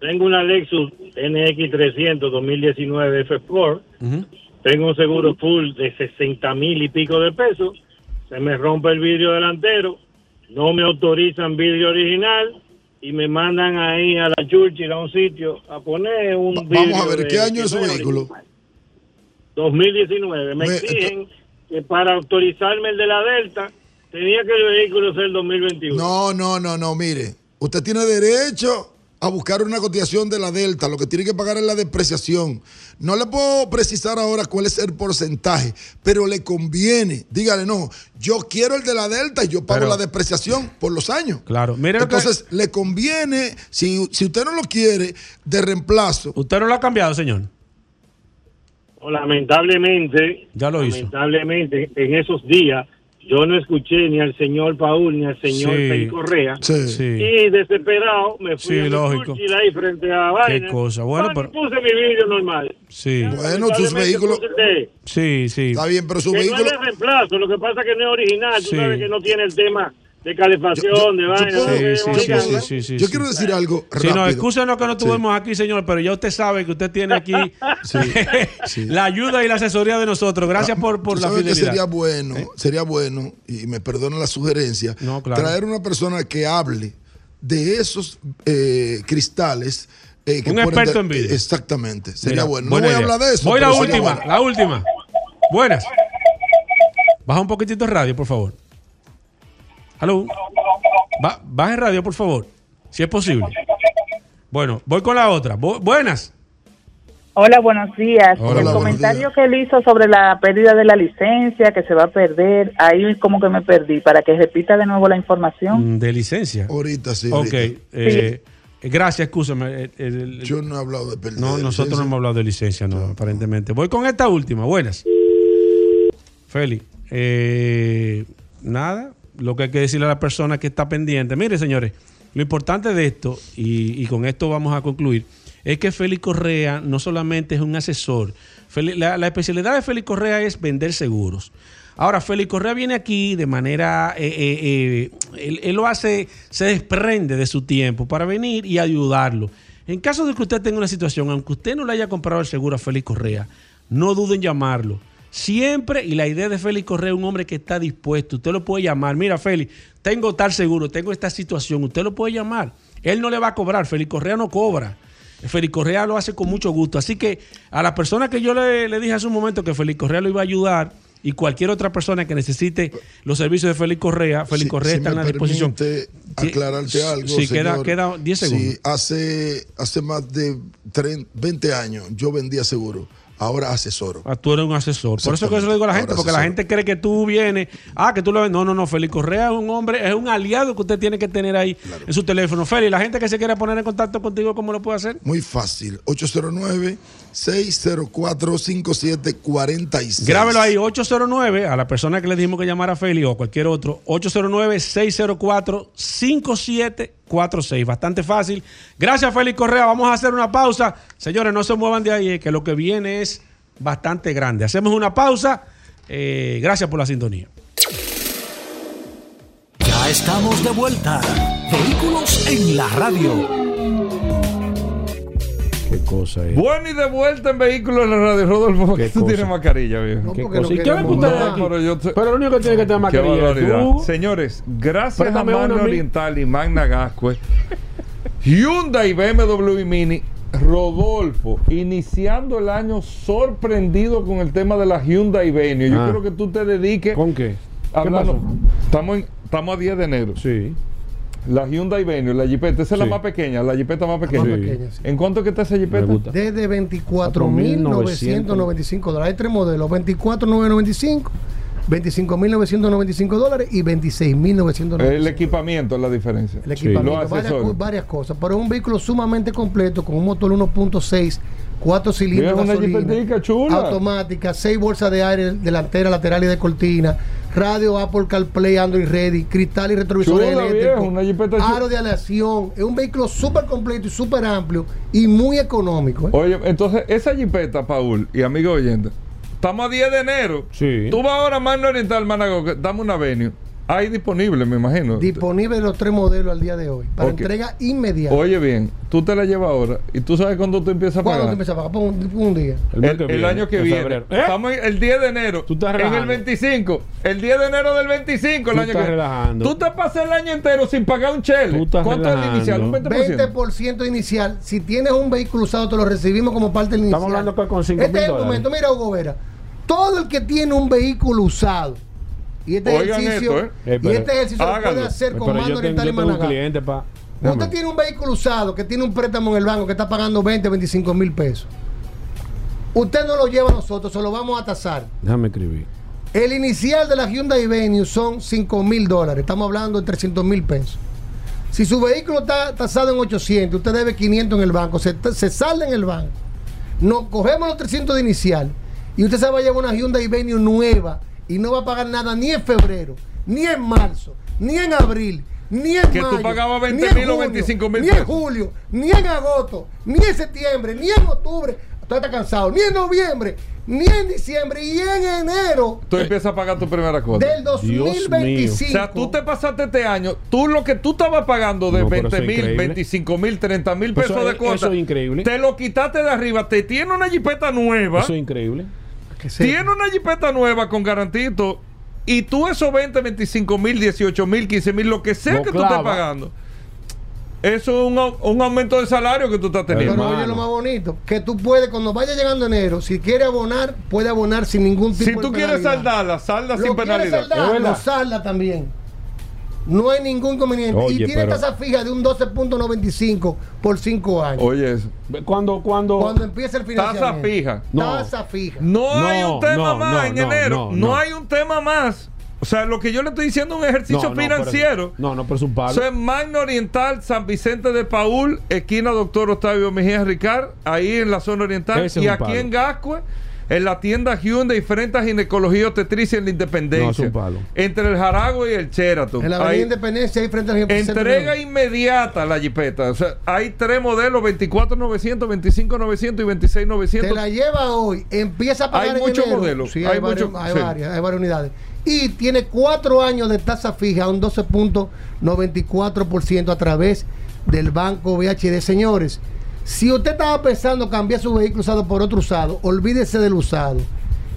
Speaker 12: tengo una Lexus NX 300 2019 F Sport.
Speaker 2: Ujú.
Speaker 12: Tengo un seguro full de 60 mil y pico de pesos. Se me rompe el vidrio delantero. No me autorizan vidrio original. Y me mandan ahí a la Churchill a un sitio a poner un
Speaker 7: Va-
Speaker 12: vidrio.
Speaker 7: Vamos a ver, ¿qué año es su vehículo?
Speaker 12: original. 2019. Me
Speaker 7: Me-
Speaker 12: exigen que para autorizarme el de la Delta tenía que el vehículo ser 2021.
Speaker 7: No, no, no, no, mire. Usted tiene derecho a buscar una cotización de la Delta, lo que tiene que pagar es la depreciación. No le puedo precisar ahora cuál es el porcentaje, pero le conviene. Dígale, no, yo quiero el de la Delta y yo pago
Speaker 2: Pero-
Speaker 7: la depreciación por los años.
Speaker 2: Claro, mire lo que-
Speaker 7: Entonces, le conviene, si, si usted no lo quiere, de reemplazo.
Speaker 2: ¿Usted no lo ha cambiado, señor?
Speaker 12: Lamentablemente,
Speaker 2: Ya lo hizo.
Speaker 12: lamentablemente, en esos días yo no escuché ni al señor Paul ni al señor
Speaker 2: Sí.
Speaker 12: Correa.
Speaker 2: Sí.
Speaker 12: Y desesperado me fui
Speaker 2: Sí,
Speaker 12: a
Speaker 2: lógico.
Speaker 12: Ahí frente a vaina.
Speaker 2: cosa. Bueno, pero-
Speaker 12: puse mi vídeo normal.
Speaker 2: Sí.
Speaker 7: Bueno, tus vehículos.
Speaker 2: Sí, sí.
Speaker 7: Está bien, pero su
Speaker 12: que
Speaker 7: vehículo.
Speaker 12: no es de reemplazo, lo que pasa es que no es original.
Speaker 2: Sí.
Speaker 12: Tú sabes que no tiene el tema de calefacción, de vaina.
Speaker 2: Sí, sí, sí,
Speaker 12: ¿no?
Speaker 2: sí, sí,
Speaker 7: yo quiero decir algo rápido.
Speaker 2: no, excúsenos que no
Speaker 7: Sí.
Speaker 2: estuvimos aquí, señor, pero ya usted sabe que usted tiene aquí <laughs> <laughs> la ayuda y la asesoría de nosotros. Gracias por, por la
Speaker 7: que
Speaker 2: fidelidad.
Speaker 7: sería bueno, sería bueno, y me perdona la sugerencia,
Speaker 2: No, claro.
Speaker 7: traer una persona que hable de esos eh, cristales. eh, que
Speaker 2: Un experto
Speaker 7: de-
Speaker 2: en vidrio.
Speaker 7: Exactamente, sería
Speaker 2: Mira,
Speaker 7: bueno. No voy a hablar de eso.
Speaker 2: Voy la última,
Speaker 7: bueno.
Speaker 2: la última. Buenas. Baja un poquitito radio, por favor. Hello. Ba- baja el radio, por favor. Si es posible. Bueno, voy con la otra. Bu- buenas.
Speaker 13: Hola, buenos días.
Speaker 2: Hola,
Speaker 13: el comentario que él hizo sobre la pérdida de la licencia, que se va a perder, ahí como que me perdí, para que repita de nuevo la información.
Speaker 2: Mm, De licencia.
Speaker 7: Ahorita sí.
Speaker 2: Ok.
Speaker 7: ahorita.
Speaker 2: eh, Gracias, escúchame. El- el-
Speaker 7: Yo no he hablado de pérdida
Speaker 2: No,
Speaker 7: de
Speaker 2: nosotros no hemos hablado de licencia, no, aparentemente. Voy con esta última. Buenas. Feli, eh, nada, lo que hay que decirle a la persona que está pendiente. Mire, señores, lo importante de esto, y, con esto vamos a concluir, es que Félix Correa no solamente es un asesor. La, especialidad de Félix Correa es vender seguros. Ahora, Félix Correa viene aquí de manera, eh, eh, eh, él, él lo hace, se desprende de su tiempo para venir y ayudarlo. En caso de que usted tenga una situación, aunque usted no le haya comprado el seguro a Félix Correa, no duden en llamarlo. Siempre, y la idea de Félix Correa es un hombre que está dispuesto. Usted lo puede llamar. Mira, Félix, tengo tal seguro, tengo esta situación. Usted lo puede llamar. Él no le va a cobrar. Félix Correa no cobra. Félix Correa lo hace con mucho gusto. Así que a la persona que yo le, le dije hace un momento que Félix Correa lo iba a ayudar y cualquier otra persona que necesite los servicios de Félix Correa, Félix
Speaker 7: Si-
Speaker 2: Correa
Speaker 7: si
Speaker 2: está en la disposición.
Speaker 7: aclararte algo.
Speaker 2: Sí, queda,
Speaker 7: señor.
Speaker 2: queda 10 segundos.
Speaker 7: Hace, hace más de 30, 20 años yo vendía seguro. Ahora asesoro.
Speaker 2: Ah, tú eres un asesor. Por eso que se lo digo a la gente,
Speaker 7: Ahora
Speaker 2: porque la gente cree que tú vienes, ah, que tú lo ves. No, no, no, Félix Correa es un hombre, es un aliado que usted tiene que tener ahí en su teléfono. Félix, la gente que se quiera poner en contacto contigo, ¿cómo lo puede hacer?
Speaker 7: Muy fácil. 809-604-5746.
Speaker 2: Grábelo ahí, 809, a la persona que le dijimos que llamara a Félix o cualquier otro, 809-604-5746. Bastante fácil. Gracias, Félix Correa. Vamos a hacer una pausa. Señores, no se muevan de ahí, que lo que viene es bastante grande. Hacemos una pausa. Eh, gracias por la sintonía.
Speaker 3: Ya estamos de vuelta. Vehículos en la radio.
Speaker 2: Qué cosa es.
Speaker 1: Bueno, y de vuelta en vehículos en la radio, Rodolfo. ¿Por qué tú
Speaker 2: cosa?
Speaker 1: tienes mascarilla, viejo?
Speaker 2: ¿Qué
Speaker 1: ¿Qué
Speaker 2: cosa? ¿Y qué ven ustedes aquí?
Speaker 1: pero, yo te-
Speaker 2: Pero lo único que tiene que tener mascarilla tú.
Speaker 1: Señores, gracias
Speaker 2: Préstame
Speaker 1: a Magna. Oriental y Magna Gascue, Hyundai BMW y Mini, Rodolfo, iniciando el año sorprendido con el tema de la Hyundai Venue. Yo
Speaker 2: Ah.
Speaker 1: quiero que tú te dediques.
Speaker 2: ¿Con qué?
Speaker 1: hablando-
Speaker 2: pasó?
Speaker 1: Estamos, en- estamos a 10 de enero.
Speaker 2: Sí.
Speaker 1: La Hyundai Venue, la Jeepeta, esa es la
Speaker 2: Sí.
Speaker 1: más pequeña, la Jeepeta más pequeña.
Speaker 14: más pequeña, sí.
Speaker 1: ¿En cuánto que está esa Jeepeta?
Speaker 14: Desde 24.995 dólares. Hay tres modelos: 24.995, 25.995 dólares y 26.995.
Speaker 1: El equipamiento es la diferencia.
Speaker 14: El equipamiento,
Speaker 1: Los
Speaker 14: varias, varias cosas. Pero es un vehículo sumamente completo con un motor 1.6, cuatro cilindros,
Speaker 1: Mira, una
Speaker 14: gasolina, automática, seis bolsas de aire delantera, lateral y de cortina, radio Apple CarPlay, Android Ready, cristal y
Speaker 1: jipeta chula.
Speaker 14: aro de aleación. Es un vehículo súper completo y súper amplio y muy económico. ¿eh?
Speaker 1: Oye, entonces, esa jipeta, Paul y amigo oyente, estamos a 10 de enero.
Speaker 2: Sí.
Speaker 1: Tú vas ahora a Magna Oriental, Manago, que dame una venue. Hay disponible, me imagino.
Speaker 14: Disponible los tres modelos al día de hoy para entrega inmediata.
Speaker 1: Oye bien, tú te la llevas ahora y tú sabes cuándo tú empiezas a
Speaker 14: ¿Cuándo
Speaker 1: pagar.
Speaker 14: te empiezas a pagar? Pon un, día.
Speaker 1: El, el año que
Speaker 2: en
Speaker 1: viene.
Speaker 2: ¿Eh?
Speaker 1: Estamos en el 10 de enero.
Speaker 2: Tú estás
Speaker 1: en el
Speaker 2: relajando.
Speaker 1: 25. El 10 de enero del 25, el
Speaker 2: Tú
Speaker 1: año
Speaker 2: estás
Speaker 1: que viene.
Speaker 2: relajando.
Speaker 1: Tú te pasas el año entero sin pagar un chele.
Speaker 2: Tú estás
Speaker 1: ¿Cuánto es el
Speaker 2: relajando.
Speaker 1: inicial? ¿Un 20%?
Speaker 14: 20% inicial. Si tienes un vehículo usado, te lo recibimos como parte del inicial.
Speaker 2: Estamos hablando que con 5
Speaker 14: Este
Speaker 2: mil
Speaker 14: es el momento. Mira, Hugo Vera. Todo el que tiene un vehículo usado y este
Speaker 1: Oigan
Speaker 14: ejercicio,
Speaker 1: esto, ¿eh?
Speaker 2: Eh,
Speaker 14: y
Speaker 2: pero-
Speaker 14: este ejercicio lo puede hacer con Mando Oriental y Managá.
Speaker 2: cliente, pa.
Speaker 14: Usted tiene un vehículo usado que tiene un préstamo en el banco que está pagando 20, 25 mil pesos. Usted no lo lleva a nosotros, se lo vamos a tasar.
Speaker 2: Déjame escribir.
Speaker 14: El inicial de la Hyundai Venue son 5 mil dólares. Estamos hablando de 300 mil pesos. Si su vehículo está tasado en 800, usted debe 500 en el banco, se, se sale en el banco. Nos cogemos los 300 de inicial y usted se va a llevar una Hyundai Venue nueva y no va a pagar nada ni en febrero, ni en marzo, ni en abril, ni en
Speaker 1: Que tú pagabas 20
Speaker 14: ni en
Speaker 1: mil o
Speaker 14: junio,
Speaker 1: 25 mil
Speaker 14: Ni en julio, ni en agosto, ni en septiembre, ni en octubre. Usted está cansado, ni en noviembre, ni en diciembre y en enero
Speaker 1: Tú empiezas a pagar tu primera cuota.
Speaker 14: del 2025.
Speaker 1: O sea, tú te pasaste este año, tú lo que tú estabas pagando de
Speaker 2: No, pero
Speaker 1: 20
Speaker 2: eso es
Speaker 1: mil,
Speaker 2: increíble.
Speaker 1: 25 mil, 30 mil
Speaker 2: Pues
Speaker 1: pesos
Speaker 2: eso
Speaker 1: de cuota.
Speaker 2: eso es increíble.
Speaker 1: Te lo quitaste de arriba, te tiene una jipeta nueva.
Speaker 2: Eso es increíble.
Speaker 1: Tiene una jipeta nueva con garantito. Y tú esos 20, 25 mil, 18 mil, 15 mil, lo que sea
Speaker 2: Lo
Speaker 1: que tú estés
Speaker 2: clava.
Speaker 1: pagando. Eso es un, un aumento de salario que tú estás teniendo.
Speaker 14: Pero oye lo más bonito, que tú puedes, cuando vaya llegando enero, si quiere abonar, puede abonar sin ningún tipo
Speaker 1: Si
Speaker 14: de
Speaker 1: tú quieres saldarla, salda
Speaker 14: Lo
Speaker 1: sin penalidad.
Speaker 14: saldar,
Speaker 1: Es
Speaker 14: lo
Speaker 1: verdad.
Speaker 14: salda también. No hay ningún inconveniente.
Speaker 2: Oye,
Speaker 14: y tiene
Speaker 2: pero-
Speaker 14: tasa fija de un 12.95 por 5 años.
Speaker 1: Oye, eso.
Speaker 2: Cuando, cuando.
Speaker 14: Cuando empieza el financiamiento.
Speaker 1: Tasa fija.
Speaker 2: No.
Speaker 14: Tasa fija.
Speaker 1: No,
Speaker 2: No,
Speaker 1: hay un tema
Speaker 2: no,
Speaker 1: más
Speaker 2: no,
Speaker 1: en
Speaker 2: no,
Speaker 1: enero. No,
Speaker 2: no, no.
Speaker 1: hay un tema más. O sea, lo que yo le estoy diciendo es un ejercicio
Speaker 2: No, no,
Speaker 1: financiero.
Speaker 2: pero- no, no, pero es un palo.
Speaker 1: Eso es Magno Oriental, San Vicente de Paul, esquina Doctor Octavio Mejía Ricard, ahí en la zona oriental. Y aquí
Speaker 2: palo.
Speaker 1: en Gascue, en la tienda Hyundai, frente a ginecología obstetricia en la Independencia.
Speaker 2: No, es un palo.
Speaker 1: Entre el Jaragua y el Sheraton.
Speaker 14: En la Avenida
Speaker 1: Ahí-
Speaker 14: Independencia, ahí frente al
Speaker 1: Entrega inmediata la jipeta. O sea, hay tres modelos: 24,900, 25,900 y 26,900.
Speaker 14: Te la lleva hoy, empieza a pagar
Speaker 1: Hay
Speaker 14: en
Speaker 1: muchos
Speaker 14: enero.
Speaker 1: modelos,
Speaker 14: Sí,
Speaker 1: hay
Speaker 14: hay, varios-
Speaker 1: muchos-
Speaker 14: hay
Speaker 1: sí.
Speaker 14: varias, hay varias unidades. Y tiene cuatro años de tasa fija, un 12.94% a través del Banco VHD. Señores, si usted estaba pensando cambiar su vehículo usado por otro usado, olvídese del usado.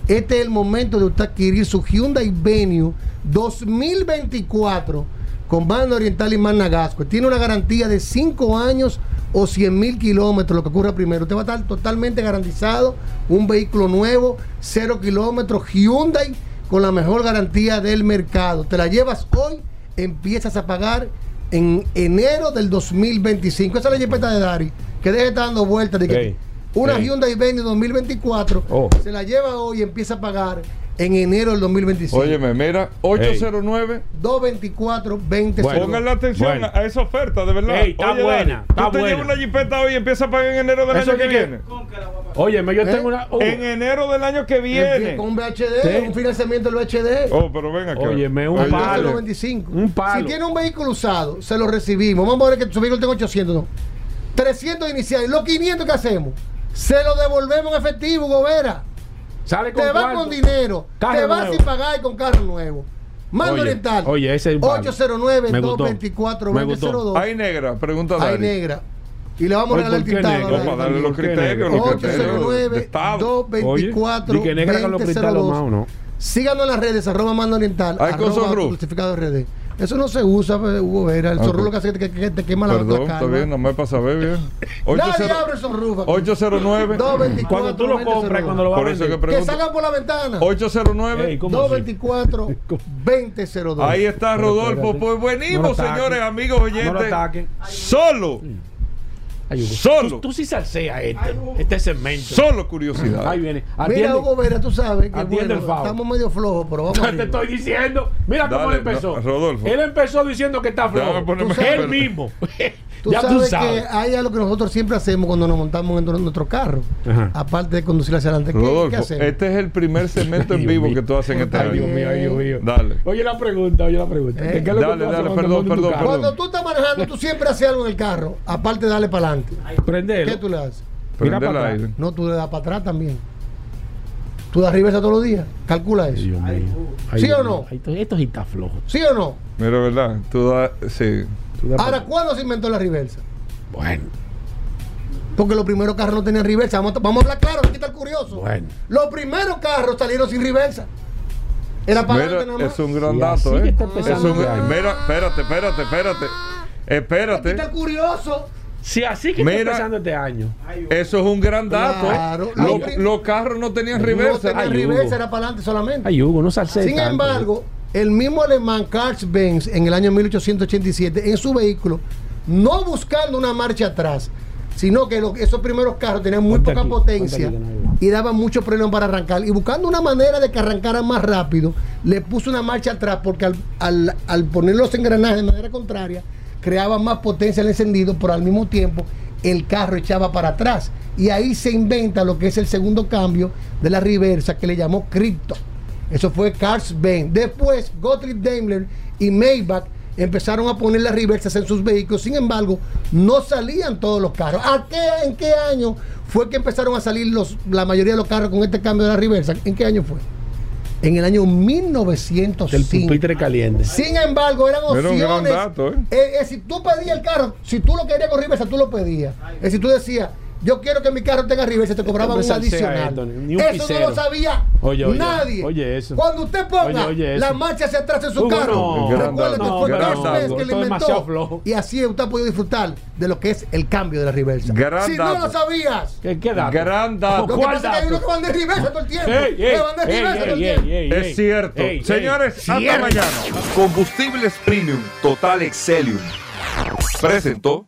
Speaker 14: Este es el momento de usted adquirir su Hyundai Venue 2024 con banda oriental y Magna Gasco. Tiene una garantía de 5 años o 100 mil kilómetros, lo que ocurra primero. Usted va a estar totalmente garantizado, un vehículo nuevo, 0 kilómetros, Hyundai con la mejor garantía del mercado. Te la llevas hoy, empiezas a pagar en enero del 2025. Esa es la jipeta de Dari, que deje de estar dando vueltas. De que una
Speaker 2: ey.
Speaker 14: Hyundai Venue 2024
Speaker 2: Oh.
Speaker 14: se la lleva hoy y empieza a pagar en enero del 2025.
Speaker 1: Óyeme, mira, 809.
Speaker 14: 224 20
Speaker 2: Bueno.
Speaker 1: Pongan la atención
Speaker 2: Bueno.
Speaker 1: a esa oferta, de verdad.
Speaker 2: Ey, está
Speaker 1: Oye,
Speaker 2: buena,
Speaker 1: Dani,
Speaker 2: está
Speaker 1: Tú te llevas una jipeta hoy y empiezas a pagar en enero del
Speaker 2: Eso
Speaker 1: año que
Speaker 2: que- que-
Speaker 1: viene.
Speaker 2: Óyeme, yo
Speaker 14: ¿Eh?
Speaker 2: tengo una. oh,
Speaker 1: En enero del año que viene.
Speaker 14: Con un VHD,
Speaker 2: Sí.
Speaker 14: un financiamiento del VHD.
Speaker 1: Oh, pero ven acá.
Speaker 2: Óyeme, un palo.
Speaker 1: dale.
Speaker 14: 25.
Speaker 2: Un palo.
Speaker 14: Si tiene un vehículo usado, se lo recibimos. Vamos a ver que su vehículo tenga 800, no. 300 iniciales. Los 500 que hacemos, se lo devolvemos en efectivo, Gobera.
Speaker 2: Sale con
Speaker 14: Te va
Speaker 2: cuarto.
Speaker 14: con dinero.
Speaker 2: Carro
Speaker 14: te vas
Speaker 2: nuevo.
Speaker 14: sin pagar y con carro nuevo. Mando Oriental.
Speaker 2: oye, ese es un palo.
Speaker 14: 809
Speaker 2: Me gustó.
Speaker 14: 224
Speaker 2: Me gustó.
Speaker 14: 2002
Speaker 1: Hay negra, pregunta
Speaker 14: Hay negra. Y le vamos a regalar el
Speaker 1: Para darle los
Speaker 2: ¿Por qué
Speaker 1: criterios,
Speaker 2: negra?
Speaker 1: los criterios de
Speaker 14: 809
Speaker 1: Estado.
Speaker 14: 224
Speaker 2: Oye, di que negra con los cristales
Speaker 14: 2002.
Speaker 2: más, ¿o no?
Speaker 14: Síganos en las redes, arroba mando oriental,
Speaker 1: Hay con
Speaker 14: arroba RD. Eso no se usa, pues, Hugo Vera. El
Speaker 1: Ok.
Speaker 14: zorro lo que hace es que, que- que te quema la,
Speaker 1: Perdón,
Speaker 14: la
Speaker 1: está
Speaker 14: calma.
Speaker 1: bien, no me pasa ver bien.
Speaker 14: Nadie abre el sunroof aquí.
Speaker 1: 809
Speaker 14: 224
Speaker 2: Cuando tú lo compras, cuando lo vas a
Speaker 1: Por
Speaker 2: vender.
Speaker 14: Que salgan por la ventana.
Speaker 1: 809
Speaker 2: Ey, ¿cómo así?
Speaker 14: 224 2002 <laughs>
Speaker 1: Ahí está Rodolfo. Pues venimos, señores, amigos oyentes. Solo,
Speaker 2: Ay, Hugo.
Speaker 1: Solo.
Speaker 2: Tú, tú sí salseas este, este segmento.
Speaker 1: solo curiosidad.
Speaker 2: Ahí viene.
Speaker 14: Mira. Hugo Vera, tú sabes que
Speaker 2: Atiende
Speaker 14: bueno,
Speaker 2: el FAO.
Speaker 14: estamos medio flojos, pero vamos
Speaker 2: te
Speaker 14: arriba.
Speaker 2: estoy diciendo. Mira cómo
Speaker 1: Dale,
Speaker 2: él empezó.
Speaker 1: no, Rodolfo.
Speaker 2: Él empezó diciendo que está flojo.
Speaker 1: ponerme-
Speaker 2: Tú sabes, Él mismo. <laughs> <laughs>
Speaker 14: Tú
Speaker 2: ya
Speaker 14: sabes,
Speaker 2: tú sabes.
Speaker 14: que hay algo que nosotros siempre hacemos cuando nos montamos en nuestro, nuestro carro.
Speaker 2: Ajá.
Speaker 14: Aparte de conducir hacia adelante. ¿Qué, qué
Speaker 1: Rodolfo,
Speaker 14: hacemos?
Speaker 1: este es el primer segmento en vivo que tú haces en este
Speaker 2: Ay, Dios mío, ay, Dios mío.
Speaker 1: Dale.
Speaker 2: Oye la pregunta, oye la pregunta.
Speaker 14: Eh,
Speaker 2: ¿Qué es lo que
Speaker 1: dale,
Speaker 2: tú
Speaker 1: dale, perdón, perdón.
Speaker 14: Cuando tú estás manejando, tú siempre haces algo en el carro, aparte de darle para adelante.
Speaker 2: Prendelo.
Speaker 14: ¿Qué tú le haces?
Speaker 2: Mira para
Speaker 1: aire.
Speaker 14: No, tú le das para atrás también. Tú das reversa todos los días. Calcula eso.
Speaker 2: Dios mío. Ay,
Speaker 14: ¿Sí
Speaker 2: Dios
Speaker 14: o no?
Speaker 2: Ay, Esto, sí está flojo.
Speaker 14: ¿Sí o no?
Speaker 1: Mira, ¿verdad? Tú das, sí.
Speaker 2: Tú das
Speaker 14: Ahora, ¿cuándo se inventó la reversa?
Speaker 2: Bueno,
Speaker 14: Porque los primeros carros no tenían reversa. Vamos, a- vamos a hablar claro, aquí está el curioso.
Speaker 2: bueno.
Speaker 14: Los primeros carros salieron sin reversa. Era para
Speaker 1: Mira,
Speaker 14: adelante nomás.
Speaker 1: es un gran
Speaker 2: Sí,
Speaker 1: dato, ¿eh? Es un- mira, espérate, espérate, espérate.
Speaker 14: Aquí
Speaker 1: Espérate.
Speaker 14: está el curioso.
Speaker 2: Si así que está empezando este año.
Speaker 1: Eso es un gran dato.
Speaker 14: Claro.
Speaker 1: Los, carros no tenían
Speaker 14: No
Speaker 1: reversa.
Speaker 14: tenía
Speaker 2: Ay,
Speaker 14: reversa, era para adelante solamente.
Speaker 2: Ay, Hugo, no
Speaker 14: Sin
Speaker 2: tanto.
Speaker 14: embargo, el mismo alemán Karl Benz en el año 1887 en su vehículo no buscando una marcha atrás, sino que lo- esos primeros carros tenían muy
Speaker 2: Ponte
Speaker 14: poca
Speaker 2: aquí,
Speaker 14: potencia
Speaker 2: aquí, no
Speaker 14: y daban muchos problemas para arrancar. Y buscando una manera de que arrancaran más rápido, le puso una marcha atrás porque al, al- al poner los engranajes de manera contraria, creaba más potencia el encendido, pero al mismo tiempo el carro echaba para atrás. Y ahí se inventa lo que es el segundo cambio de la reversa que le llamó Crypto. Eso fue Cars Benz. Después, Gottlieb Daimler y Maybach empezaron a poner las reversas en sus vehículos. Sin embargo, no salían todos los carros. ¿A qué, ¿En qué año fue que empezaron a salir los, la mayoría de los carros con este cambio de la reversa? ¿En qué año fue? En el año 1905.
Speaker 2: Del pupitre caliente.
Speaker 14: Sin embargo, eran
Speaker 1: Era un gran
Speaker 14: opciones.
Speaker 1: dato, ¿eh?
Speaker 14: Eh, eh, si tú pedías el carro, si tú lo querías con reversa, tú lo pedías. Es decir, tú decías, yo quiero que mi carro tenga reversa, te cobraban un
Speaker 2: Este hombre salsea
Speaker 14: adicional.
Speaker 2: esto, ni un
Speaker 14: eso
Speaker 2: pisero.
Speaker 14: no lo sabía
Speaker 2: Oye, oye,
Speaker 14: nadie.
Speaker 2: oye eso.
Speaker 14: Cuando usted ponga
Speaker 2: Oye,
Speaker 14: la marcha hacia atrás en su
Speaker 2: Hugo,
Speaker 14: carro,
Speaker 2: no.
Speaker 14: Recuerde que
Speaker 1: dato,
Speaker 14: fue
Speaker 1: dato.
Speaker 14: Benz que lo inventó.
Speaker 2: flojo.
Speaker 14: Y así usted ha podido disfrutar de lo que es el cambio de la reversa.
Speaker 1: Gran
Speaker 14: si no
Speaker 1: dato.
Speaker 14: lo sabías,
Speaker 2: ¿Qué, qué dato?
Speaker 1: Gran dato.
Speaker 14: lo que
Speaker 2: ¿Cuál
Speaker 14: pasa es que hay
Speaker 2: dato?
Speaker 14: unos que van de reversa todo el tiempo.
Speaker 2: Ey, ey,
Speaker 14: que van de
Speaker 2: ey,
Speaker 14: todo el
Speaker 2: ey,
Speaker 14: tiempo.
Speaker 1: Es cierto.
Speaker 2: Ey, ey.
Speaker 1: Señores, hasta
Speaker 14: Cierto.
Speaker 1: mañana.
Speaker 15: Combustibles Premium Total Excelium presentó